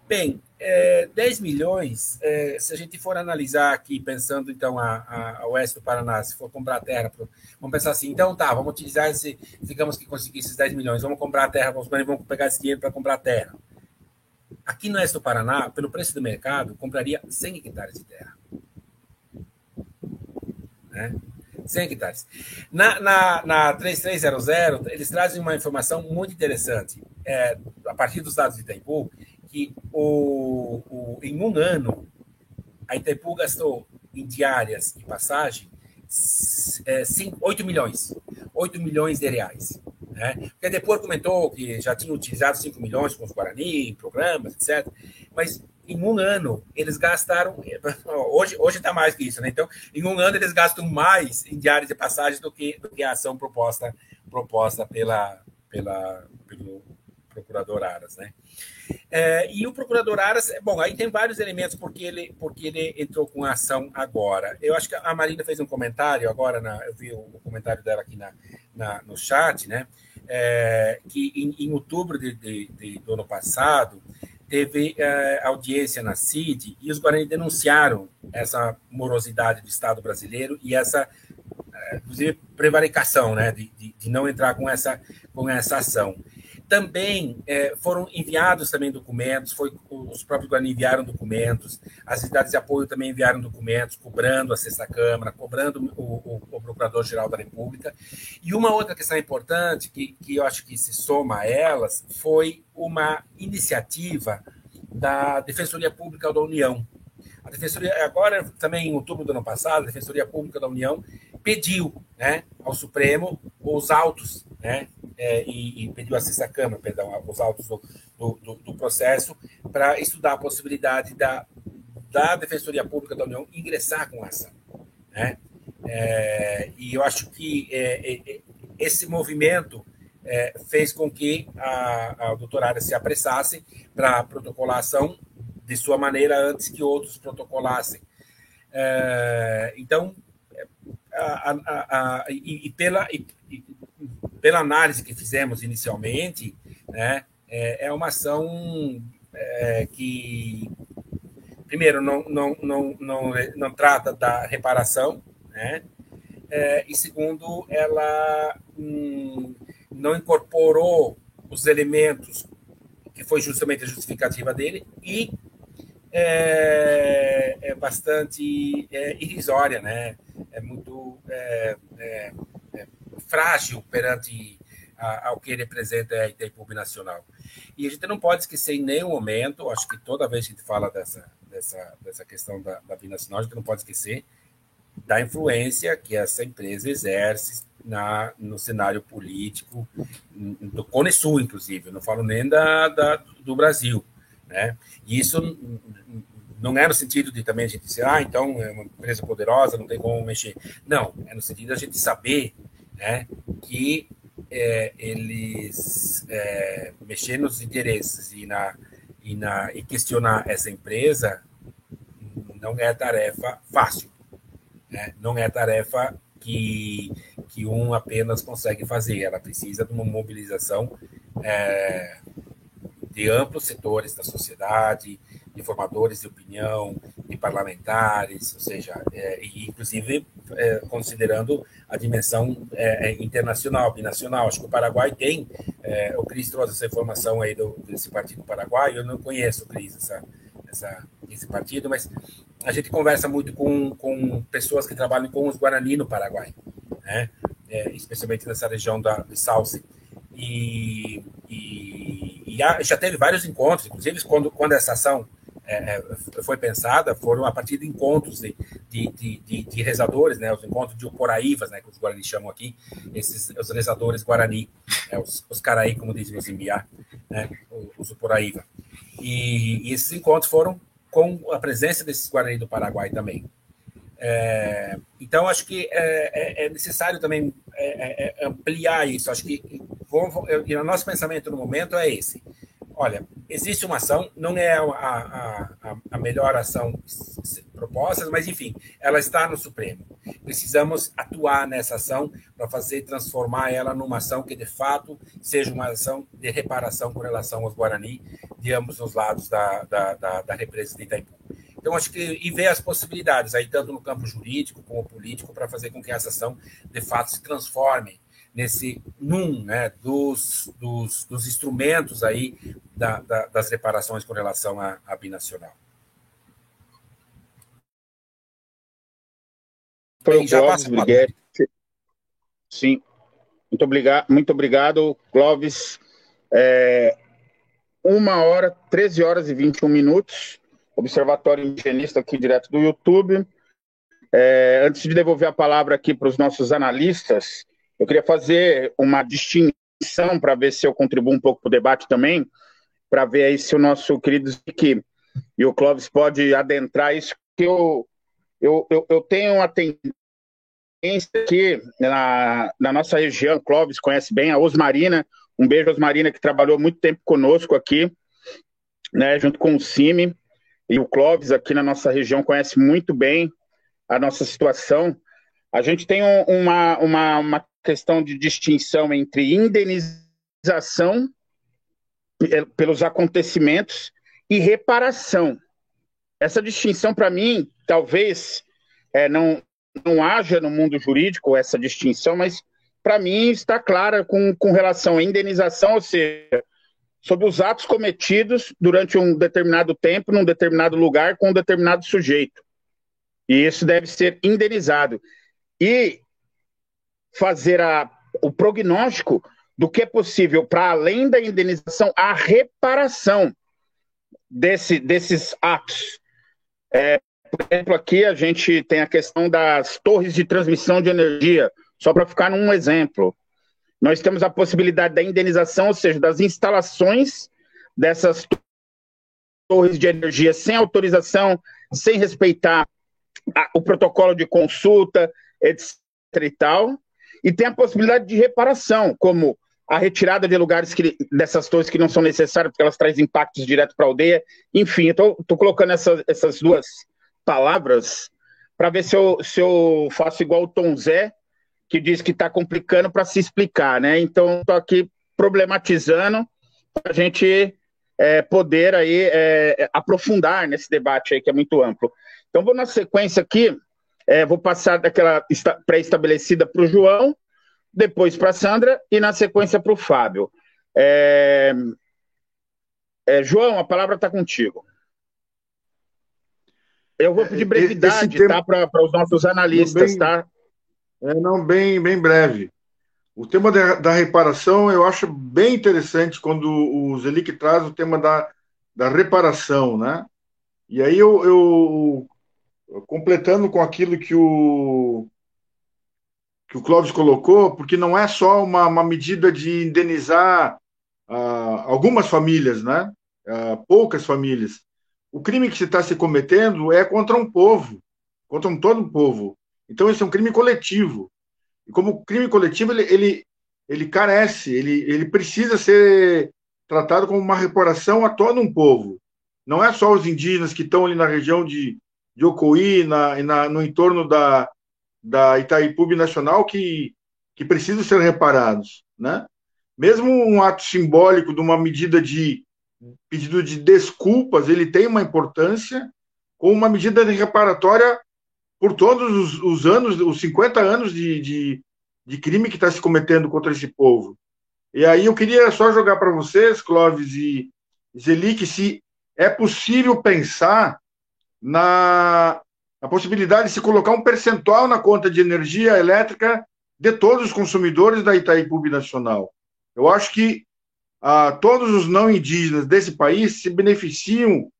Bem, é, 10 milhões, é, se a gente for analisar aqui, pensando então a, a, a oeste do Paraná, se for comprar terra, vamos pensar assim, então tá, vamos utilizar esse, digamos que conseguir esses 10 milhões, vamos comprar terra, vamos, vamos pegar esse dinheiro para comprar terra. Aqui no oeste do Paraná, pelo preço do mercado, compraria 100 hectares de terra. Né? 100 hectares. Na, na, na 3300, eles trazem uma informação muito interessante, é, a partir dos dados de Itaipu, que o, o, em um ano, a Itaipu gastou em diárias e passagem é, 5, 8 milhões. 8 milhões de reais. Né? Porque depois comentou que já tinha utilizado 5 milhões com os Guarani, programas, etc. Mas em um ano, eles gastaram. Hoje hoje está mais que isso, né? Então, em um ano, eles gastam mais em diários de passagem do que, do que a ação proposta, proposta pela, pela, pelo procurador Aras, né? É, e o procurador Aras, bom, aí tem vários elementos porque ele, porque ele entrou com a ação agora. Eu acho que a Marina fez um comentário agora, na, eu vi o comentário dela aqui na, na no chat, né? É, que em, em outubro de, de, de, do ano passado, teve é, audiência na CID e os Guarani denunciaram essa morosidade do Estado brasileiro e essa, é, inclusive, prevaricação, né, de, de, de, não entrar com essa, com essa ação. Também é, foram enviados também documentos, foi, os próprios Guarani enviaram documentos, as entidades de apoio também enviaram documentos, cobrando a Sexta Câmara, cobrando o, o, o Procurador-Geral da República. E uma outra questão importante, que, que eu acho que se soma a elas, foi uma iniciativa da Defensoria Pública da União. A Defensoria, agora, também em outubro do ano passado, a Defensoria Pública da União pediu né, ao Supremo os autos né, é, e, e, pediu a Sexta Câmara, perdão, os autos do, do, do processo, para estudar a possibilidade da, da Defensoria Pública da União ingressar com a ação. Né? É, e eu acho que é, é, é esse movimento é, fez com que a, a doutorada se apressasse para protocolar a ação de sua maneira antes que outros protocolassem. então, a, a, e, e, pela, e, pela análise que fizemos inicialmente, né, é, é uma ação é, que, primeiro, não, não, não, não, não trata da reparação, né, é, e segundo, ela hum, não incorporou os elementos que foi justamente a justificativa dele e é, é bastante é, irrisória, né? É muito é, é, frágil perante ao que representa a Itaipu Nacional. E a gente não pode esquecer em nenhum momento, acho que toda vez que a gente fala dessa, dessa, dessa questão da, da binacional, a gente não pode esquecer da influência que essa empresa exerce na, no cenário político do Cone Sul, inclusive, não falo nem da, da, do Brasil. Né? E isso não é no sentido de também a gente dizer, ah, então é uma empresa poderosa, não tem como mexer. Não, é no sentido da gente saber né, que é, eles é, mexer nos interesses e, na, e, na, e questionar essa empresa não é tarefa fácil. Né? Não é tarefa que, que um apenas consegue fazer. Ela precisa de uma mobilização é, de amplos setores da sociedade, de formadores de opinião, de parlamentares, ou seja, é, inclusive é, considerando a dimensão é, é, internacional, binacional. Acho que o Paraguai tem, é, o Cris trouxe essa informação aí do, desse partido paraguaio, eu não conheço, Cris, essa, essa, esse partido, mas a gente conversa muito com, com pessoas que trabalham com os Guarani no Paraguai, né? É, especialmente nessa região da, de Salce. E, e, e já teve vários encontros, inclusive quando, quando essa ação é, é, foi pensada foram a partir de encontros de, de, de, de, rezadores, né, os encontros de Uporaívas, né, que os Guarani chamam aqui, esses os rezadores Guarani, né, os, os Caraí, como dizem os Imbiá, né, os Uporaíva. E, e, esses encontros foram com a presença desses Guarani do Paraguai também. É, então, acho que é, é, é necessário também é, ampliar isso. Acho que o nosso pensamento no momento é esse olha, existe uma ação, não é a, a, a, melhor ação proposta, mas enfim, ela está no Supremo. Precisamos atuar nessa ação para fazer transformar ela numa ação que de fato seja uma ação de reparação com relação aos Guarani de ambos os lados da, da, da, da represa de Itaipu. Então, acho que e ver as possibilidades aí, tanto no campo jurídico como político, para fazer com que essa ação de fato se transforme nesse num né, dos, dos, dos instrumentos aí da, da, das reparações com relação à, à binacional. Bem, já passa Sim. Muito obrigado, muito obrigado, Clóvis. É, uma hora, 13 horas e 21 minutos. Observatório Indigenista aqui direto do YouTube. É, antes de devolver a palavra aqui para os nossos analistas, eu queria fazer uma distinção para ver se eu contribuo um pouco para o debate também, para ver aí se o nosso querido Zic e o Clóvis pode adentrar isso, que eu, eu, eu, eu tenho uma tendência aqui na, na nossa região, Clóvis conhece bem, a Osmarina, um beijo Osmarina, que trabalhou muito tempo conosco aqui, né, junto com o Cime, e o Clóvis aqui na nossa região conhece muito bem a nossa situação. A gente tem uma, uma, uma questão de distinção entre indenização pelos acontecimentos e reparação. Essa distinção, para mim, talvez é, não, não haja no mundo jurídico essa distinção, mas para mim, está clara com, com relação à indenização, ou seja, sobre os atos cometidos durante um determinado tempo, num determinado lugar, com um determinado sujeito. E isso deve ser indenizado. E fazer a, o prognóstico do que é possível, para além da indenização, a reparação desse, desses atos. É, por exemplo, aqui a gente tem a questão das torres de transmissão de energia, só para ficar num exemplo. Nós temos a possibilidade da indenização, ou seja, das instalações dessas torres de energia sem autorização, sem respeitar a, o protocolo de consulta, etc. e tal. E tem a possibilidade de reparação, como a retirada de lugares que, dessas torres que não são necessárias, porque elas trazem impactos direto para a aldeia. Enfim, estou colocando essa, essas duas palavras para ver se eu, se eu faço igual o Tom Zé, que diz que está complicando para se explicar, né? Então, estou aqui problematizando para a gente é, poder aí é, aprofundar nesse debate aí que é muito amplo. Então, vou na sequência aqui, é, vou passar daquela pré-estabelecida para o João, depois para a Sandra e na sequência para o Fábio. É, é, João, a palavra está contigo. Eu vou pedir brevidade, tema, tá, para os nossos analistas, bem, tá? É, não, bem, bem breve. O tema da, da, reparação eu acho bem interessante quando o Zelic traz o tema da, da reparação, né? E aí eu, eu completando com aquilo que o que o Clóvis colocou, porque não é só uma, uma medida de indenizar uh, algumas famílias, né? Uh, poucas famílias. O crime que se está se cometendo é contra um povo, contra um todo um povo. Então, esse é um crime coletivo. E como crime coletivo, ele, ele, ele carece, ele, ele precisa ser tratado como uma reparação a todo um povo. Não é só os indígenas que estão ali na região de, de Ocoí, na, na, no entorno da, da Itaipu Nacional, que, que precisam ser reparados. Né? Mesmo um ato simbólico de uma medida de pedido de desculpas, ele tem uma importância, com uma medida reparatória por todos os, os anos, os 50 anos de, de, de crime que está se cometendo contra esse povo. E aí eu queria só jogar para vocês, Clóvis e Zelic, se é possível pensar na possibilidade de se colocar um percentual na conta de energia elétrica de todos os consumidores da Itaipu Nacional. Eu acho que ah, todos os não indígenas desse país se beneficiam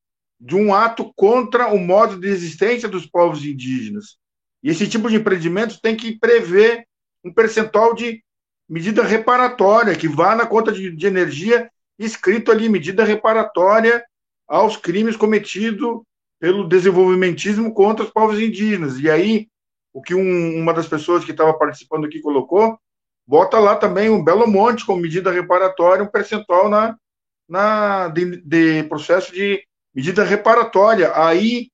de um ato contra o modo de existência dos povos indígenas. E esse tipo de empreendimento tem que prever um percentual de medida reparatória, que vá na conta de, de energia, escrito ali, medida reparatória aos crimes cometidos pelo desenvolvimentismo contra os povos indígenas. E aí, o que um, uma das pessoas que estava participando aqui colocou, bota lá também um Belo Monte como medida reparatória, um percentual na, na de, de processo de medida reparatória. Aí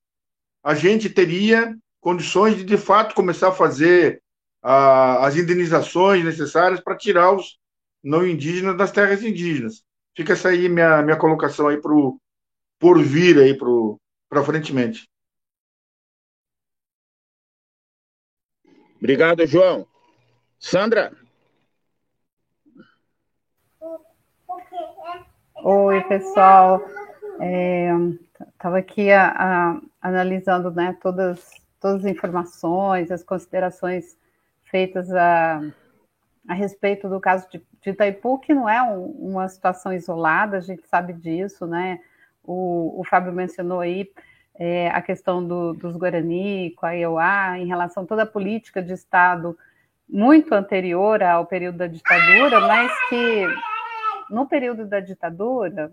a gente teria condições de, de fato, começar a fazer a, as indenizações necessárias para tirar os não indígenas das terras indígenas. Fica essa aí minha, minha colocação aí para por vir aí para frentemente. Obrigado, João. Sandra? Oi, pessoal. Estava é, aqui a, a, analisando né, todas, todas as informações, as considerações feitas a, a respeito do caso de, de Itaipu, que não é um, uma situação isolada, a gente sabe disso, né? O, o Fábio mencionou aí é, a questão do, dos Guarani com a IOA, em relação a toda a política de Estado muito anterior ao período da ditadura, mas que no período da ditadura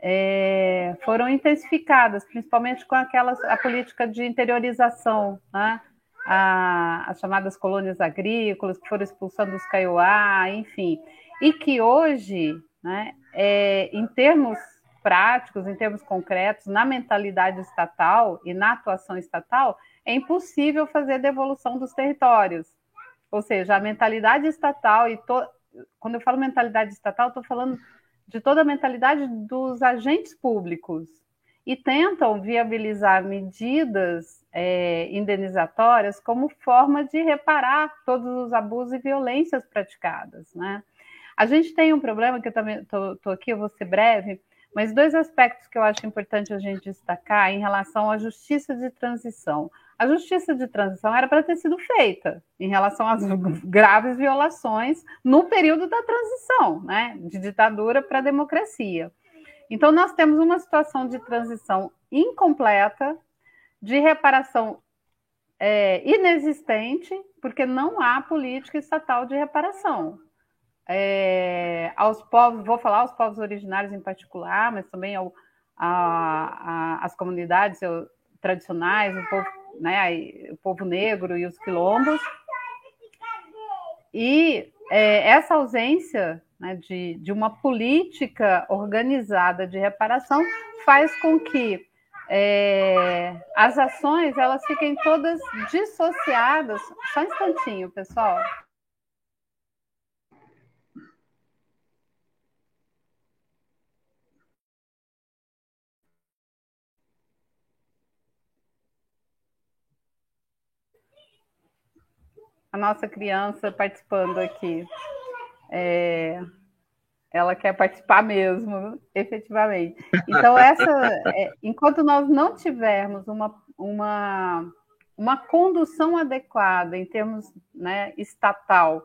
é, foram intensificadas, principalmente com aquelas a política de interiorização, né? a, as chamadas colônias agrícolas que foram expulsando os Kaiowá, enfim, e que hoje, né, é, em termos práticos, em termos concretos, na mentalidade estatal e na atuação estatal, é impossível fazer devolução dos territórios. Ou seja, a mentalidade estatal e to... quando eu falo mentalidade estatal, estou falando de toda a mentalidade dos agentes públicos. e tentam viabilizar medidas é, indenizatórias como forma de reparar todos os abusos e violências praticadas. Né? A gente tem um problema, que eu também estou aqui, eu vou ser breve, mas dois aspectos que eu acho importante a gente destacar em relação à justiça de transição. A justiça de transição era para ter sido feita em relação às graves violações no período da transição, né, de ditadura para democracia. Então, nós temos uma situação de transição incompleta, de reparação é, inexistente, porque não há política estatal de reparação. É, aos povos, vou falar aos povos originários em particular, mas também ao, a, a, as comunidades tradicionais, o povo, né, o povo negro e os quilombos. E é, essa ausência né, de, de uma política organizada de reparação faz com que é, as ações elas fiquem todas dissociadas. Só um instantinho, pessoal. A nossa criança participando aqui. É, ela quer participar mesmo, efetivamente. Então, essa, é, enquanto nós não tivermos uma, uma, uma condução adequada em termos né, estatal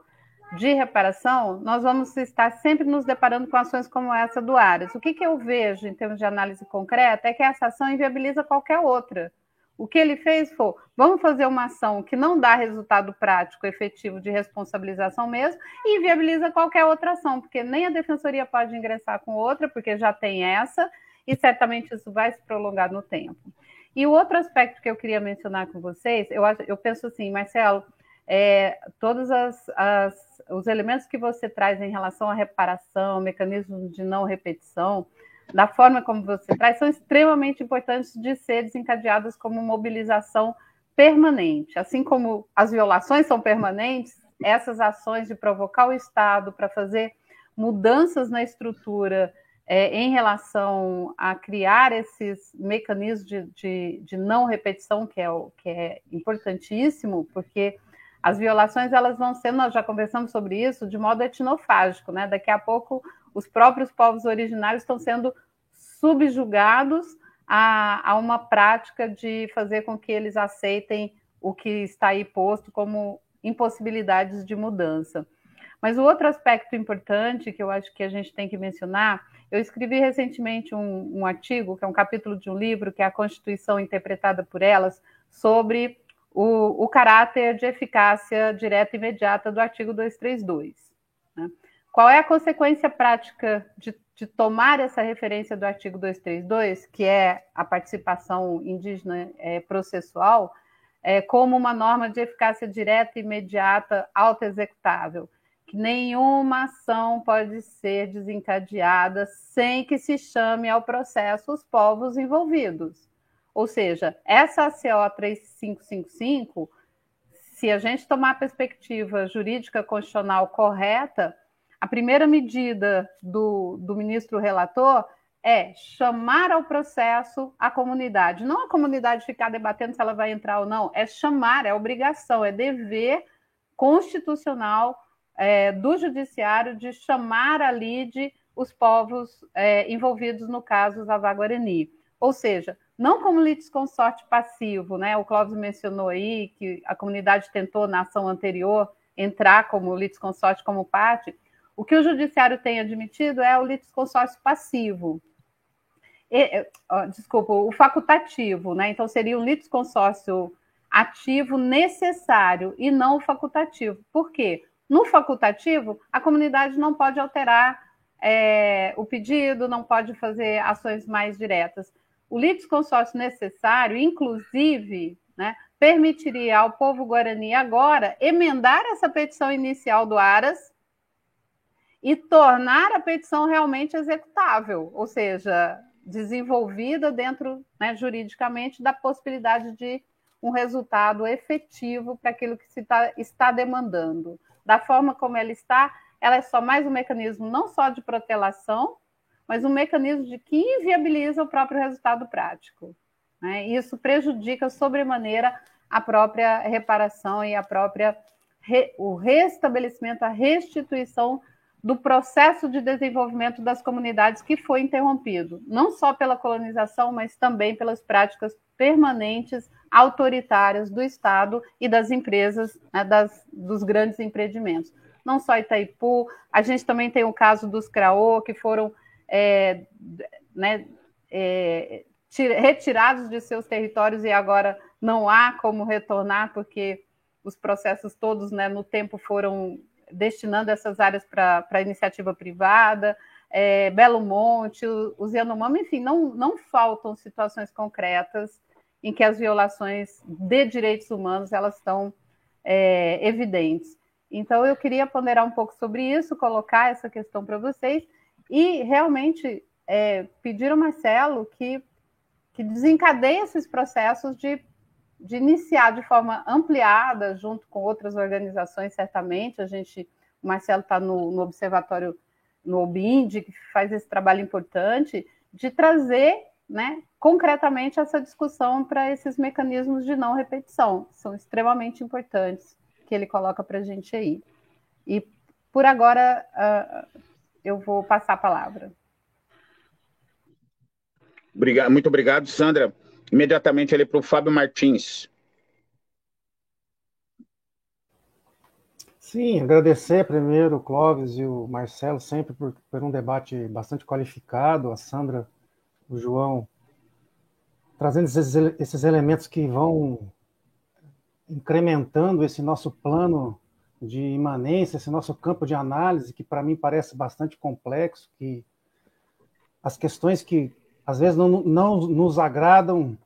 de reparação, nós vamos estar sempre nos deparando com ações como essa do Aras. O que, que eu vejo em termos de análise concreta é que essa ação inviabiliza qualquer outra. O que ele fez foi: vamos fazer uma ação que não dá resultado prático, efetivo de responsabilização mesmo, e viabiliza qualquer outra ação, porque nem a defensoria pode ingressar com outra, porque já tem essa, e certamente isso vai se prolongar no tempo. E o outro aspecto que eu queria mencionar com vocês, eu, eu penso assim, Marcelo, é, todos as, as, os elementos que você traz em relação à reparação, mecanismo de não repetição, da forma como você traz, são extremamente importantes de ser desencadeadas como mobilização permanente. Assim como as violações são permanentes, essas ações de provocar o Estado para fazer mudanças na estrutura é, em relação a criar esses mecanismos de, de, de, não repetição, que é, o, que é importantíssimo, porque as violações elas vão ser, nós já conversamos sobre isso, de modo etnofágico, né? Daqui a pouco os próprios povos originários estão sendo subjugados a, a uma prática de fazer com que eles aceitem o que está aí posto como impossibilidades de mudança. Mas o outro aspecto importante que eu acho que a gente tem que mencionar, eu escrevi recentemente um, um, artigo, que é um capítulo de um livro, que é a Constituição Interpretada por Elas, sobre o, o caráter de eficácia direta e imediata do artigo 232. Qual é a consequência prática de, de, tomar essa referência do artigo 232, que é a participação indígena é, processual, é, como uma norma de eficácia direta, imediata, auto-executável? Que nenhuma ação pode ser desencadeada sem que se chame ao processo os povos envolvidos. Ou seja, essa ACO 3555, se a gente tomar a perspectiva jurídica constitucional correta, a primeira medida do, do ministro relator é chamar ao processo a comunidade. Não a comunidade ficar debatendo se ela vai entrar ou não, é chamar, é obrigação, é dever constitucional é, do judiciário de chamar a lide os povos é, envolvidos no caso Zavá Guarani. Ou seja, não como litisconsorte passivo, né? O Clóvis mencionou aí que a comunidade tentou na ação anterior entrar como litisconsorte como parte, o que o judiciário tem admitido é o litisconsórcio passivo. E, desculpa, o facultativo, né? Então seria o litisconsórcio ativo necessário e não o facultativo. Por quê? No facultativo, a comunidade não pode alterar é, o pedido, não pode fazer ações mais diretas. O litisconsórcio necessário, inclusive, né, permitiria ao povo guarani agora emendar essa petição inicial do Aras e tornar a petição realmente executável, ou seja, desenvolvida dentro, né, juridicamente, da possibilidade de um resultado efetivo para aquilo que se tá, está demandando. Da forma como ela está, ela é só mais um mecanismo não só de protelação, mas um mecanismo de que inviabiliza o próprio resultado prático. Né? Isso prejudica sobremaneira a própria reparação e a própria re, o restabelecimento, a restituição do processo de desenvolvimento das comunidades que foi interrompido, não só pela colonização, mas também pelas práticas permanentes autoritárias do Estado e das empresas, né, das, dos grandes empreendimentos. Não só Itaipu, a gente também tem o caso dos CRAO, que foram é, né, é, retirados de seus territórios e agora não há como retornar, porque os processos todos né, no tempo foram destinando essas áreas para iniciativa privada, é, Belo Monte, os Yanomami, enfim, não, não faltam situações concretas em que as violações de direitos humanos elas estão é, evidentes. Então, eu queria ponderar um pouco sobre isso, colocar essa questão para vocês e realmente é, pedir ao Marcelo que, que desencadeie esses processos de de iniciar de forma ampliada, junto com outras organizações, certamente. A gente, o Marcelo está no, no, observatório, no OBIND, que faz esse trabalho importante, de trazer né, concretamente essa discussão para esses mecanismos de não repetição. São extremamente importantes que ele coloca para a gente aí. E por agora uh, eu vou passar a palavra. Obrigado, muito obrigado, Sandra imediatamente ali para o Fábio Martins. Sim, agradecer primeiro o Clóvis e o Marcelo, sempre por, por um debate bastante qualificado, a Sandra, o João, trazendo esses, esses elementos que vão incrementando esse nosso plano de imanência, esse nosso campo de análise, que para mim parece bastante complexo, que as questões que às vezes não, não nos agradam,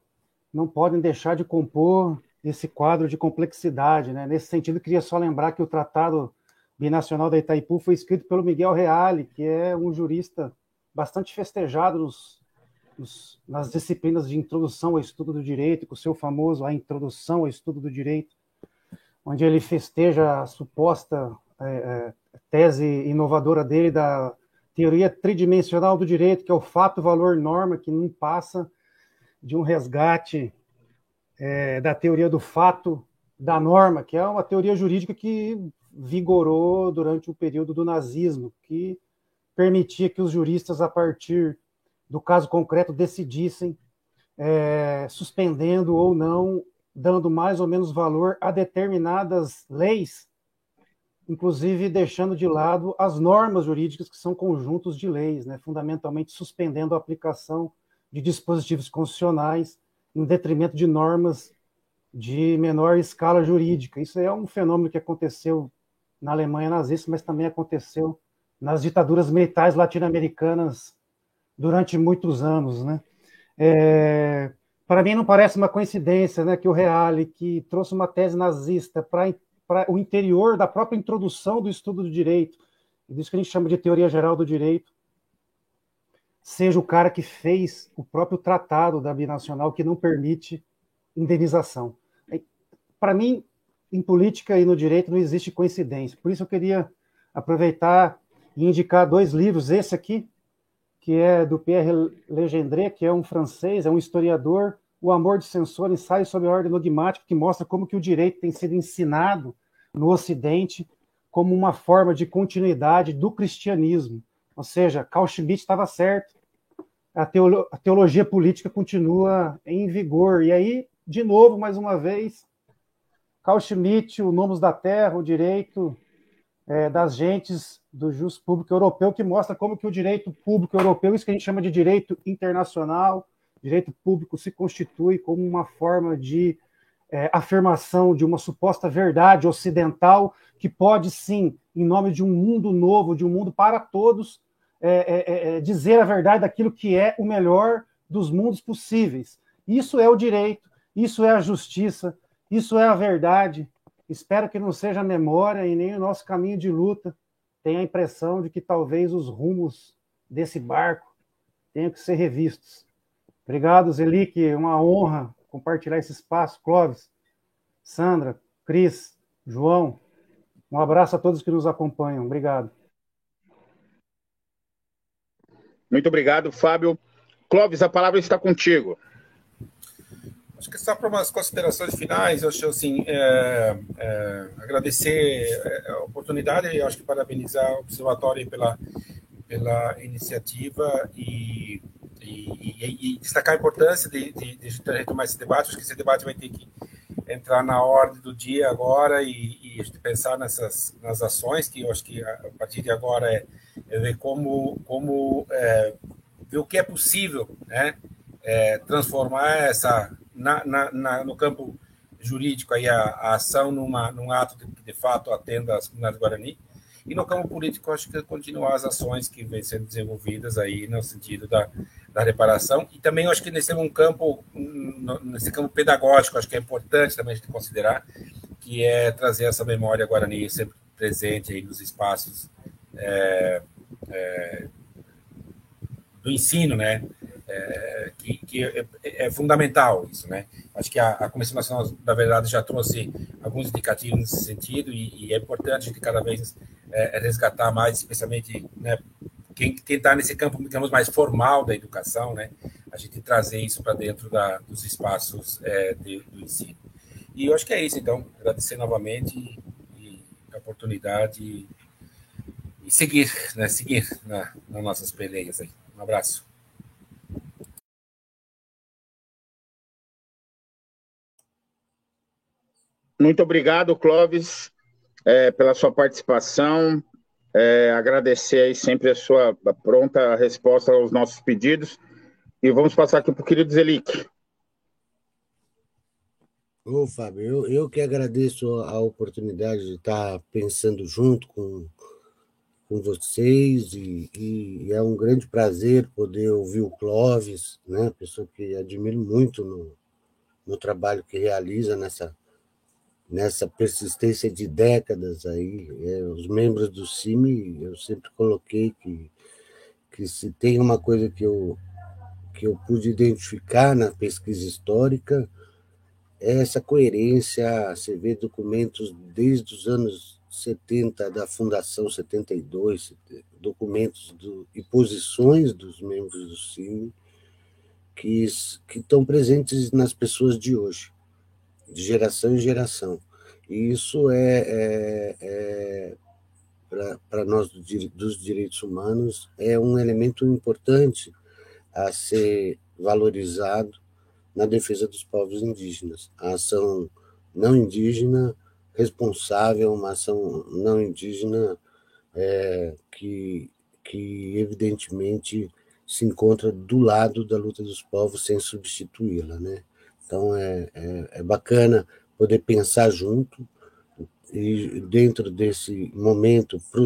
não podem deixar de compor esse quadro de complexidade. Né? Nesse sentido, queria só lembrar que o Tratado Binacional da Itaipu foi escrito pelo Miguel Reale, que é um jurista bastante festejado nos, nos, nas disciplinas de introdução ao estudo do direito, com o seu famoso A Introdução ao Estudo do Direito, onde ele festeja a suposta é, é, tese inovadora dele da teoria tridimensional do direito, que é o fato, valor, norma, que não passa de um resgate é, da teoria do fato da norma, que é uma teoria jurídica que vigorou durante o período do nazismo, que permitia que os juristas, a partir do caso concreto, decidissem, é, suspendendo ou não, dando mais ou menos valor a determinadas leis inclusive deixando de lado as normas jurídicas que são conjuntos de leis, né, fundamentalmente suspendendo a aplicação de dispositivos constitucionais em detrimento de normas de menor escala jurídica. Isso é um fenômeno que aconteceu na Alemanha nazista, mas também aconteceu nas ditaduras militares latino-americanas durante muitos anos, né? É, para mim não parece uma coincidência, né, que o Reale, que trouxe uma tese nazista para para o interior da própria introdução do estudo do direito, disso que a gente chama de teoria geral do direito, seja o cara que fez o próprio tratado da binacional que não permite indenização. Para mim, em política e no direito não existe coincidência. Por isso eu queria aproveitar e indicar dois livros. Esse aqui, que é do Pierre Legendre, que é um francês, é um historiador o Amor de Censor, ensaio sobre a ordem dogmática, que mostra como que o direito tem sido ensinado no Ocidente como uma forma de continuidade do cristianismo. Ou seja, Carl Schmitt estava certo, a, teolo a teologia política continua em vigor. E aí, de novo, mais uma vez, Carl Schmitt, o Nomos da Terra, o direito é, das gentes do justo público europeu, que mostra como que o direito público europeu, isso que a gente chama de direito internacional, direito público se constitui como uma forma de é, afirmação de uma suposta verdade ocidental que pode sim, em nome de um mundo novo, de um mundo para todos, é, é, é, é dizer a verdade daquilo que é o melhor dos mundos possíveis. Isso é o direito, isso é a justiça, isso é a verdade. Espero que não seja a memória e nem o nosso caminho de luta tenha a impressão de que talvez os rumos desse barco tenham que ser revistos. Obrigado, Zelic. Uma honra compartilhar esse espaço. Clóvis, Sandra, Cris, João. Um abraço a todos que nos acompanham. Obrigado. Muito obrigado, Fábio. Clóvis, a palavra está contigo. Acho que só para umas considerações finais, eu acho assim, é, é, agradecer é, a oportunidade e acho que parabenizar o Observatório pela, pela iniciativa e, e, e, destacar a importância de, de, de retomar esse debate. Acho que esse debate vai ter que entrar na ordem do dia agora e, e pensar nessas nas ações que eu acho que a partir de agora é, é ver como como é, ver o que é possível, né? É, transformar essa na, na, na, no campo jurídico aí a, a, ação numa, num ato que de, fato atenda às comunidades Guarani e no campo político acho que continuar as ações que vêm sendo desenvolvidas aí no sentido da, da reparação e também acho que nesse um campo nesse campo pedagógico acho que é importante também a gente considerar que é trazer essa memória guarani sempre presente aí nos espaços é, é, do ensino, né? É, que, que é, é, fundamental isso, né? Acho que a, a Comissão Nacional da Verdade já trouxe alguns indicativos nesse sentido e, e é importante de cada vez é, resgatar mais, especialmente né, quem está nesse campo, digamos, mais formal da educação, né? A gente trazer isso para dentro da, dos espaços é, de, do ensino. E eu acho que é isso, então. Agradecer novamente e a oportunidade e, e, seguir, né? Seguir na, nas nossas peleias aí. Um abraço. Muito obrigado, Clóvis, é, pela sua participação. É, agradecer aí sempre a sua pronta resposta aos nossos pedidos. E vamos passar aqui para o querido Zelic. Ô, Fábio, eu, eu que agradeço a oportunidade de estar pensando junto com, com vocês e, e, é um grande prazer poder ouvir o Clóvis, né? pessoa que admiro muito no, no trabalho que realiza nessa, nessa persistência de décadas aí. É, os membros do CIMI, eu sempre coloquei que, que se tem uma coisa que eu, que eu pude identificar na pesquisa histórica, é essa coerência, você vê documentos desde os anos 70 da Fundação 72, documentos do, e posições dos membros do CIMI que, que estão presentes nas pessoas de hoje, de geração em geração. E isso é, é, é para nós dos direitos humanos, é um elemento importante a ser valorizado na defesa dos povos indígenas. A ação não indígena responsável, uma ação não indígena é, que, que, evidentemente, se encontra do lado da luta dos povos sem substituí-la. Né? Então, é, é, é bacana poder pensar junto e, dentro desse momento, para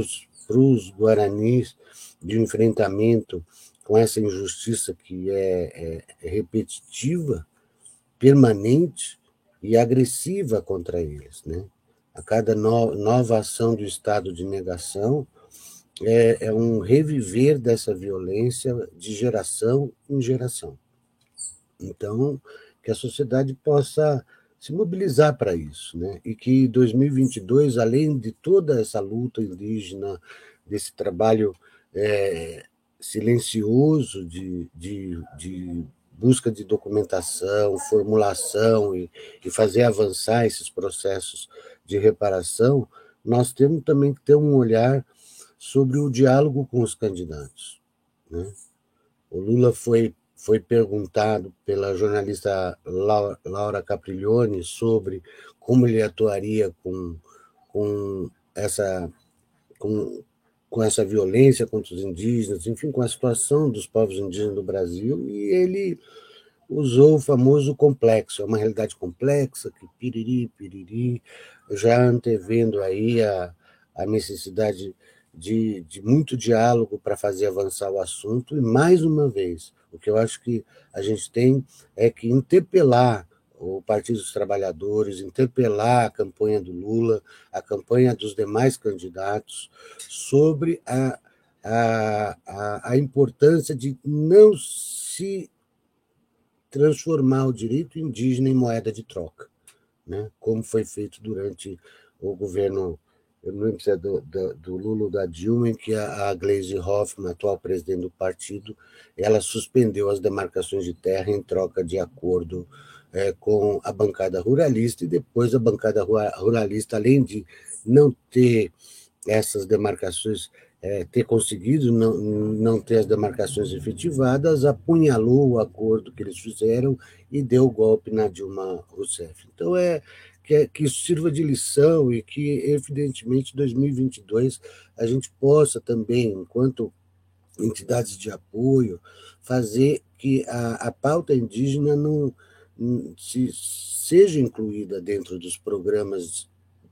os guaranis, de enfrentamento com essa injustiça que é, é repetitiva, permanente e agressiva contra eles. Né? A cada no, nova ação do estado de negação é, é um reviver dessa violência de geração em geração. Então, que a sociedade possa se mobilizar para isso, né? E que 2022, além de toda essa luta indígena, desse trabalho é, silencioso de, de, de busca de documentação, formulação e, e, fazer avançar esses processos de reparação, nós temos também que ter um olhar sobre o diálogo com os candidatos. Né? O Lula foi, foi perguntado pela jornalista Laura Capriglione sobre como ele atuaria com, com essa com, com essa violência contra os indígenas, enfim, com a situação dos povos indígenas no Brasil, e ele usou o famoso complexo, é uma realidade complexa, que piriri, piriri, já antevendo aí a, a necessidade de, de muito diálogo para fazer avançar o assunto, e mais uma vez, o que eu acho que a gente tem é que interpelar o Partido dos Trabalhadores, interpelar a campanha do Lula, a campanha dos demais candidatos, sobre a, a, a, a importância de não se transformar o direito indígena em moeda de troca, né? como foi feito durante o governo eu não lembro se é do, do, do Lula ou da Dilma, em que a, a Gleisi Hoffmann, atual presidente do partido, ela suspendeu as demarcações de terra em troca de acordo é, com a bancada ruralista, e depois a bancada ruralista, além de não ter essas demarcações, é, ter conseguido não, não ter as demarcações efetivadas, apunhalou o acordo que eles fizeram e deu o golpe na Dilma Rousseff. Então, é, que, que isso sirva de lição e que, evidentemente, em 2022 a gente possa também, enquanto entidades de apoio, fazer que a, a pauta indígena não se, seja incluída dentro dos programas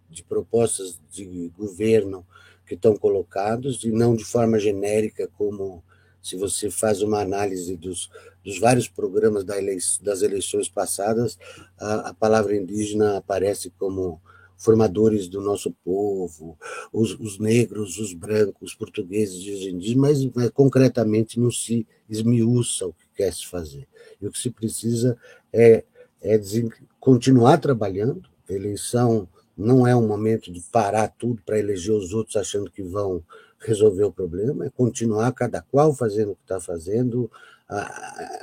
de propostas de governo que estão colocados e não de forma genérica como se você faz uma análise dos, dos vários programas das eleições passadas, a, a, palavra indígena aparece como formadores do nosso povo, os, os negros, os brancos, os portugueses e os indígenas, mas, mas, concretamente não se esmiuça o que quer se fazer. E o que se precisa é, é continuar trabalhando, eleição não é um momento de parar tudo para eleger os outros achando que vão resolver o problema, é continuar cada qual fazendo o que está fazendo,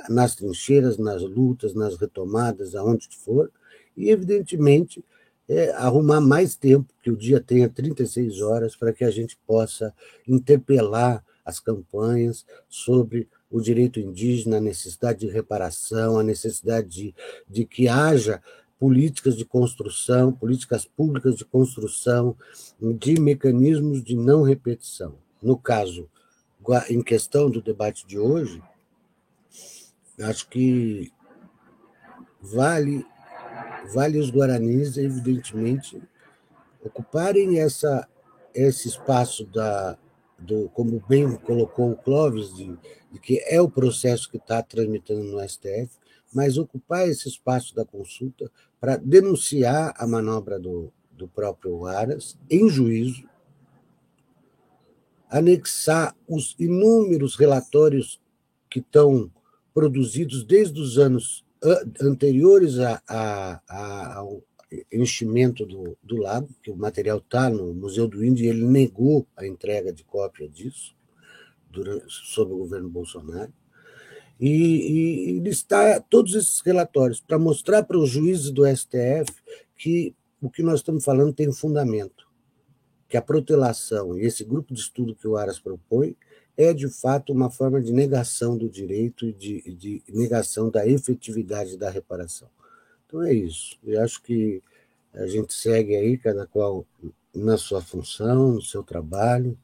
nas trincheiras, nas lutas, nas retomadas, aonde for, e, evidentemente, é arrumar mais tempo, que o dia tenha 36 horas, para que a gente possa interpelar as campanhas sobre o direito indígena, a necessidade de reparação, a necessidade de, de que haja políticas de construção, políticas públicas de construção de mecanismos de não repetição. No caso, em questão do debate de hoje, acho que vale vale os guaranis, evidentemente, ocuparem essa esse espaço da do como bem colocou o Clóvis de, de que é o processo que está tramitando no STF, mas ocupar esse espaço da consulta para denunciar a manobra do, do próprio Aras em juízo, anexar os inúmeros relatórios que estão produzidos desde os anos anteriores a, a, a, ao enchimento do, do lago, que o material está no Museu do Índio, e ele negou a entrega de cópia disso durante, sob o governo Bolsonaro e, e listar todos esses relatórios para mostrar para os juízes do STF que o que nós estamos falando tem fundamento, que a protelação e esse grupo de estudo que o Aras propõe é, de fato, uma forma de negação do direito e de, de negação da efetividade da reparação. Então é isso. Eu acho que a gente segue aí, cada qual na sua função, no seu trabalho,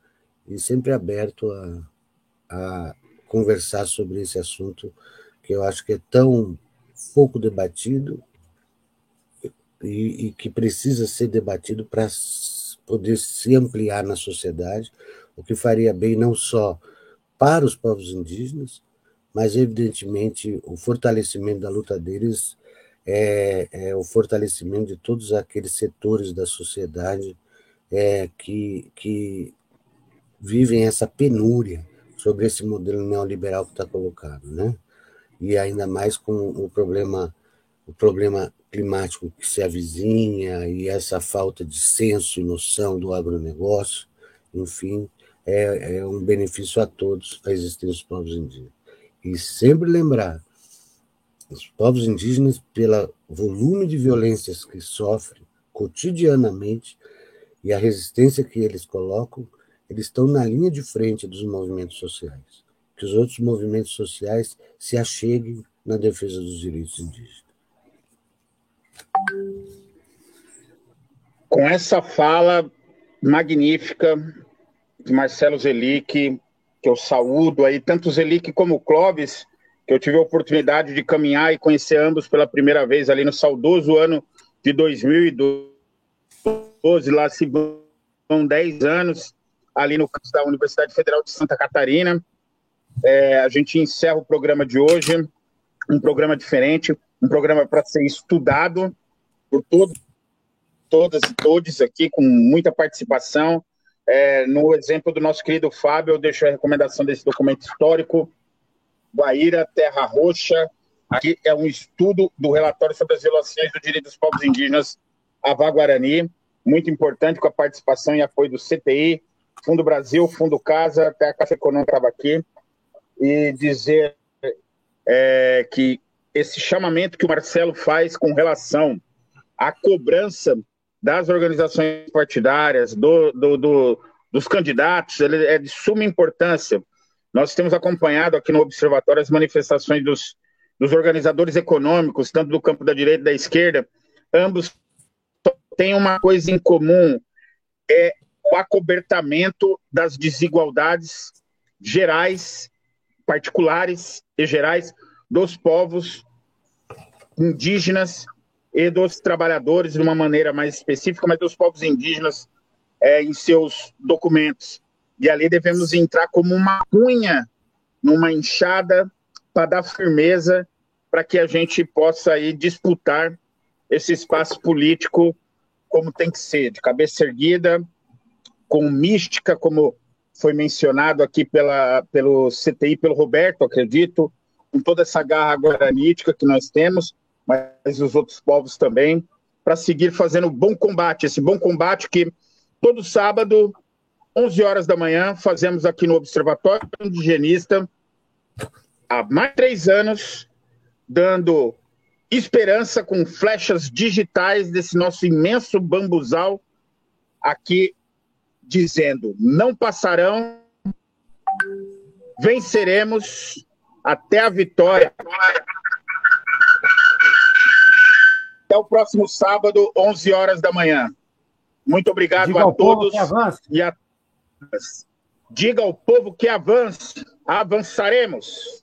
e sempre aberto a, a conversar sobre esse assunto que eu acho que é tão pouco debatido e, e que precisa ser debatido para poder se ampliar na sociedade, o que faria bem não só para os povos indígenas, mas evidentemente o fortalecimento da luta deles é, é o fortalecimento de todos aqueles setores da sociedade é, que, que vivem essa penúria sobre esse modelo neoliberal que está colocado, né? E ainda mais com o problema o problema climático que se avizinha e essa falta de senso e noção do agronegócio, enfim, é, é um benefício a todos a existência dos povos indígenas. E sempre lembrar, os povos indígenas, pelo volume de violências que sofrem cotidianamente e a resistência que eles colocam, eles estão na linha de frente dos movimentos sociais. Que os outros movimentos sociais se acheguem na defesa dos direitos indígenas. Com essa fala magnífica de Marcelo Zelic, que eu saúdo aí, tanto Zelic como Clóvis, que eu tive a oportunidade de caminhar e conhecer ambos pela primeira vez ali no saudoso ano de 2012, lá se vão 10 anos, ali no campus da Universidade Federal de Santa Catarina. É, a gente encerra o programa de hoje, um programa diferente, um programa para ser estudado por todos, todas e todos aqui, com muita participação. É, no exemplo do nosso querido Fábio, eu deixo a recomendação desse documento histórico, Guaíra, Terra Roxa. Aqui é um estudo do relatório sobre as violações do direito dos povos indígenas Avá Guarani. muito importante com a participação e apoio do CTI, Fundo Brasil, Fundo Casa, até a Caixa Econômica estava aqui, e dizer é, que esse chamamento que o Marcelo faz com relação à cobrança das organizações partidárias, do, do, do, dos candidatos, ele é de suma importância. Nós temos acompanhado aqui no Observatório as manifestações dos, dos organizadores econômicos, tanto do campo da direita e da esquerda, ambos têm uma coisa em comum, é o acobertamento das desigualdades gerais, particulares e gerais dos povos indígenas e dos trabalhadores de uma maneira mais específica, mas dos povos indígenas é, em seus documentos. E ali devemos entrar como uma cunha numa enxada para dar firmeza para que a gente possa aí disputar esse espaço político como tem que ser, de cabeça erguida, com mística, como foi mencionado aqui pela, pelo CTI, pelo Roberto, acredito, com toda essa garra guaranítica que nós temos, mas os outros povos também, para seguir fazendo bom combate, esse bom combate que todo sábado, 11 horas da manhã, fazemos aqui no Observatório Indigenista, há mais de três anos, dando esperança com flechas digitais desse nosso imenso bambuzal aqui dizendo: não passarão, venceremos até a vitória. Até o próximo sábado, 11 horas da manhã. Muito obrigado Diga a todos e a Diga ao povo que avance, avançaremos.